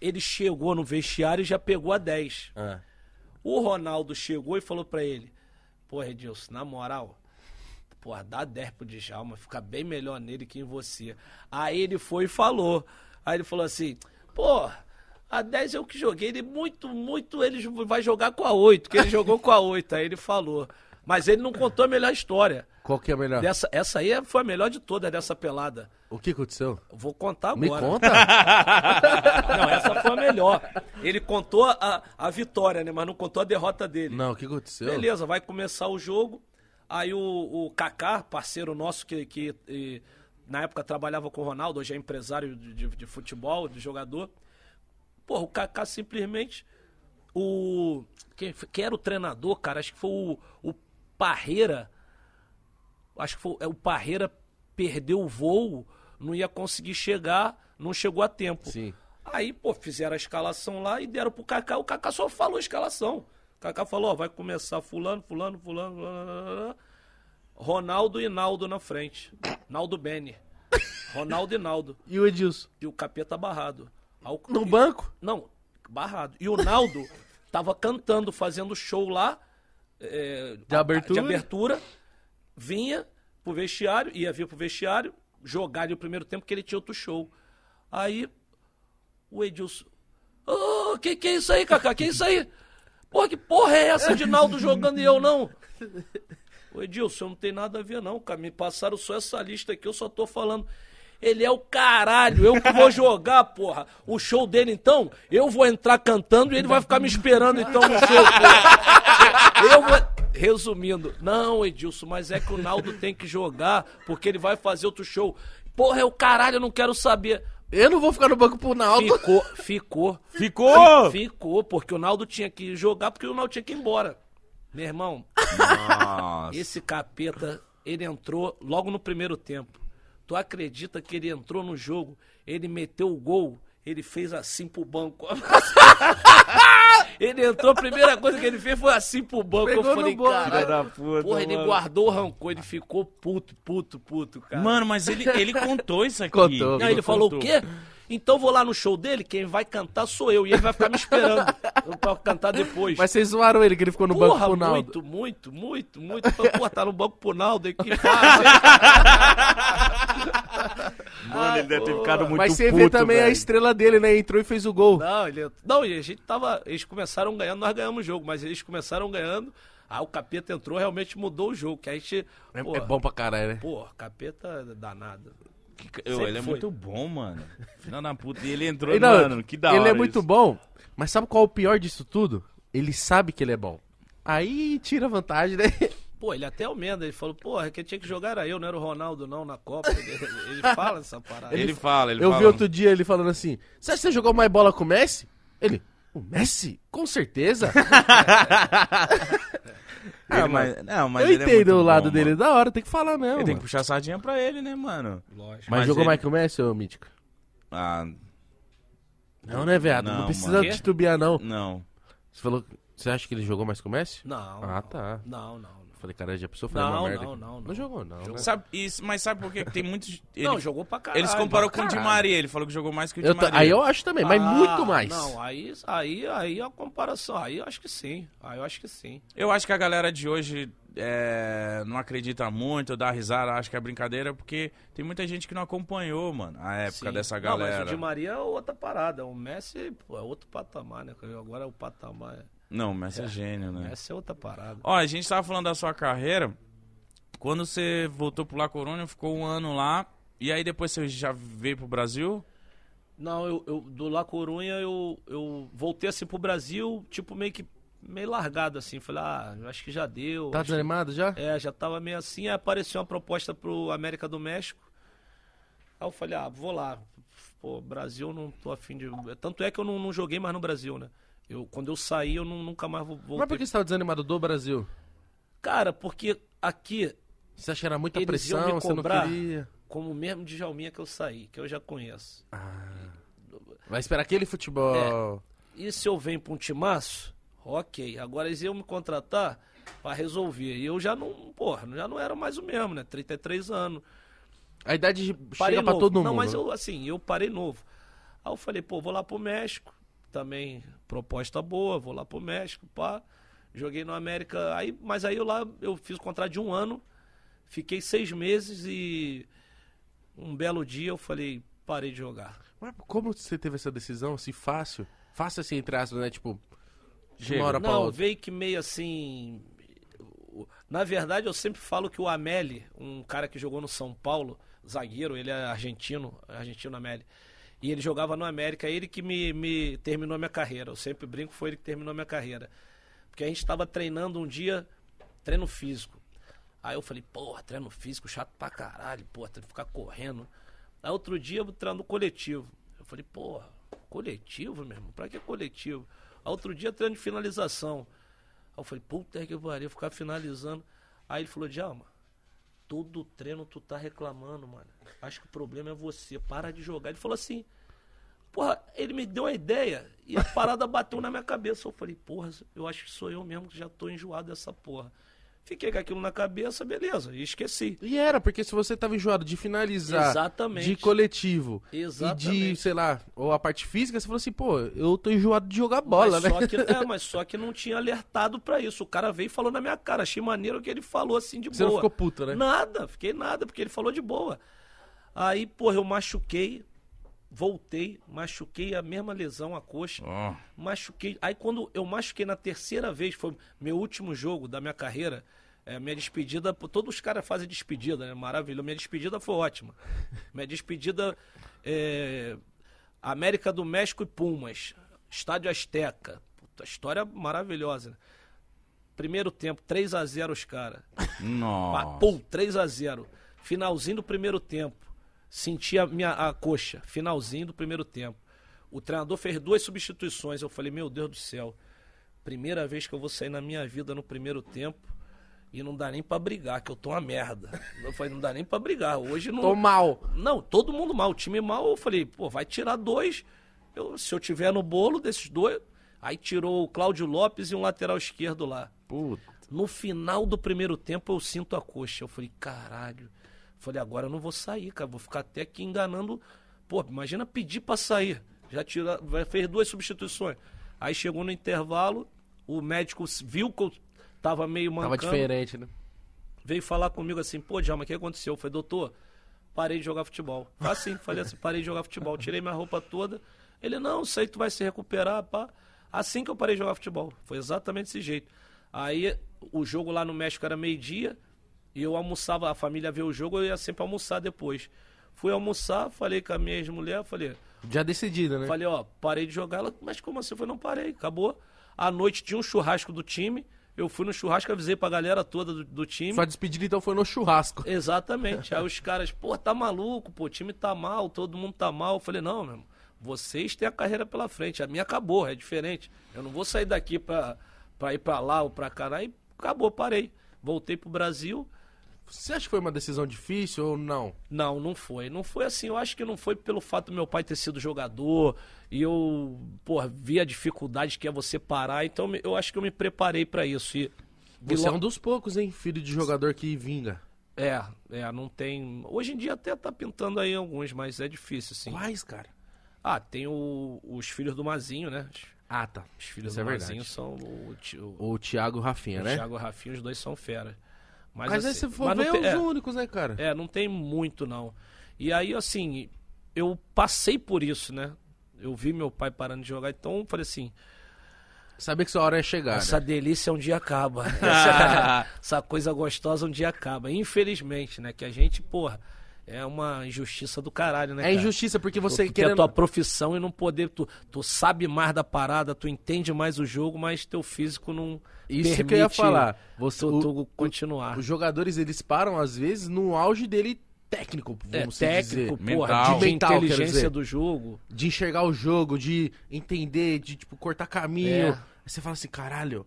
ele chegou no vestiário e já pegou a 10. Ah. O Ronaldo chegou e falou pra ele: Pô, Edilson, na moral, porra, dá 10 pro Djalma, fica bem melhor nele que em você. Aí ele foi e falou. Aí ele falou assim: Pô, a 10 eu que joguei, ele muito, muito, ele vai jogar com a 8, que ele jogou com a 8. Aí ele falou. Mas ele não contou a melhor história. Qual que é a melhor? Dessa, essa aí foi a melhor de todas dessa pelada. O que aconteceu? Vou contar Me agora. conta. [LAUGHS] Não, essa foi a melhor. Ele contou a, a vitória, né? Mas não contou a derrota dele. Não, o que aconteceu? Beleza, vai começar o jogo. Aí o, o Kaká, parceiro nosso que, que e, na época trabalhava com o Ronaldo, hoje é empresário de, de- de futebol, de jogador. Porra, o Kaká simplesmente. O. Quem, quem era o treinador, cara? Acho que foi o, o Parreira. Acho que foi é, o Parreira perdeu o voo, não ia conseguir chegar, não chegou a tempo. Sim. Aí, pô, fizeram a escalação lá e deram pro Kaká. O Kaká só falou a escalação. O Kaká falou, ó, vai começar fulano, fulano, fulano, fulano, Ronaldo e Naldo na frente. Naldo Bene. Ronaldo e Naldo. E o Edilson? E o capeta barrado. Aí o- No e- banco? Não, barrado. E o Naldo tava cantando, fazendo show lá. É, De abertura? De abertura. Vinha pro vestiário, ia vir pro vestiário, jogar ali o primeiro tempo, que ele tinha outro show. Aí, o Edilson. Ô, que que é isso aí, Kaká? Que é isso aí? Porra, que porra é essa de Naldo jogando e eu não? [LAUGHS] Ô Edilson, não tem nada a ver não, cara. Me passaram só essa lista aqui, eu só tô falando. Ele é o caralho, eu que vou jogar, porra. O show dele, então, eu vou entrar cantando e ele vai ficar me esperando, então, no show, porra. Eu vou... Resumindo, não, Edilson, mas é que o Naldo tem que jogar, porque ele vai fazer outro show. Porra, é o caralho, eu não quero saber. Eu não vou ficar no banco pro Naldo. Ficou, ficou. Ficou? Ficou, porque o Naldo tinha que jogar, porque o Naldo tinha que ir embora. Meu irmão, Nossa. esse capeta, ele entrou logo no primeiro tempo. Tu acredita que ele entrou no jogo, ele meteu o gol, ele fez assim pro banco. [LAUGHS] ele entrou, a primeira coisa que ele fez foi assim pro banco. Pegou Eu falei, puta, Porra, ele mano. guardou o rancor, ele ficou puto, puto, puto, cara. Mano, mas ele, ele contou isso aqui. Contou. Aí ele falou contou. o quê? Então vou lá no show dele, quem vai cantar sou eu. E ele vai ficar me esperando pra cantar depois. Mas vocês zoaram ele, que ele ficou no banco Porra, pro Naldo. muito, muito, muito, muito. Eu falei, Porra, tá no banco pro Naldo, que fácil. [LAUGHS] Mano, ele deve ter ficado muito Mas você puto, vê também a estrela dele, né? Entrou e fez o gol. Não, ele, não, e a gente tava. Eles começaram ganhando, nós ganhamos o jogo, mas eles começaram ganhando. Aí o capeta entrou, realmente mudou o jogo. Que a gente. É, porra, é bom pra caralho, né? Porra, capeta danado. Que- eu- ele é foi. muito bom, mano. Filho da puta. E ele [LAUGHS] entrou, E não, mano, que da hora ele é muito isso. bom, mas sabe qual é o pior disso tudo? Ele sabe que ele é bom. Aí tira vantagem, né? [LAUGHS] Pô, ele até aumenta, ele falou, porra, quem tinha que jogar era eu, não era o Ronaldo não na Copa. [LAUGHS] Ele, ele fala essa parada. Ele fala, ele Eu fala. vi outro dia ele falando assim: Você acha que você jogou mais bola com o Messi? Ele, o Messi? Com certeza. Ah, mas, não, mas eu ele é entendo muito o lado bom, dele, mano. da hora, tem que falar mesmo. Ele tem que puxar a sardinha pra ele, né, mano? Lógico. Mas, mas jogou ele- mais que o Messi, ô Mítico? Ah, Não, né, viado? Não, Não, precisa mano. titubear, não. não. Você falou. Você acha que ele jogou mais que o Messi? Não. Ah, tá. Não, não. Não. Falei, cara, já pensou fazer Não, uma merda? não, não, Não não. jogou, não. né? Sabe, isso, mas sabe por quê? Tem muitos. [LAUGHS] Ele, Não, jogou pra caralho. ele se comparou pra com o Di. Maria. Ele falou que jogou mais que o Di Eu ta- Maria. aí eu acho também, mas Ah, muito mais. Não, aí, aí, aí a comparação. Aí eu acho que sim. Aí eu acho que sim. Eu acho que a galera de hoje é, não acredita muito, dá risada, acha que é brincadeira, porque tem muita gente que não acompanhou, mano, a época Sim. dessa Não, galera. mas o Di Maria é outra parada. O Messi pô, é outro patamar, né? Agora é o patamar. Não, o Messi é, gênio, O né? Messi é outra parada. Ó, a gente tava falando da sua carreira. Quando você voltou pro La Coruña, ficou um ano lá. E aí depois você já veio pro Brasil? Não, eu, eu- do La Corunha eu, eu voltei assim pro Brasil, tipo, meio que meio largado assim. Falei, ah, acho que já deu. Tá acho que- desanimado já? É, já tava meio assim, aí apareceu uma proposta pro América do México. Aí eu falei, ah, vou lá. Pô, Brasil não tô afim de. Tanto é que eu não, não joguei mais no Brasil, né? Eu, quando eu saí, eu não- nunca mais vou- voltei. Mas por que você tava desanimado do Brasil? Cara, porque aqui, Você acha que era muita pressão, você não queria? como o mesmo de Jalminha que eu saí, que eu já conheço. Vai esperar aquele futebol. E se eu venho pra um timaço, ok. Agora eles iam me contratar pra resolver. E eu já não, porra, já não era mais o mesmo, né? 33 anos. A idade Parei chega pra novo. todo mundo. Não, mas eu, assim, eu parei novo. Aí eu falei, pô, vou lá pro México. Também proposta boa, vou lá pro México, pá. Joguei no América. Aí, mas aí eu lá, eu fiz o contrato de um ano. Fiquei seis meses e um belo dia eu falei, parei de jogar. Mas como você teve essa decisão assim, fácil? Fácil assim, entre aspas, né? Tipo, de uma hora pra Não, outra. veio que meio assim. Na verdade, eu sempre falo que o Ameli, um cara que jogou no São Paulo, zagueiro, ele é argentino, argentino Ameli. E ele jogava no América, ele que me, me terminou minha carreira. Eu sempre brinco, foi ele que terminou minha carreira. Porque a gente estava treinando um dia, treino físico. Aí eu falei, porra, treino físico, chato pra caralho, porra, tem que ficar correndo. Aí outro dia eu treino coletivo. Eu falei, porra, coletivo, meu irmão? Pra que coletivo? Aí outro dia treino de finalização. Aí eu falei, puta que pariu, ficar finalizando. Aí ele falou, Djalma, todo treino tu tá reclamando, mano. Acho que o problema é você, para de jogar. Ele falou assim, porra, ele me deu uma ideia e a parada bateu na minha cabeça. Eu falei, porra, eu acho que sou eu mesmo que já tô enjoado dessa porra. Fiquei com aquilo na cabeça, beleza, e esqueci. E era, porque se você tava enjoado de finalizar, Exatamente. de coletivo e de, Exatamente. sei lá, ou a parte física, você falou assim, pô, eu tô enjoado de jogar bola, mas né? Só que, [LAUGHS] é, mas só que não tinha alertado pra isso. O cara veio e falou na minha cara. Achei maneiro que ele falou assim de Você boa. não ficou puto, né? Nada, fiquei nada, porque ele falou de boa. Aí, porra, eu machuquei, voltei, machuquei a mesma lesão, a coxa. Ó. Machuquei. Aí quando eu machuquei na terceira vez, foi meu último jogo da minha carreira. É, minha despedida, todos os caras fazem despedida, né? Maravilhoso. Minha despedida foi ótima. [LAUGHS] Minha despedida é, América do México e Pumas. Estádio Azteca. Puta, história maravilhosa. né? Primeiro tempo, 3 a 0 os caras. Nossa. Pum, 3 a 0 Finalzinho do primeiro tempo. Senti a minha a coxa. Finalzinho do primeiro tempo. O treinador fez duas substituições. Eu falei, meu Deus do céu. Primeira vez que eu vou sair na minha vida no primeiro tempo. E não dá nem pra brigar, que eu tô uma merda. Eu falei, não dá nem pra brigar. Hoje não. Tô mal. Não, todo mundo mal. O time mal, eu falei, pô, vai tirar dois. Eu, se eu tiver no bolo desses dois. Aí tirou o Cláudio Lopes e um lateral esquerdo lá. Puta. No final do primeiro tempo eu sinto a coxa. Eu falei, caralho. Falei, agora eu não vou sair, cara. Vou ficar até aqui enganando. Pô, imagina pedir pra sair. Já tira, fez duas substituições. Aí chegou no intervalo, o médico viu que eu tava meio mancando. Tava diferente, né? Veio falar comigo assim, pô, Djalma, o que aconteceu? Eu falei, doutor, parei de jogar futebol. Assim, falei assim, parei de jogar futebol. Tirei minha roupa toda. Ele, não, isso aí tu vai se recuperar, pá. Assim que eu parei de jogar futebol. Foi exatamente desse jeito. Aí o jogo lá no México era meio-dia e eu almoçava, a família vê o jogo, eu ia sempre almoçar depois. Fui almoçar, falei com a minha ex-mulher, falei, Já decidido, né? Falei, ó, parei de jogar. Ela, mas como assim? Eu falei, não parei, acabou. À noite tinha um churrasco do time. Eu fui no churrasco, avisei pra galera toda do, do time. Sua despedida então foi no churrasco. Exatamente. [LAUGHS] Aí os caras, pô, tá maluco, pô, o time tá mal, todo mundo tá mal. Eu falei, não, meu irmão, vocês têm a carreira pela frente. A minha acabou, é diferente. Eu não vou sair daqui pra, pra ir pra lá ou pra cá. Aí acabou, parei. Voltei pro Brasil. Você acha que foi uma decisão difícil ou não? Não, não foi. Não foi assim. Eu acho que não foi pelo fato do meu pai ter sido jogador e eu, pô, vi a dificuldade que é você parar. Então eu acho que eu me preparei pra isso. E Você é um dos poucos, hein? Filho de jogador que vinga. É, é, não tem. Hoje em dia até tá pintando aí alguns, mas é difícil, assim. Quais, cara? Ah, tem o- os filhos do Mazinho, né? Ah, tá. Os filhos Isso é do verdade. Mazinho são o, o, O Thiago e o Rafinha, o né? Thiago e o Rafinha, os dois são fera. Mas, Mas aí assim, se for mas não ver, tem- os é, únicos, né, cara? É, não tem muito, não. E aí, assim, eu passei por isso, né? Eu vi meu pai parando de jogar, então eu falei assim, Saber que sua hora é chegar. essa né? delícia um dia acaba. [LAUGHS] essa, essa coisa gostosa um dia acaba. Infelizmente, né? Que a gente, porra, é uma injustiça do caralho, né, É cara? injustiça, porque você tu, tu é a querendo... tua profissão e não poder. Tu, tu sabe mais da parada, tu entende mais o jogo, mas teu físico não. Isso permite que eu ia falar. Você, Tu, o- tu continuar. Os jogadores, eles param, às vezes, no auge dele técnico, é vamos técnico, dizer. porra, Mental. de Mental, inteligência dizer. do jogo. De enxergar o jogo, de entender, de, tipo, cortar caminho. É. Aí você fala assim, caralho,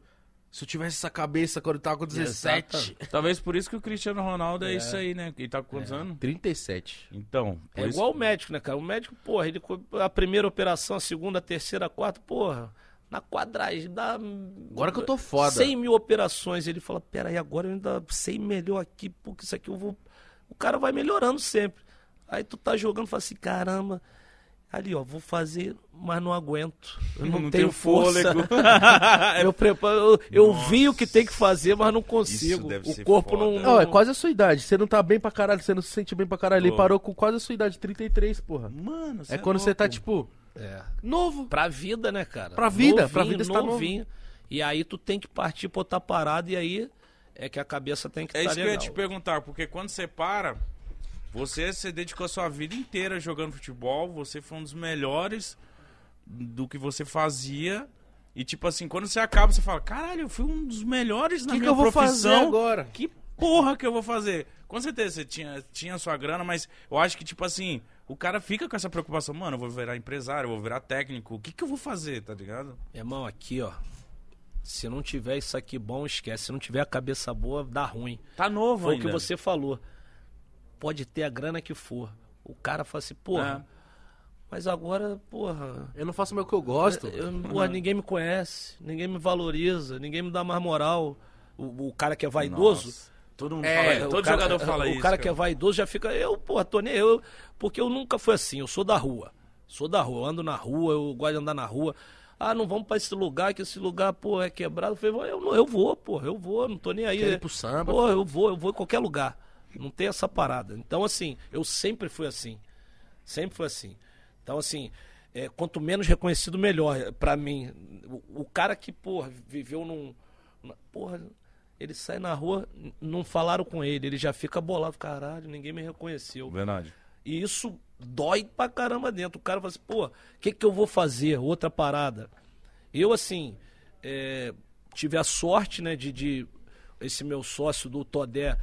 se eu tivesse essa cabeça quando eu tava com 17... Exato. Talvez por isso que o Cristiano Ronaldo é, isso aí, né? Ele tá com quantos anos? 37. Então, É isso- igual o médico, né, cara? O médico, porra, ele, a primeira operação, a segunda, a terceira, a quarta, porra, na quadragem, dá. Agora que eu tô foda. 100 mil operações. Ele fala, pera aí, agora eu ainda sei melhor aqui, porque isso aqui eu vou. O cara vai melhorando sempre. Aí tu tá jogando e fala assim, caramba. Ali, ó, vou fazer, mas não aguento. Eu não, Não tenho tenho força. fôlego. [LAUGHS] eu preparo, eu, eu vi o que tem que fazer, mas não consigo. deve O ser corpo foda. não, Não, é quase a sua idade. Você não tá bem pra caralho, você não se sente bem pra caralho. Ele parou com quase a sua idade, 33, porra. Mano, É quando você tá, louco. tipo, É. novo. Pra vida, né, cara? Pra vida, novinho, pra vida você tá novo. novinho. E aí tu tem que partir pra outra parada e aí é que a cabeça tem que É estar isso que eu ia te perguntar, porque quando você para, você se dedicou a sua vida inteira jogando futebol, você foi um dos melhores do que você fazia. E tipo assim, quando você acaba, você fala, caralho, eu fui um dos melhores O na que, que minha eu vou fazer profissão. agora? Que porra que eu vou fazer? Com certeza você tinha, tinha sua grana, mas eu acho que, tipo assim, o cara fica com essa preocupação, mano, eu vou virar empresário, eu vou virar técnico, o que, que eu vou fazer, tá ligado? Irmão, aqui, ó. Se não tiver isso aqui bom, esquece. Se não tiver a cabeça boa, dá ruim. Tá novo Foi o ainda. que você falou. Pode ter a grana que for. O cara fala assim, porra, É. mas agora, porra. Eu não faço mais o que eu gosto. eu- porra, ninguém me conhece, ninguém me valoriza, ninguém me dá mais moral. O, o cara que é vaidoso. Nossa, Todo mundo É, fala, o todo cara- jogador fala o isso. cara que é vaidoso já fica, eu, pô, tô nem eu, porque eu nunca fui assim, eu sou da rua. Sou da rua, eu ando na rua, eu gosto de andar na rua. Ah, não vamos pra esse lugar, que esse lugar, pô, é quebrado. Eu falei, eu, não- eu vou, pô, eu vou, não tô nem aí. Quer ir pro samba? Pô, eu vou, eu vou em qualquer lugar. Não tem essa parada. Então, assim, eu sempre fui assim. Sempre fui assim. Então, assim, é, quanto menos reconhecido, melhor pra mim. O, o cara que, porra, viveu num. Porra, ele sai na rua, não falaram com ele, ele já fica bolado. Caralho, ninguém me reconheceu. Verdade. E isso dói pra caramba dentro. O cara fala assim, pô, o que, que eu vou fazer? Outra parada. Eu, assim, é, tive a sorte, né, de, de esse meu sócio do Todé,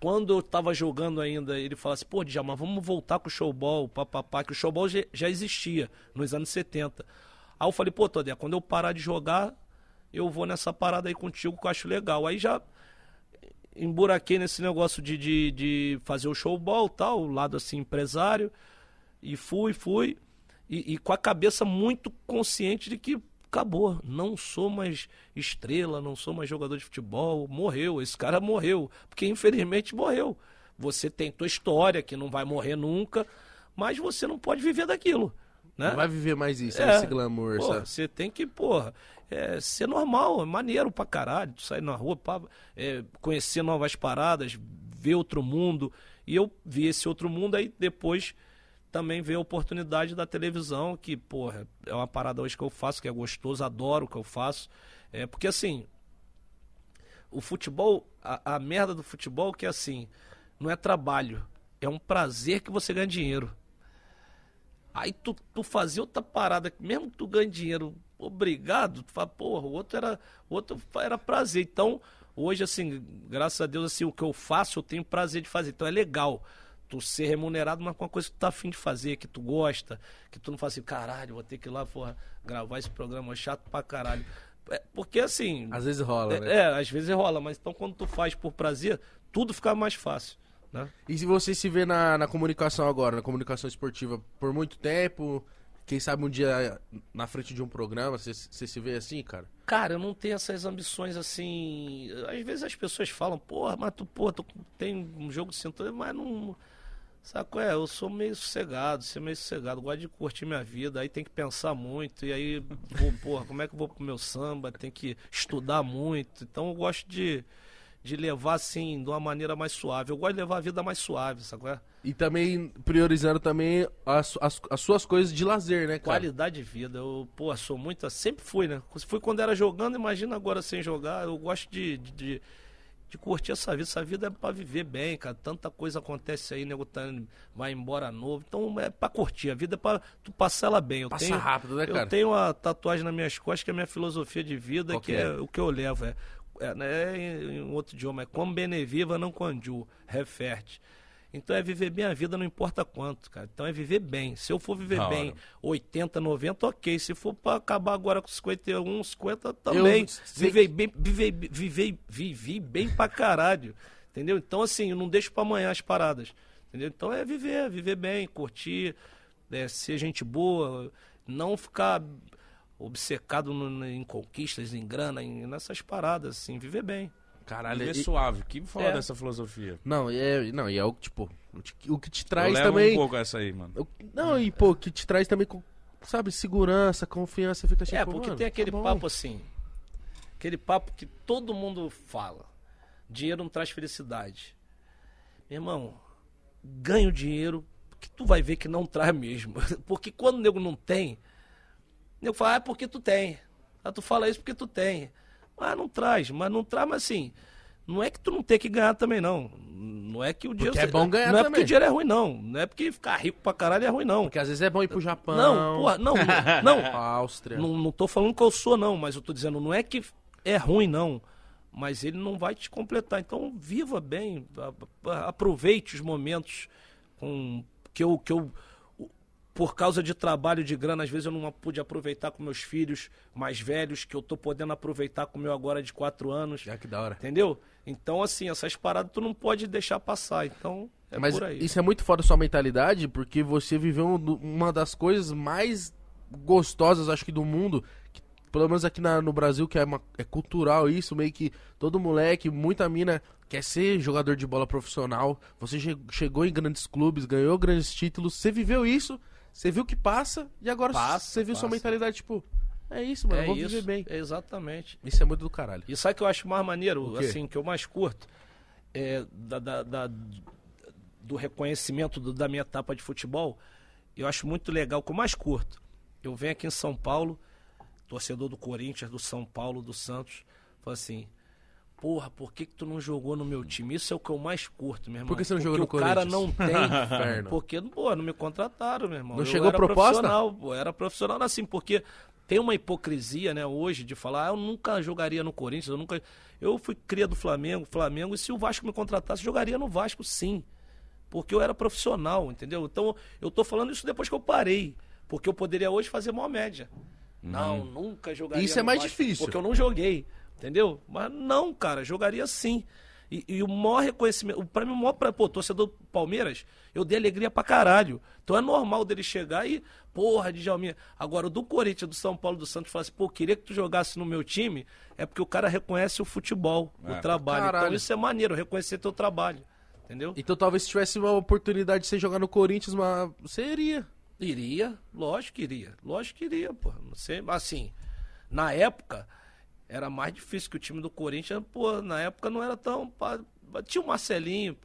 quando eu tava jogando ainda, ele falou assim, pô, Djalma, vamos voltar com o showball, papapá, que o showball já, já existia nos anos 70. Aí eu falei, pô, Todé, quando eu parar de jogar, eu vou nessa parada aí contigo que eu acho legal. Aí já emburaquei nesse negócio de, de, de fazer o showball tal, o lado assim empresário. E fui, fui. E, e com a cabeça muito consciente de que acabou. Não sou mais estrela, não sou mais jogador de futebol. Morreu, esse cara morreu. Porque infelizmente morreu. Você tem tua história que não vai morrer nunca, mas você não pode viver daquilo. Né? Não vai viver mais isso, É. esse glamour, sabe? você tem que, porra, é, ser normal, é maneiro pra caralho, sair na rua, pá, é, conhecer novas paradas, ver outro mundo. E eu vi esse outro mundo aí depois também ver a oportunidade da televisão, que, porra, é uma parada hoje que eu faço, que é gostoso, adoro o que eu faço. É, porque assim, o futebol, a, a merda do futebol é que assim, não é trabalho, é um prazer que você ganha dinheiro. Aí tu, tu fazia outra parada, mesmo que tu ganhe dinheiro, obrigado, tu fala, porra, o outro era, o outro era prazer. Então, hoje, assim, graças a Deus, assim, o que eu faço, eu tenho prazer de fazer. Então é legal tu ser remunerado, mas com uma coisa que tu tá afim de fazer, que tu gosta, que tu não fala assim, caralho, vou ter que ir lá, porra, gravar esse programa chato pra caralho. É, porque assim. Às vezes rola, é, né? é, às vezes rola, mas então quando tu faz por prazer, tudo fica mais fácil. Né? E se você se vê na, na comunicação agora, na comunicação esportiva, por muito tempo, quem sabe um dia na frente de um programa, você se vê assim, cara? Cara, eu não tenho essas ambições assim. Às vezes as pessoas falam, porra, mas tu, tu tem um jogo de cintura, mas não. Saco, é, eu sou meio sossegado, sou meio sossegado, gosto de curtir minha vida, aí tem que pensar muito, e aí, vou, porra, como é que eu vou pro meu samba? Tem que estudar muito. Então eu gosto de, de levar assim, de uma maneira mais suave. Eu gosto de levar a vida mais suave? É? E também priorizando também as, as, as suas coisas de lazer, né, cara? Qualidade de vida. Eu, pô, sou muito. Sempre fui, né? Fui quando era jogando, imagina agora sem jogar. Eu gosto de, de, de, de curtir essa vida. Essa vida é pra viver bem, cara. Tanta coisa acontece aí, nego tá, vai embora novo. Então é pra curtir. A vida é pra tu passar ela bem. Eu Passa tenho, rápido, né, cara? Eu tenho uma tatuagem nas minhas costas que é a minha filosofia de vida, Qual que que é? é? o que eu levo. É, é, né, em, em outro idioma, é como beneviva, não quandiu, referte. Então é viver bem a vida, não importa quanto, cara. Então é viver bem. Se eu for viver bem hora. 80, 90, ok. Se for pra acabar agora com 51, 50, também. Vivei bem, vivei, vivei, vivi bem pra caralho. Entendeu? Então, assim, eu não deixo pra amanhã as paradas. Entendeu? Então é viver, viver bem, curtir, é, ser gente boa, não ficar obcecado no- em conquistas, em grana, em, nessas paradas, assim, viver bem. Caralho, Viver e- suave. Que foda É. essa filosofia. Não, e é, não, e é o que, tipo, o que- o que te Eu traz levo também. um pouco essa aí, mano. o- Não, e pô, que te traz também, sabe, segurança, confiança, fica tipo, É, porque mano, tem aquele tá papo assim. Aquele papo que todo mundo fala. Dinheiro não traz felicidade. Meu irmão, ganha o dinheiro que tu vai ver que não traz mesmo. [LAUGHS] Porque quando o nego não tem, o nego fala, ah, é porque tu tem. Ah, tu fala isso porque tu tem. Mas não traz, mas não traz, mas assim. Não é que tu não tem que ganhar também, não. Não é que o dinheiro. é bom ganhar Não é também. porque o dinheiro é ruim, não. Não é porque ficar rico pra caralho é ruim, não. Porque às vezes é bom ir pro Japão. Não, porra, não, [LAUGHS] não. não. Áustria. Não, não tô falando que eu sou, não, mas eu tô dizendo, não é que é ruim, não. Mas ele não vai te completar. Então, viva bem, aproveite os momentos com que eu, que eu. Por causa de trabalho de grana, às vezes eu não pude aproveitar com meus filhos mais velhos, que eu tô podendo aproveitar com o meu agora de quatro anos. Já que da hora. Entendeu? Então, assim, essas paradas tu não pode deixar passar. Então, é Mas por aí. isso é muito foda da sua mentalidade, porque você viveu um uma das coisas mais gostosas, acho que, do mundo. que, pelo menos aqui na- no Brasil, que é, uma- é cultural isso, meio que todo moleque, muita mina quer ser jogador de bola profissional. Você che- chegou em grandes clubes, ganhou grandes títulos, você viveu isso, você viu que passa, e agora Passa, você viu sua passa. mentalidade, tipo, é isso, mano, eu é vou isso, viver bem. exatamente. Isso é muito do caralho. E sabe o que eu acho mais maneiro, assim, que eu mais curto? É da, da- da- do reconhecimento do- da minha etapa de futebol. Eu acho muito legal, o que eu mais curto. Eu venho aqui em São Paulo, torcedor do Corinthians, do São Paulo, do Santos, fala assim. Porra, por que, que tu não jogou no meu time? Isso é o que eu mais curto, meu irmão. Por que você não Porque jogou no o cara Corinthians? não tem. [LAUGHS] Inferno. porque, pô, não me contrataram, meu irmão. Não Eu chegou era proposta? profissional, pô, era profissional assim, porque tem uma hipocrisia, né, hoje, de falar, ah, eu nunca jogaria no Corinthians, eu nunca. Eu fui cria do Flamengo, Flamengo, e se o Vasco me contratasse, jogaria no Vasco sim. Porque eu era profissional, entendeu? Então, eu tô falando isso depois que eu parei. Porque eu poderia hoje fazer maior média. Não, nunca jogaria. Isso é no mais Vasco, difícil. Porque eu não joguei, entendeu? Mas não, cara, jogaria sim. E, e o maior reconhecimento, pra mim, o maior, pra, pô, torcedor do Palmeiras, eu dei alegria pra caralho. Então é normal dele chegar e, porra, Djalminha. Agora, o do Corinthians, do São Paulo, do Santos, falar assim, pô, queria que tu jogasse no meu time, é porque o cara reconhece o futebol, É. o trabalho. Caralho. Então isso é maneiro, reconhecer teu trabalho. Entendeu? Então talvez se tivesse uma oportunidade de você jogar no Corinthians, mas você iria. Iria, lógico que iria. Lógico que iria, pô. Não sei, assim, na época era mais difícil que o time do Corinthians, pô, na época não era tão. Tinha o Marcelinho.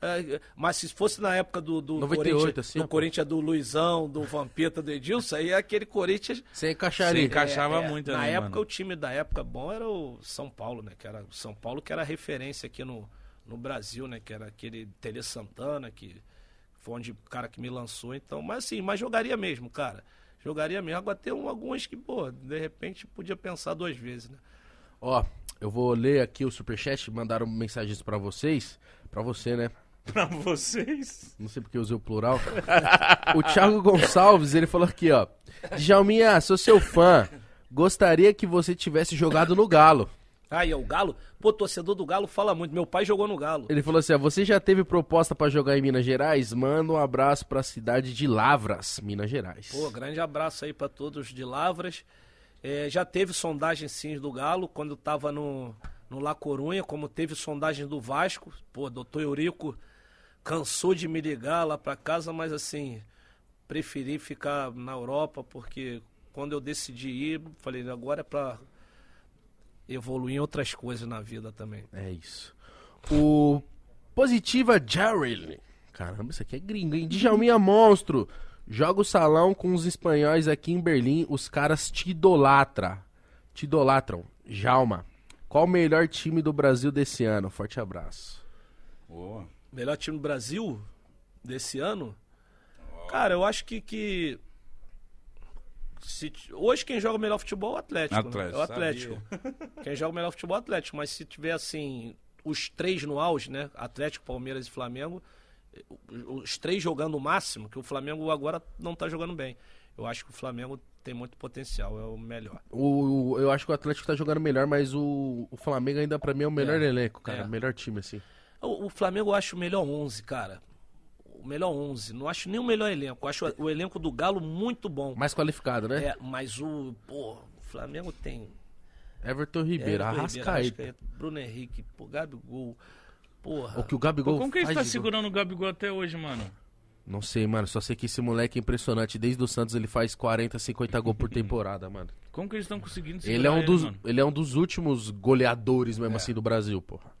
é, mas se fosse na época do, do 98, Corinthians, assim, do. Corinthians do Luizão, do Vampeta, do Edilson, aí é aquele Corinthians. [LAUGHS] Você encaixaria. Sim, cara. Encaixava é, muito Na também, época, mano. o time da época bom era o São Paulo, né? Que era o São Paulo que era referência aqui no, no Brasil, né? Que era aquele Tele Santana, que foi onde o cara que me lançou. Então, mas assim, mas jogaria mesmo, cara. Jogaria mesmo. Agora tem um- alguns que, pô, de repente podia pensar duas vezes, né? Ó, eu vou ler aqui o superchat, mandaram mensagens pra vocês. Pra você, né? [LAUGHS] Pra vocês. Não sei porque eu usei o plural. o Thiago Gonçalves, ele falou aqui, ó. Djalminha, sou seu fã. Gostaria que você tivesse jogado no Galo. Aí, é o Galo? Pô, torcedor do Galo fala muito. Meu pai jogou no Galo. Ele falou assim: ó, você já teve proposta pra jogar em Minas Gerais? Manda um abraço pra cidade de Lavras, Minas Gerais. Pô, grande abraço aí pra todos de Lavras. É, já teve sondagem sim do Galo quando eu tava no, no La Corunha, como teve sondagem do Vasco. Pô, doutor Eurico cansou de me ligar lá pra casa, mas assim, preferi ficar na Europa porque quando eu decidi ir, falei, agora é pra evoluir em outras coisas na vida também. É isso. O Positiva Jerry. Caramba, isso aqui é gringo, hein? Djalminha Monstro. Joga o salão com os espanhóis aqui em Berlim. Os caras te idolatram. Te idolatram. Jalma. Qual o melhor time do Brasil desse ano? Forte abraço. Boa. Melhor time do Brasil desse ano? Cara, eu acho que. que se hoje quem joga o melhor futebol é o Atlético. né? Atlético, É o Atlético. Quem joga o melhor futebol é o Atlético. Mas se tiver assim, os três no auge, né? Atlético, Palmeiras e Flamengo, os três jogando o máximo, que o Flamengo agora não tá jogando bem. Eu acho que o Flamengo tem muito potencial, é o melhor. O, o- eu acho que o Atlético tá jogando melhor, mas o, o Flamengo ainda pra mim é o melhor É. elenco, cara. É. O melhor time, assim. O, o Flamengo eu acho o melhor 11, cara. O melhor 11. Não acho nem o melhor elenco. Acho o elenco do Galo muito bom. Mais qualificado, né? É, mas o, pô, o Flamengo tem Everton Ribeiro, Everton Arrascaeta. Arrascaeta, Bruno Henrique, pô, Gabigol. Porra. O que o Gabigol Como que ele tá segurando o Gabigol até hoje, mano? Não sei, mano. Só sei que esse moleque é impressionante. Desde o Santos ele faz 40, 50 gols por [LAUGHS] temporada, mano. Como que eles estão conseguindo segurar Ele é um dos, mano? ele é um dos últimos goleadores É. mesmo assim do Brasil, porra.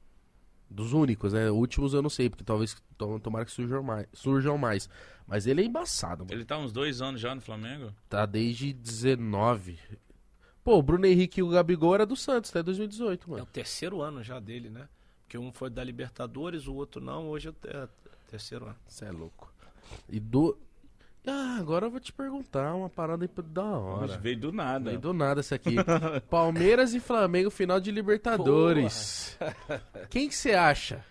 Dos únicos, né? Últimos eu não sei, porque talvez to- tomara que surjam mais, surjam mais. Mas ele é embaçado, mano. Ele tá uns dois anos já no Flamengo? Tá desde 19. Pô, o Bruno Henrique e o Gabigol era do Santos, até 2018, É o mano. terceiro ano já dele, né? Porque um foi da Libertadores, o outro não, hoje é o é o terceiro ano. Você é louco. E do. Ah, agora eu vou te perguntar uma parada aí da hora. Veio do nada. Veio do nada essa aqui. [LAUGHS] Palmeiras e Flamengo, final de Libertadores. Quem que você acha?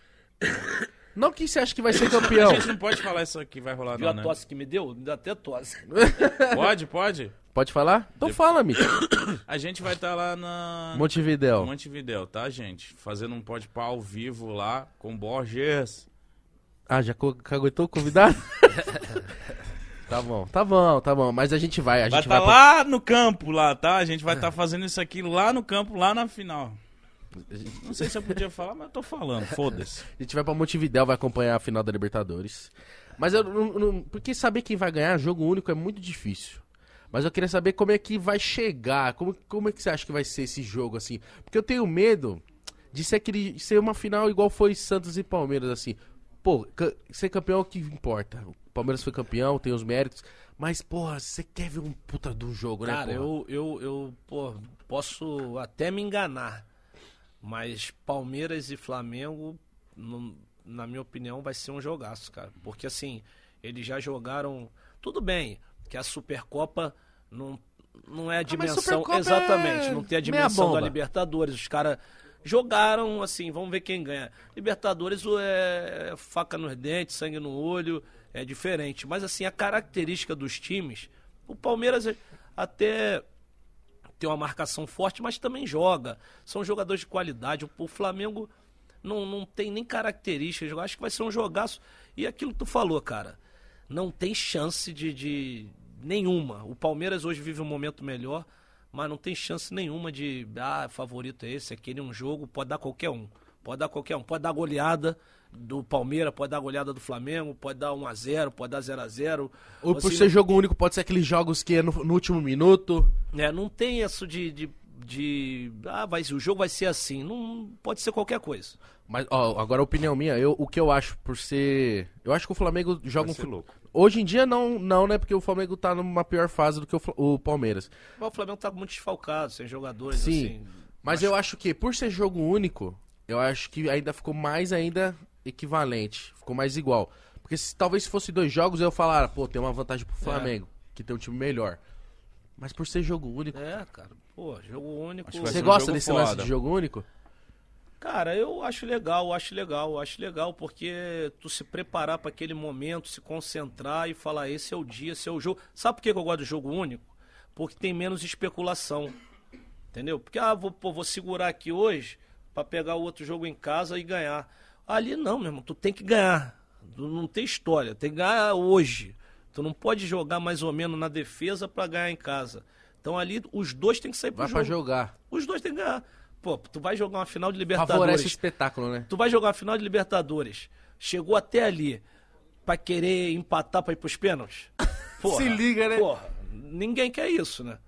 Não quem você acha que vai ser campeão. A gente não pode falar isso aqui, vai rolar Viu não, a né? tosse que me deu? Me deu até tosse. [LAUGHS] Pode, pode. Pode falar? Então fala, Mitch. [COUGHS] A gente vai estar lá na... Montevidéu. Montevidéu, tá, gente? Fazendo um pode pá ao vivo lá com Borges. Ah, já caguetou o convidado? [LAUGHS] tá bom, tá bom, tá bom. Mas a gente vai, a Vai gente estar vai. lá no campo, lá, tá? A gente vai estar fazendo isso aqui lá no campo, lá na final. Não sei se eu podia falar, mas eu tô falando, foda-se. [LAUGHS] A gente vai pra Montevidéu, vai acompanhar a final da Libertadores. Mas eu não, não- Porque saber quem vai ganhar jogo único é muito difícil. Mas eu queria saber como é que vai chegar. Como, como é que você acha que vai ser esse jogo, assim? Porque eu tenho medo de ser, aquele, de ser uma final igual foi Santos e Palmeiras, assim. Pô, ser campeão é o que importa. O Palmeiras foi campeão, tem os méritos. Mas, porra, você quer ver um puta do jogo, né? Cara, porra? eu, eu, eu pô, posso até me enganar, mas Palmeiras e Flamengo, não- na minha opinião, vai ser um jogaço, cara. Porque assim, eles já jogaram. Tudo bem, que a Supercopa não, não é a Ah, dimensão. Supercopa Exatamente, é não tem a dimensão da. Libertadores. Os caras jogaram assim, vamos ver quem ganha. Libertadores o é faca nos dentes, sangue no olho, é diferente. Mas assim, a característica dos times, o Palmeiras até tem uma marcação forte, mas também joga. São jogadores de qualidade. O Flamengo não, não tem nem características. Eu acho que vai ser um jogaço. E aquilo que tu falou, cara, não tem chance de, de nenhuma. O Palmeiras hoje vive um momento melhor, mas não tem chance nenhuma de, ah, favorito é esse, aquele um jogo, pode dar qualquer um. Pode dar qualquer um. Pode dar goleada do Palmeiras, pode dar goleada do Flamengo, pode dar 1x0, pode dar 0x0. Ou por Assim, ser jogo único, pode ser aqueles jogos que é no, no último minuto. É, não tem isso de, de, de, Ah, vai, o jogo vai ser assim. Não pode ser qualquer coisa. Mas, ó, agora a opinião minha, eu, o que eu acho por ser. Eu acho que o Flamengo joga Vai um. ser louco. Hoje em dia não, não, né? Porque o Flamengo tá numa pior fase do que o, o Palmeiras. Mas o Flamengo tá muito desfalcado, sem jogadores, Sim. assim. Mas eu acho que, por ser jogo único, eu acho que ainda ficou mais ainda equivalente. Ficou mais igual. Porque se, talvez se fosse dois jogos, eu falar, pô, tem uma vantagem pro Flamengo, que tem um time melhor. Mas por ser jogo único. É, cara. Pô, jogo único. Acho Você um gosta desse lance foda. de jogo único? Cara, eu acho legal, acho legal, acho legal, porque tu se preparar para aquele momento, se concentrar e falar, esse é o dia, esse é o jogo. Sabe por que eu gosto do jogo único? Porque tem menos especulação. Entendeu? Porque, ah, vou, pô, vou segurar aqui hoje pra pegar o outro jogo em casa e ganhar. Ali não, meu irmão, tu tem que ganhar. Tu não tem história, tem que ganhar hoje. Tu não pode jogar mais ou menos na defesa pra ganhar em casa. Então ali os dois têm que sair pro Vai jogo. pra jogar. Os dois têm que ganhar. Pô, tu vai jogar uma final de Favorece o Libertadores. espetáculo, né? Tu vai jogar uma final de Libertadores. Chegou até ali pra querer empatar pra ir pros pênaltis. [LAUGHS] Porra, Se liga, né? Porra, ninguém quer isso, né?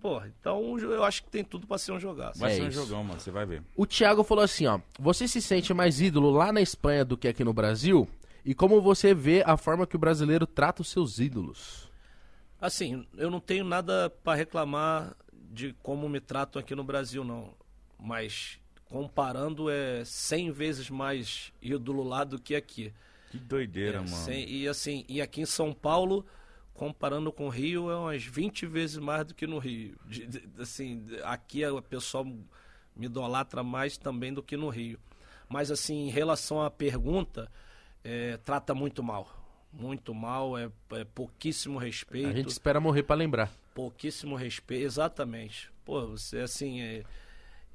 Porra, então eu acho que tem tudo pra ser um jogaço. Vai É ser um isso. jogão, mano. Você vai ver. O Thiago falou assim, ó. Você se sente mais ídolo lá na Espanha do que aqui no Brasil? E como você vê a forma que o brasileiro trata os seus ídolos? Assim, eu não tenho nada pra reclamar de como me tratam aqui no Brasil, não. Mas comparando, é 100 vezes mais ídolo lá do que aqui. Que doideira, É, mano. cem- e assim, e aqui em São Paulo, comparando com o Rio, é umas 20 vezes mais do que no Rio. De- de- assim, aqui o pessoal me idolatra mais também do que no Rio. Mas assim, em relação à pergunta, é, trata muito mal. Muito mal, é, é pouquíssimo respeito. A gente espera morrer pra lembrar. Pouquíssimo respeito, exatamente. Pô, você assim, é,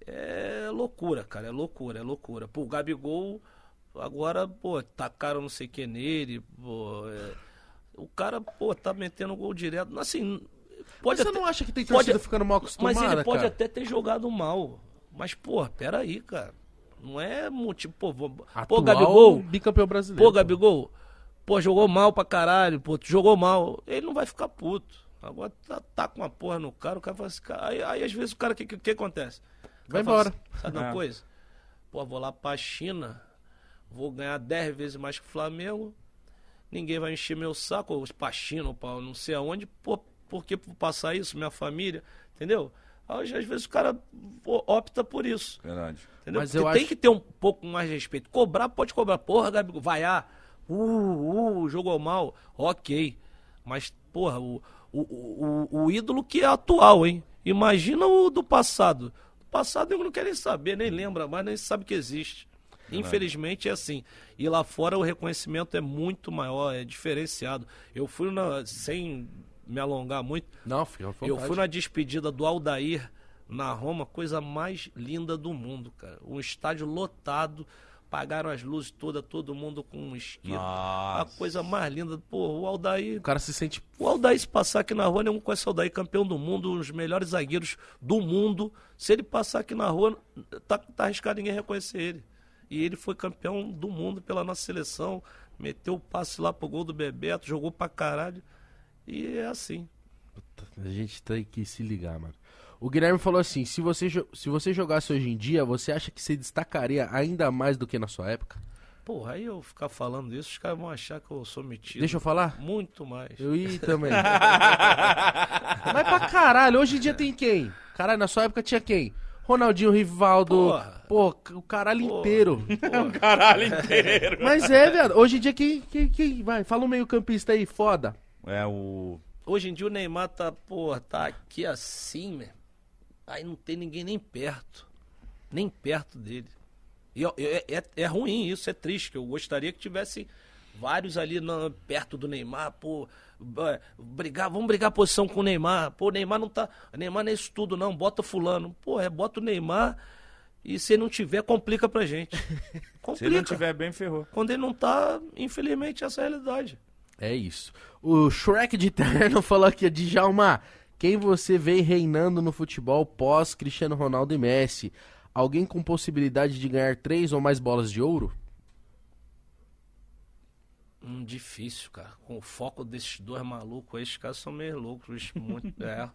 é loucura, cara, é loucura, é loucura. Pô, o Gabigol, agora, pô, tacaram não sei o que nele, pô, é, o cara, pô, tá metendo gol direto, assim, pode Mas você até, não acha que tem pode- torcida ficando mal acostumada, mas ele pode cara? até ter jogado mal, mas, pô, peraí, cara, não é motivo, pô, vou- pô, Atual Gabigol, bicampeão brasileiro. Pô, Gabigol, pô, jogou mal pra caralho, pô, jogou mal. Ele não vai ficar puto. Agora tá, tá com uma porra no cara, o cara fala assim, cara, aí, aí às vezes o cara, o que, que, que acontece? Vai embora. assim, Sabe uma É. coisa? Pô, vou lá pra China, vou ganhar 10 vezes mais que o Flamengo, ninguém vai encher meu saco, ou pra China, ou pra não sei aonde, pô, por que passar isso, minha família, entendeu? Aí, às vezes o cara opta por isso. Verdade. Entendeu? Mas Você eu tem acho- que ter um pouco mais de respeito. Cobrar, pode cobrar. Porra, Gabigol, vaiar. Uh, uh, jogou mal. Ok. Mas, porra, o, o, o, o ídolo que é atual, hein? Imagina o do passado. Do passado eu não quero nem saber, nem lembra mais, nem sabe que existe. Infelizmente é assim. E lá fora o reconhecimento é muito maior, é diferenciado. Eu fui na, sem me alongar muito, Não, à eu fui na despedida do Aldair na Roma, coisa mais linda do mundo, cara. Um estádio lotado, pagaram as luzes todas, todo mundo com um esquema. A coisa mais linda. Pô, o Aldair. O cara se sente... O Aldair, se passar aqui na rua, nenhum conhece o Aldair, campeão do mundo, um dos melhores zagueiros do mundo. Se ele passar aqui na rua, tá, tá arriscado ninguém reconhecer ele. E ele foi campeão do mundo pela nossa seleção, meteu o passe lá pro gol do Bebeto, jogou pra caralho. E é assim. A gente tem que se ligar, mano. O Guilherme falou assim: se você, se você jogasse hoje em dia, você acha que se destacaria ainda mais do que na sua época? Porra, aí eu ficar falando isso, os caras vão achar que eu sou metido. Deixa eu falar? Muito mais. Eu ia também. [LAUGHS] Mas pra caralho, hoje em dia tem quem? Caralho, na sua época tinha quem? Ronaldinho, Rivaldo. Porra. Pô, o caralho Porra. inteiro. Porra. [LAUGHS] Caralho inteiro. [LAUGHS] Mas é, viado. Hoje em dia quem, quem, quem vai? Fala um meio campista aí, foda. É o. Hoje em dia o Neymar tá, porra, tá aqui assim, né? Aí não tem ninguém nem perto. Nem perto dele. E é, é, é ruim isso, é triste. que Eu gostaria que tivesse vários ali na- perto do Neymar, pô. Brigar, vamos brigar a posição com o Neymar. Pô, o Neymar não tá. Neymar não é isso tudo, não. Bota fulano. Pô, é bota o Neymar. E se ele não tiver, complica pra gente. Complica. [LAUGHS] Se ele não tiver bem, ferrou. Quando ele não tá, infelizmente, essa é a realidade. É isso. O Shrek de Terno [LAUGHS] falou aqui, Djalma, quem você vê reinando no futebol pós Cristiano Ronaldo e Messi? Alguém com possibilidade de ganhar três ou mais bolas de ouro? Hum, difícil, cara. Com o foco desses dois malucos aí, esses caras são meio loucos. Muito, [LAUGHS] é.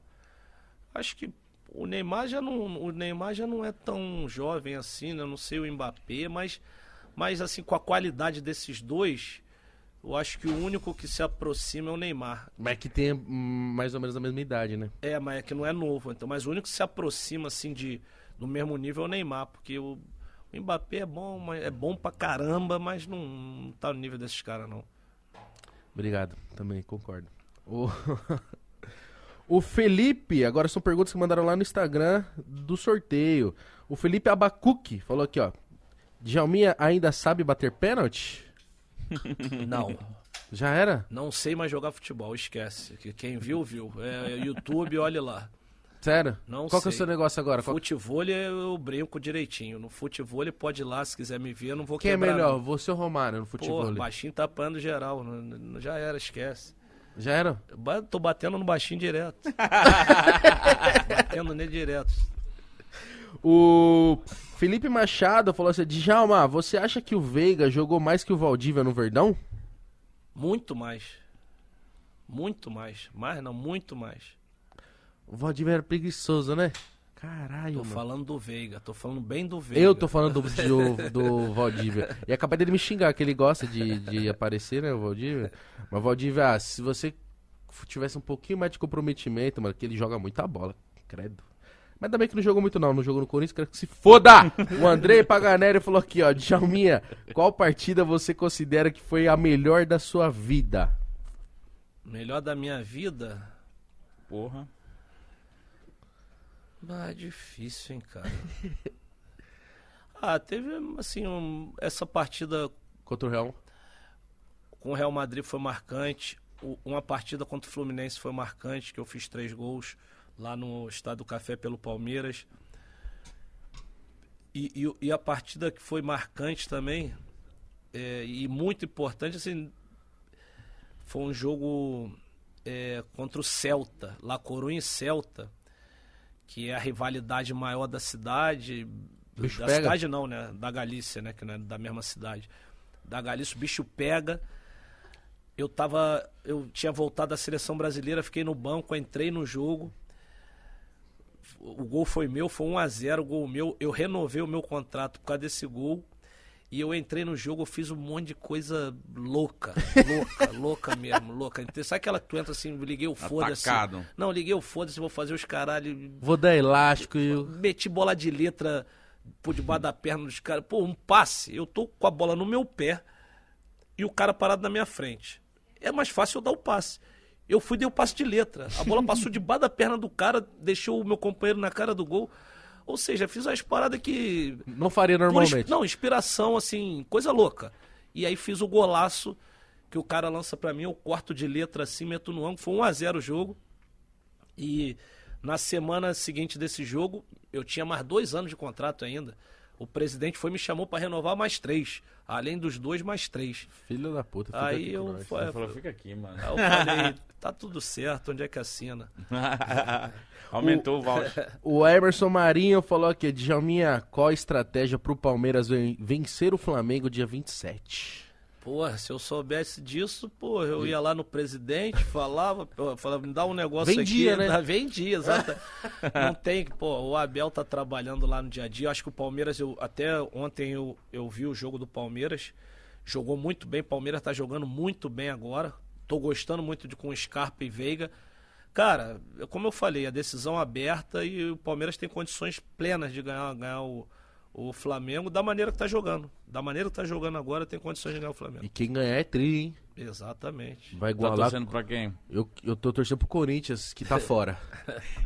Acho que o Neymar já não, o Neymar já não é tão jovem assim, né? Eu não sei o Mbappé, mas, mas assim, com a qualidade desses dois, eu acho que o único que se aproxima é o Neymar. Mas que tenha hum, mais ou menos a mesma idade, né? É, mas é que não é novo, então, mas o único que se aproxima assim de do mesmo nível é o Neymar, porque o, o Mbappé é bom, mas é bom pra caramba, mas não, não tá no nível desses caras não. Obrigado, também concordo. O... [LAUGHS] o Felipe, agora são perguntas que mandaram lá no Instagram do sorteio. O Felipe Abacuque falou aqui, ó. Djalminha ainda sabe bater pênalti? [LAUGHS] Não. Já era? Não sei mais jogar futebol, esquece. Que Quem viu, viu. É YouTube, olhe lá. Sério? Não Qual que é o sei. seu negócio agora? Qual- Futevôlei eu brinco direitinho. No futevôlei pode ir lá se quiser me ver, eu não vou Quem é quebrar. melhor, você ou Romário no futebol? Pô, baixinho apanhando geral. já era, esquece. Já era? Eu ba- tô batendo no baixinho direto. [LAUGHS] batendo nele direto. O Felipe Machado falou assim: Djalma, você acha que o Veiga jogou mais que o Valdívia no Verdão? Muito mais. Muito mais. Mais não, muito mais. O Valdívia era preguiçoso, né? Caralho, Tô mano. falando do Veiga, tô falando bem do Veiga. Eu tô falando do, [LAUGHS] do, do Valdívia. E é capaz dele me xingar, que ele gosta de, de aparecer, né, o Valdívia. Mas, Valdívia, ah, se você tivesse um pouquinho mais de comprometimento, mano, que ele joga muita bola. Credo. Mas também que não jogou muito, não. Não jogou no Corinthians, quero que se foda! O Andrei Paganelli falou aqui, ó. Djalminha, qual partida você considera que foi a melhor da sua vida? Melhor da minha vida? Porra. Ah, difícil, hein, cara. [LAUGHS] ah, teve, assim, um- essa partida Contra o Real? com o Real Madrid foi marcante. O- uma partida contra o Fluminense foi marcante, que eu fiz três gols lá no Estádio do Café pelo Palmeiras. E, e e a partida que foi marcante também, é, e muito importante, assim, foi um jogo é, contra o Celta, La Coruña e Celta, que é a rivalidade maior da cidade. Bicho da pega. cidade não, né? Da Galícia, né? Que não é da mesma cidade. Da Galícia, o bicho pega. Eu tava. Eu tinha voltado da seleção brasileira, fiquei no banco, entrei no jogo. O gol foi meu, foi 1 a 0 o gol meu. Eu renovei o meu contrato por causa desse gol. E eu entrei no jogo, eu fiz um monte de coisa louca. Louca, [LAUGHS] louca mesmo, louca. Então, Sabe aquela que tu entra assim, liguei o foda-se. Não, liguei o foda-se, vou fazer os caralho. Vou dar elástico e... Meti bola de letra por debaixo da perna dos caras. Pô, um passe. Eu tô com a bola no meu pé e o cara parado na minha frente. É mais fácil eu dar o passe. Eu fui dei o passe de letra. A bola passou debaixo da perna do cara, deixou o meu companheiro na cara do gol. Ou seja, fiz umas paradas que. Não faria por normalmente. Não, inspiração, assim, coisa louca. E aí fiz o golaço que o cara lança pra mim, eu corto de letra assim, meto no ângulo. Foi 1x0 o jogo. E na semana seguinte desse jogo, eu tinha mais dois anos de contrato ainda. O presidente foi e me chamou pra renovar mais três. Além dos dois, mais três. Filho da puta. fica Aí aqui com eu, nós. fa- Ele falou, fica aqui, mano. aí eu falei, tá tudo certo, onde é que assina? [LAUGHS] Aumentou o voucher. [LAUGHS] O Emerson Marinho falou aqui, Djalminha, qual a estratégia pro Palmeiras ven- vencer o Flamengo dia 27? Porra, se eu soubesse disso, pô, eu ia lá no presidente, falava, falava, me dá um negócio Vendia, aqui. né? [LAUGHS] Vendia, exato. [LAUGHS] Não tem, pô, o Abel tá trabalhando lá no dia a dia. Eu acho que o Palmeiras, eu, até ontem eu, eu vi o jogo do Palmeiras, jogou muito bem, Palmeiras tá jogando muito bem agora. Tô gostando muito de com Scarpa e Veiga. Cara, como eu falei, a decisão aberta e o Palmeiras tem condições plenas de ganhar, ganhar o, o Flamengo da maneira que tá jogando. Da maneira que tá jogando agora, tem condições de ganhar o Flamengo. E quem ganhar é tri, hein? Exatamente. Vai Tá igualar. torcendo pra quem? eu, eu tô torcendo pro Corinthians, que tá [LAUGHS] fora.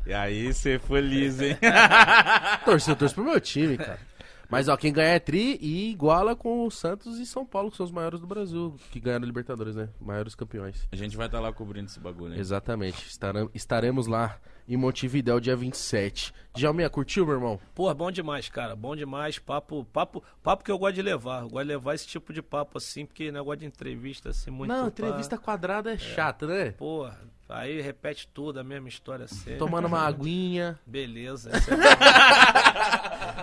E aí você foi liso, hein? [LAUGHS] Torcer, eu torço pro meu time, cara. Mas ó, quem ganhar é tri e iguala com o Santos e São Paulo, que são os maiores do Brasil, que ganharam Libertadores, né? Maiores campeões. A gente vai estar lá cobrindo esse bagulho, hein? Exatamente. Estaremos lá em Montevidéu dia 27. Djalminha, curtiu, meu irmão? Pô, bom demais, cara. Bom demais. Papo, papo, papo que eu gosto de levar. Eu gosto de levar esse tipo de papo assim, porque negócio de entrevista assim muito. Não, entrevista quadrada é chata, né? Pô, aí repete tudo, a mesma história sempre. Tomando uma aguinha. Beleza.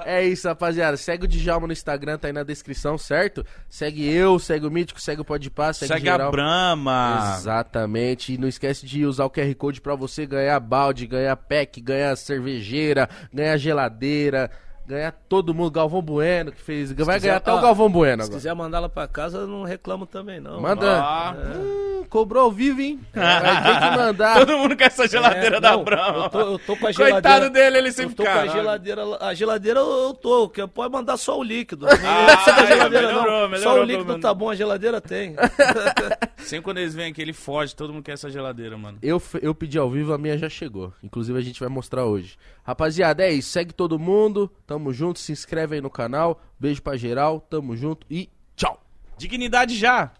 é- É isso, rapaziada. Segue o Djalma no Instagram, tá aí na descrição, certo? Segue eu, segue o Mítico, segue o Podpah, segue, Segue geral. a Brahma. Exatamente. E não esquece de usar o QR Code pra você ganhar balde, ganhar pack, ganhar cervejeira, ganhar geladeira, ganhar todo mundo. Galvão Bueno que fez. Vai quiser- ganhar até ó, o Galvão Bueno Se agora. quiser mandar ela pra casa, eu não reclamo também, não. Manda. Ah. Hum, cobrou ao vivo, hein? [LAUGHS] Vai ter que mandar. Todo mundo quer essa geladeira É, da não, Brahma. Eu tô, eu tô com a geladeira. Coitado dele, ele Eu sempre com a geladeira. A geladeira eu tô, que pode mandar só o líquido. Ah, geladeira, melhorou, não. melhorou, só o líquido tá bom, a geladeira tem. [LAUGHS] Sempre quando eles vêm aqui, ele foge. Todo mundo quer essa geladeira, mano. Eu, eu pedi ao vivo, a minha já chegou. Inclusive a gente vai mostrar hoje. Rapaziada, é isso. Segue todo mundo. Tamo junto. Se inscreve aí no canal. Beijo pra geral. Tamo junto e tchau. Dignidade já.